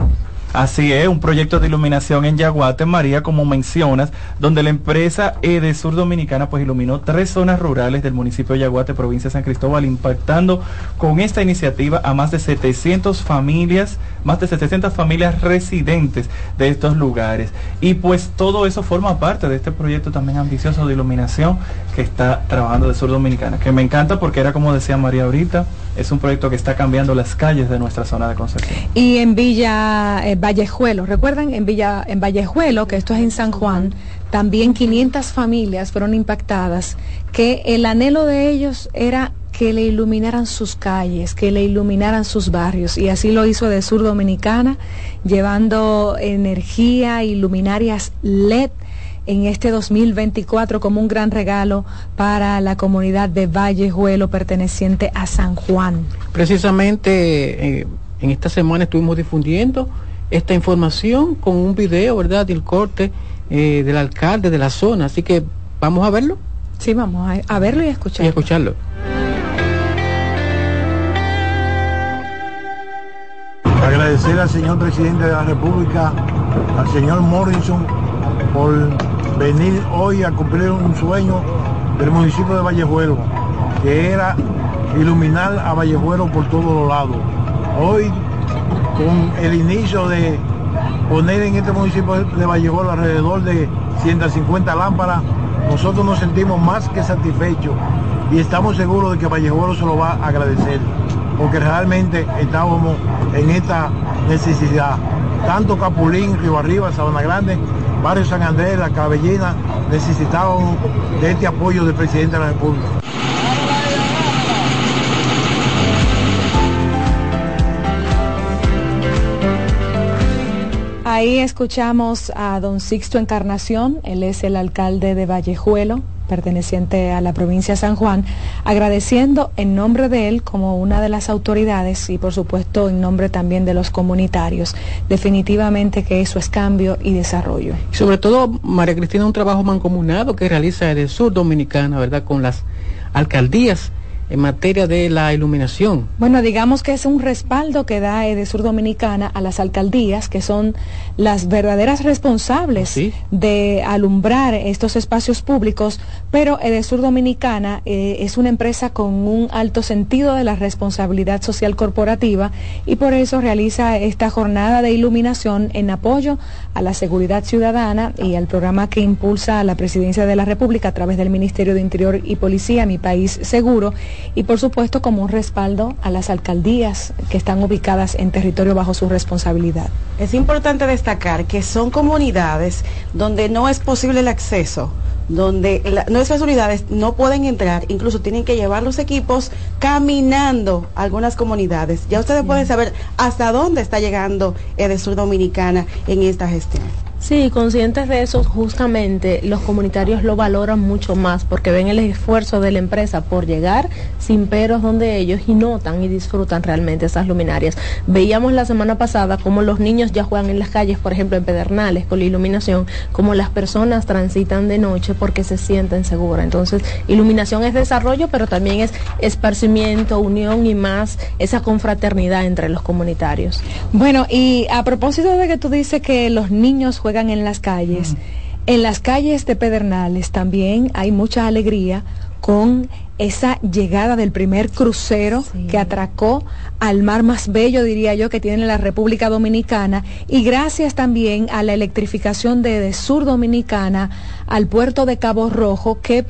Speaker 17: Así es, un proyecto de iluminación en Yaguate, María, como mencionas, donde la empresa Edesur Dominicana pues iluminó tres zonas rurales del municipio de Yaguate, provincia de San Cristóbal, impactando con esta iniciativa a más de 700 familias, más de 700 familias residentes de estos lugares. Y pues todo eso forma parte de este proyecto también ambicioso de iluminación que está trabajando Edesur Dominicana, que me encanta porque era como decía María ahorita, es un proyecto que está cambiando las calles de nuestra zona de concesión.
Speaker 14: Y en Villa eh, Vallejuelo, ¿recuerdan? En Villa en Vallejuelo, que esto es en San Juan, también 500 familias fueron impactadas, que el anhelo de ellos era que le iluminaran sus calles, que le iluminaran sus barrios. Y así lo hizo de Sur Dominicana, llevando energía, iluminarias LED en este 2024 como un gran regalo para la comunidad de Vallejuelo perteneciente a San Juan.
Speaker 15: Precisamente eh, en esta semana estuvimos difundiendo esta información con un video, ¿verdad? Del corte eh, del alcalde de la zona. Así que vamos a verlo.
Speaker 14: Sí, vamos a, a verlo y a
Speaker 15: Y
Speaker 14: escucharlo.
Speaker 15: a escucharlo.
Speaker 24: Agradecer al señor presidente de la República, al señor Morrison, por venir hoy a cumplir un sueño del municipio de Vallejuelo, que era iluminar a Vallejuelo por todos los lados. Hoy, con el inicio de poner en este municipio de Vallejuelo alrededor de 150 lámparas, nosotros nos sentimos más que satisfechos y estamos seguros de que Vallejuelo se lo va a agradecer, porque realmente estábamos en esta necesidad. Tanto Capulín, Río Arriba, Sabana Grande, Barrio San Andrés, La Cabellina, necesitaban de este apoyo del presidente de la República.
Speaker 14: Ahí escuchamos a don Sixto Encarnación, él es el alcalde de Vallejuelo, perteneciente a la provincia de San Juan, agradeciendo en nombre de él como una de las autoridades y por supuesto en nombre también de los comunitarios. Definitivamente que eso es cambio y desarrollo.
Speaker 15: Y sobre todo, María Cristina, un trabajo mancomunado que realiza el Sur Dominicana, ¿verdad? Con las alcaldías en materia de la iluminación.
Speaker 14: Bueno, digamos que es un respaldo que da Edesur Dominicana a las alcaldías, que son las verdaderas responsables de alumbrar estos espacios públicos, pero Edesur Dominicana eh, es una empresa con un alto sentido de la responsabilidad social corporativa y por eso realiza esta jornada de iluminación en apoyo a la seguridad ciudadana y al programa que impulsa la Presidencia de la República a través del Ministerio de Interior y Policía, Mi País Seguro y por supuesto como un respaldo a las alcaldías que están ubicadas en territorio bajo su responsabilidad.
Speaker 22: Es importante destacar que son comunidades donde no es posible el acceso, donde la- nuestras unidades no pueden entrar, incluso tienen que llevar los equipos caminando a algunas comunidades. Ya ustedes pueden saber hasta dónde está llegando Edesur Dominicana en esta gestión.
Speaker 25: Sí, conscientes de eso, justamente los comunitarios lo valoran mucho más porque ven el esfuerzo de la empresa por llegar sin peros donde ellos y notan y disfrutan realmente esas luminarias. Veíamos la semana pasada cómo los niños ya juegan en las calles, por ejemplo en Pedernales con la iluminación, como las personas transitan de noche porque se sienten seguras. Entonces, iluminación es desarrollo, pero también es esparcimiento, unión y más esa confraternidad entre los comunitarios.
Speaker 14: Bueno, y a propósito de que tú dices que los niños juegan en las calles, en las calles de Pedernales también hay mucha alegría con esa llegada del primer crucero que atracó al mar más bello, diría yo, que tiene la República Dominicana. Y gracias también a la electrificación de, de Sur Dominicana al puerto de Cabo Rojo que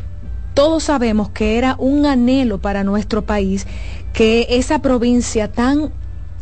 Speaker 14: todos sabemos que era un anhelo para nuestro país que esa provincia tan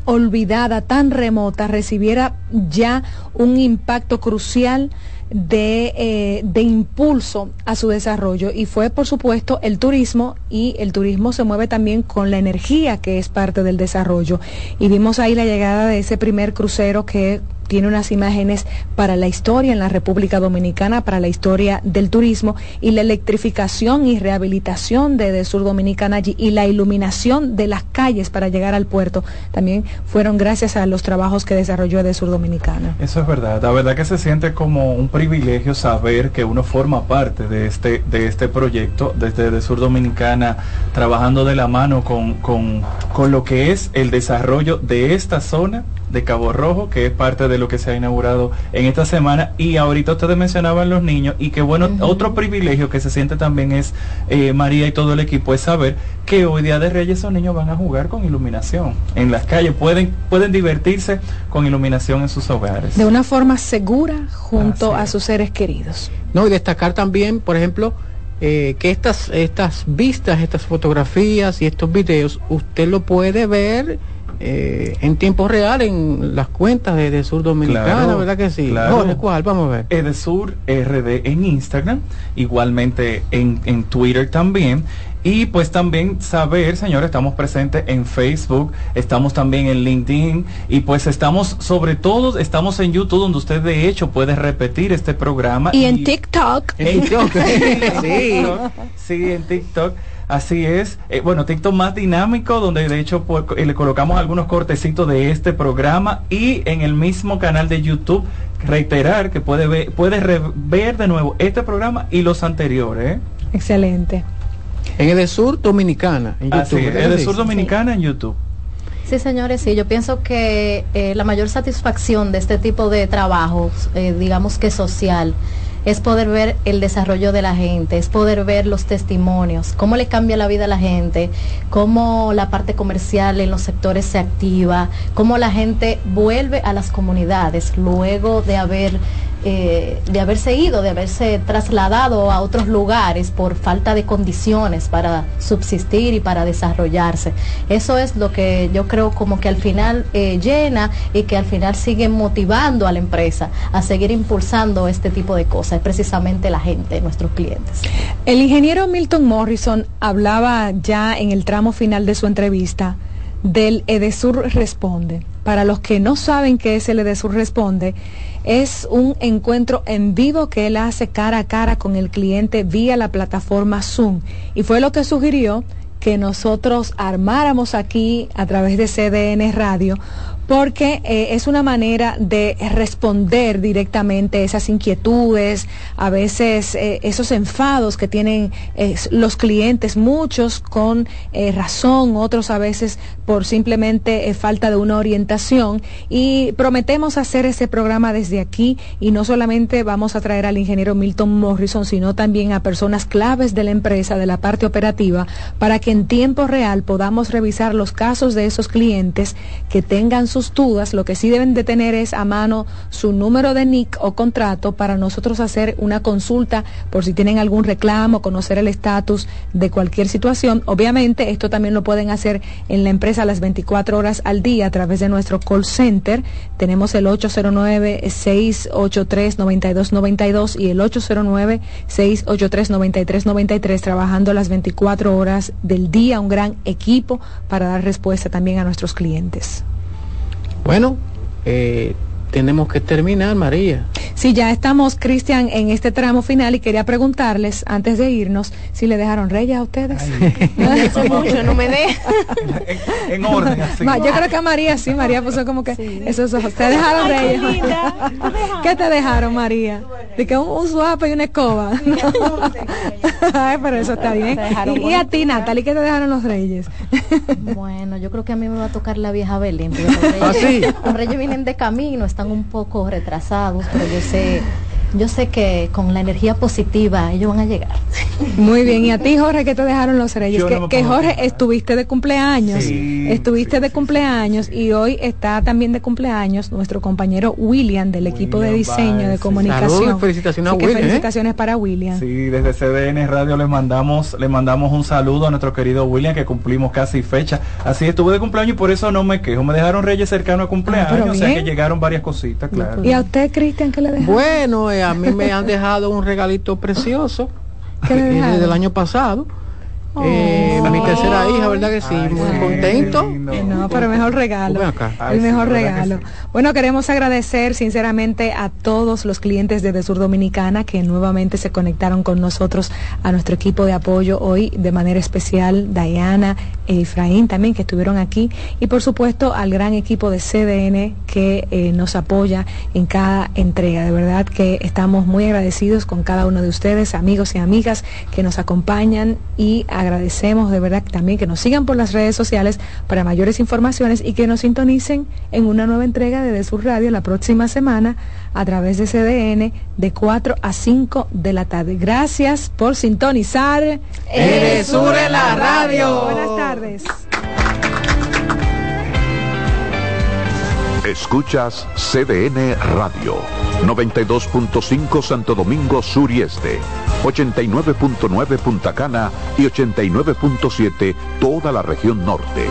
Speaker 14: olvidada, tan remota, recibiera ya un impacto crucial de, eh, de impulso a su desarrollo. Y fue por supuesto el turismo y el turismo se mueve también con la energía que es parte del desarrollo. Y vimos ahí la llegada de ese primer crucero que tiene unas imágenes para la historia en la República Dominicana, para la historia del turismo y la electrificación y rehabilitación de, Sur Dominicana allí y la iluminación de las calles para llegar al puerto también fueron gracias a los trabajos que desarrolló de Sur Dominicana.
Speaker 17: Eso es verdad. La verdad que se siente como un privilegio saber que uno forma parte de este, de este proyecto desde de Sur Dominicana, trabajando de la mano con, con, con lo que es el desarrollo de esta zona de Cabo Rojo, que es parte de lo que se ha inaugurado en esta semana. Y ahorita ustedes mencionaban los niños y que bueno, otro privilegio que se siente también es, eh, María y todo el equipo, es saber que hoy Día de Reyes esos niños van a jugar con iluminación en las calles, pueden, pueden divertirse con iluminación en sus hogares.
Speaker 14: De una forma segura junto a sus seres queridos.
Speaker 15: No, y destacar también, por ejemplo, eh, que estas, estas vistas, estas fotografías y estos videos, usted lo puede ver eh, en tiempo real en las cuentas de, de Sur Dominicana,
Speaker 17: Claro,
Speaker 15: ¿verdad que sí?
Speaker 17: claro.
Speaker 15: Jorge, ¿cuál? Vamos a ver.
Speaker 17: Edesur RD en Instagram, igualmente en, en Twitter también. Y pues también saber, señores, estamos presentes en Facebook, estamos también en LinkedIn y pues estamos, sobre todo, estamos en YouTube donde usted de hecho puede repetir este programa.
Speaker 14: Y en TikTok.
Speaker 17: En TikTok.
Speaker 14: Sí.
Speaker 17: sí, en TikTok. Así es. Eh, bueno, TikTok más dinámico, donde de hecho pues, eh, le colocamos algunos cortecitos de este programa y en el mismo canal de YouTube reiterar que puede ver, puede re- ver de nuevo este programa y los anteriores. ¿eh?
Speaker 14: Excelente.
Speaker 15: En Edesur Dominicana, en YouTube.
Speaker 17: Así es,
Speaker 15: ¿verdad que
Speaker 17: Edesur
Speaker 15: sí?
Speaker 17: Dominicana en YouTube.
Speaker 18: Sí, señores, sí, yo pienso que eh, la mayor satisfacción de este tipo de trabajos, eh, digamos que social, es poder ver el desarrollo de la gente, es poder ver los testimonios, cómo le cambia la vida a la gente, cómo la parte comercial en los sectores se activa, cómo la gente vuelve a las comunidades luego de haber eh, de haberse ido, de haberse trasladado a otros lugares por falta de condiciones para subsistir y para desarrollarse. Eso es lo que yo creo como que al final eh, llena y que al final sigue motivando a la empresa a seguir impulsando este tipo de cosas, es precisamente la gente, nuestros clientes.
Speaker 14: El ingeniero Milton Morrison hablaba ya en el tramo final de su entrevista del Edesur Responde. Para los que no saben qué es el Edesur Responde, es un encuentro en vivo que él hace cara a cara con el cliente vía la plataforma Zoom. Y fue lo que sugirió que nosotros armáramos aquí a través de CDN Radio porque eh, es una manera de responder directamente esas inquietudes, a veces eh, esos enfados que tienen eh, los clientes, muchos con razón, otros a veces por simplemente falta de una orientación. Y prometemos hacer ese programa desde aquí y no solamente vamos a traer al ingeniero Milton Morrison, sino también a personas claves de la empresa, de la parte operativa, para que en tiempo real podamos revisar los casos de esos clientes que tengan sus dudas. Lo que sí deben de tener es a mano su número de NIC o contrato para nosotros hacer una consulta por si tienen algún reclamo, conocer el estatus de cualquier situación. Obviamente, esto también lo pueden hacer en la empresa las 24 horas al día a través de nuestro call center. Tenemos el 809-683-9292 y el 809-683-9393 trabajando las 24 horas del día, un gran equipo para dar respuesta también a nuestros clientes.
Speaker 15: Bueno, eh, tenemos que terminar, María.
Speaker 14: Sí, ya estamos, Cristian, en este tramo final y quería preguntarles, antes de irnos, si le dejaron reyes a ustedes.
Speaker 25: No, eso mucho, no me dé.
Speaker 17: En orden, así.
Speaker 14: Ma, yo creo que a María sí, María puso como que esos ojos. Te dejaron
Speaker 25: Ay, qué
Speaker 14: reyes.
Speaker 25: linda.
Speaker 14: ¿Qué te dejaron, María? De que un, un y una escoba. Ay, pero eso está bien. Y, y a ti, Natalie, ¿qué te dejaron los reyes?
Speaker 18: Bueno, yo creo que a mí me va a tocar la vieja Belén. porque Los reyes,
Speaker 15: ¿Ah, sí?
Speaker 18: los reyes vienen de camino, están un poco retrasados, pero yo sé, yo sé que con la energía positiva ellos van a llegar.
Speaker 14: Muy bien, y a ti, Jorge, ¿qué te dejaron los reyes?
Speaker 18: Yo
Speaker 14: Que,
Speaker 18: no
Speaker 14: que Jorge, estuviste de cumpleaños,
Speaker 18: Sí,
Speaker 14: estuviste de cumpleaños y hoy está también de cumpleaños nuestro compañero William del equipo de diseño de comunicación.
Speaker 15: Saludos felicitaciones a
Speaker 14: que
Speaker 15: ¿eh?
Speaker 14: Felicitaciones para William.
Speaker 17: Sí, desde CDN Radio les mandamos, le mandamos un saludo a nuestro querido William que cumplimos casi fecha. Así estuve de cumpleaños y por eso no me quejo. Me dejaron Reyes cercano a cumpleaños,
Speaker 14: Ah,
Speaker 17: o sea que llegaron varias cositas, claro.
Speaker 14: ¿Y a usted, Cristian, qué le dejaron?
Speaker 15: Bueno, eh, a mí me han dejado un regalito precioso desde el año pasado. Eh, mi tercera hija, ¿verdad que sí? Muy contento.
Speaker 14: No, pero mejor regalo. El mejor regalo. Bueno, queremos agradecer sinceramente a todos los clientes de Sur Dominicana que nuevamente se conectaron con nosotros a nuestro equipo de apoyo hoy, de manera especial, Diana e Efraín también que estuvieron aquí y por supuesto al gran equipo de CDN que eh, nos apoya en cada entrega. De verdad que estamos muy agradecidos con cada uno de ustedes, amigos y amigas que nos acompañan y agradecemos de verdad también que nos sigan por las redes sociales para mayores informaciones y que nos sintonicen en una nueva entrega de De Sur Radio la próxima semana a través de CDN de 4 a 5 de la tarde. Gracias por sintonizar
Speaker 15: Edesur en la radio.
Speaker 14: Buenas tardes.
Speaker 2: Escuchas CDN Radio, 92.5 Santo Domingo Sur y Este, 89.9 Punta Cana y 89.7 toda la región norte.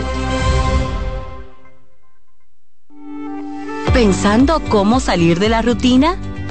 Speaker 26: ¿Pensando cómo salir de la rutina?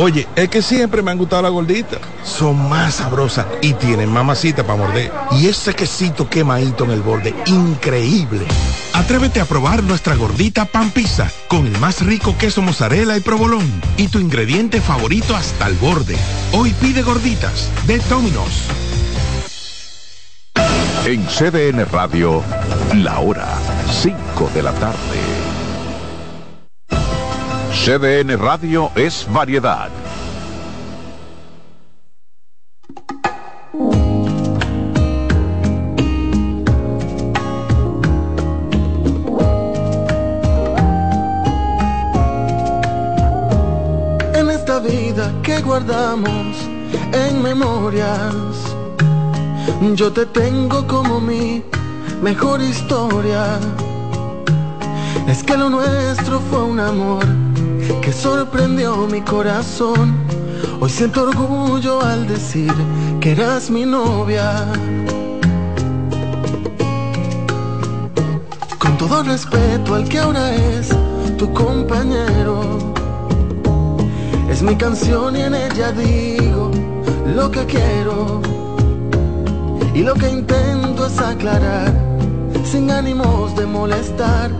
Speaker 27: Oye, es que siempre me han gustado las gorditas. Son más sabrosas y tienen mamacita para morder. Y ese quesito quemadito en el borde, increíble. Atrévete a probar nuestra gordita pan pizza con el más rico queso mozzarella y provolón y tu ingrediente favorito hasta el borde. Hoy pide gorditas de Domino's.
Speaker 2: En CDN Radio, la hora 5 de la tarde. CDN Radio es variedad.
Speaker 10: En esta vida que guardamos en memorias, yo te tengo como mi mejor historia. Es que lo nuestro fue un amor que sorprendió mi corazón. Hoy siento orgullo al decir que eras mi novia. Con todo respeto al que ahora es tu compañero. Es mi canción y en ella digo lo que quiero. Y lo que intento es aclarar, sin ánimos de molestar,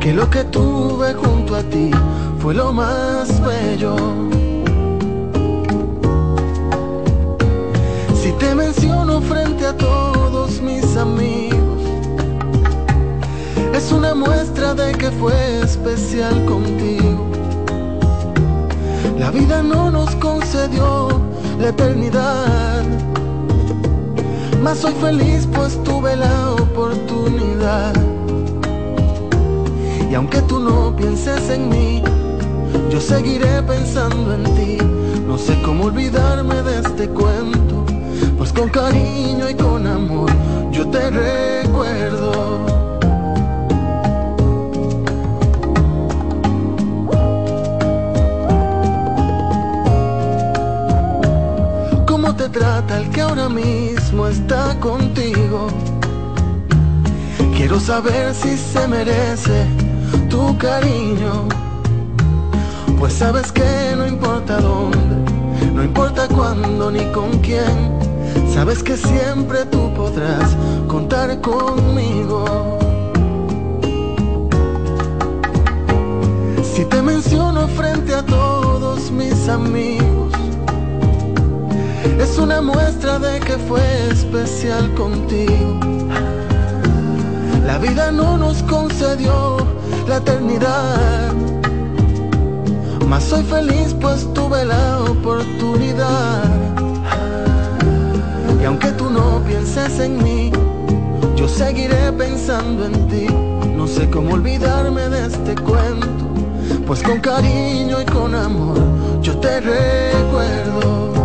Speaker 10: que lo que tuve junto a ti fue lo más bello. Si te menciono frente a todos mis amigos, es una muestra de que fue especial contigo. La vida no nos concedió la eternidad, mas soy feliz pues tuve la oportunidad. Y aunque tú no pienses en mí, yo seguiré pensando en ti. No sé cómo olvidarme de este cuento, pues con cariño y con amor yo te recuerdo. ¿Cómo te trata el que ahora mismo está contigo? Quiero saber si se merece tu cariño. Pues sabes que no importa dónde, no importa cuándo ni con quién. Sabes que siempre tú podrás contar conmigo. Si te menciono frente a todos mis amigos, es una muestra de que fue especial contigo. La vida no nos concedió la eternidad, mas soy feliz pues tuve la oportunidad. Y aunque tú no pienses en mí, yo seguiré pensando en ti. No sé cómo olvidarme de este cuento, pues con cariño y con amor yo te recuerdo.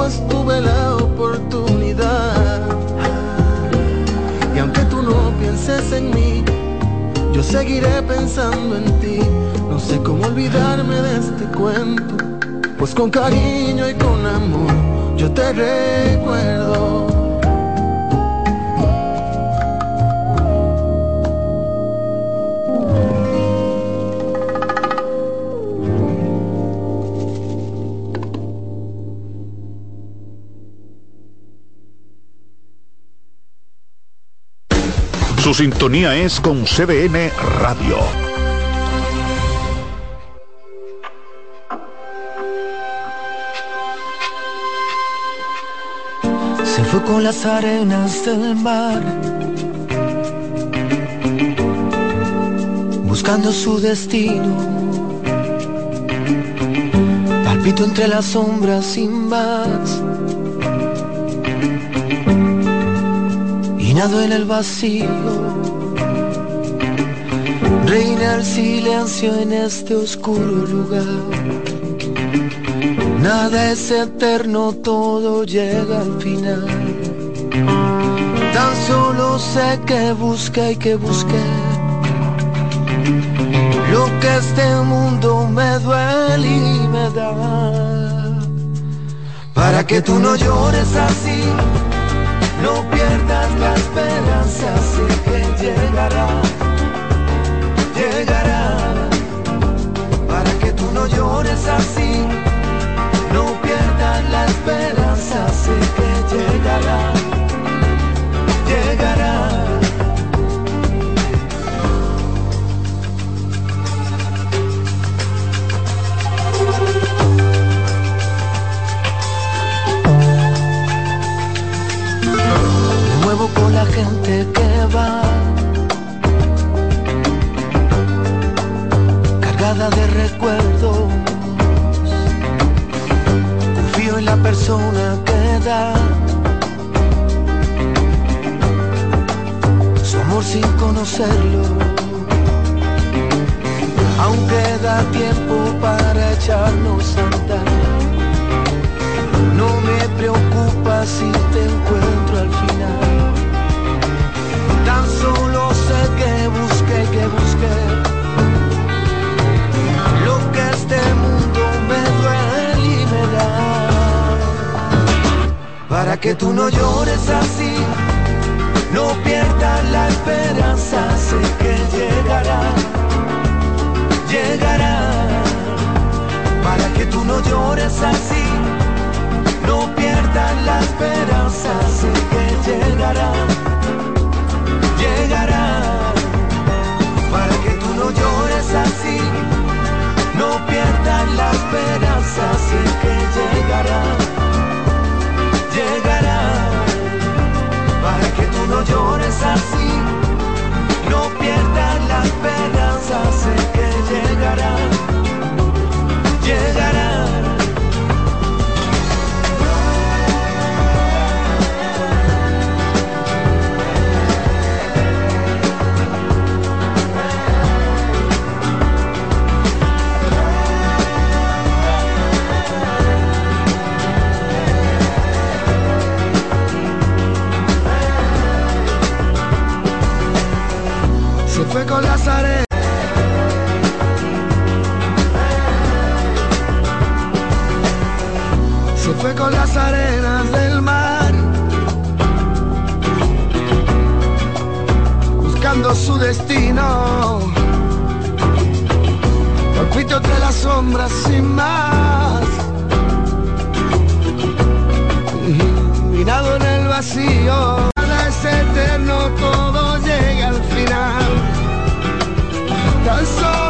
Speaker 10: Pues tuve la oportunidad. Y aunque tú no pienses en mí, yo seguiré pensando en ti. No sé cómo olvidarme de este cuento, pues con cariño y con amor yo te recuerdo.
Speaker 2: Su sintonía es con CDN Radio.
Speaker 4: Se fue con las arenas del mar, buscando su destino. Palpito entre las sombras sin más. Nado en el vacío. Reina el silencio en este oscuro lugar. Nada es eterno, todo llega al final. Tan solo sé que busqué y que busqué lo que este mundo me duele y me da. Para que tú no llores así, no pierdas la esperanza, sé que llegará, llegará. Para que tú no llores así no pierdas la esperanza, sé que llegará. con la gente que va. Cargada de recuerdos, confío en la persona que da. Su amor sin conocerlo, aún queda tiempo para echarnos a andar. No me preocupa si te encuentro que tú no llores así, no pierdas la esperanza, sé que llegará, llegará. Para que tú no llores así, no pierdas la esperanza, sé que llegará, llegará. Para que tú no llores así, no pierdas la esperanza, sé que llegará, llegará. Para que tú no llores así, no pierdas la esperanza, sé que llegará, llegará. Fue con las arenas. Se fue con las arenas del mar, buscando su destino. Palpito entre las sombras sin más, mirado en el vacío I saw.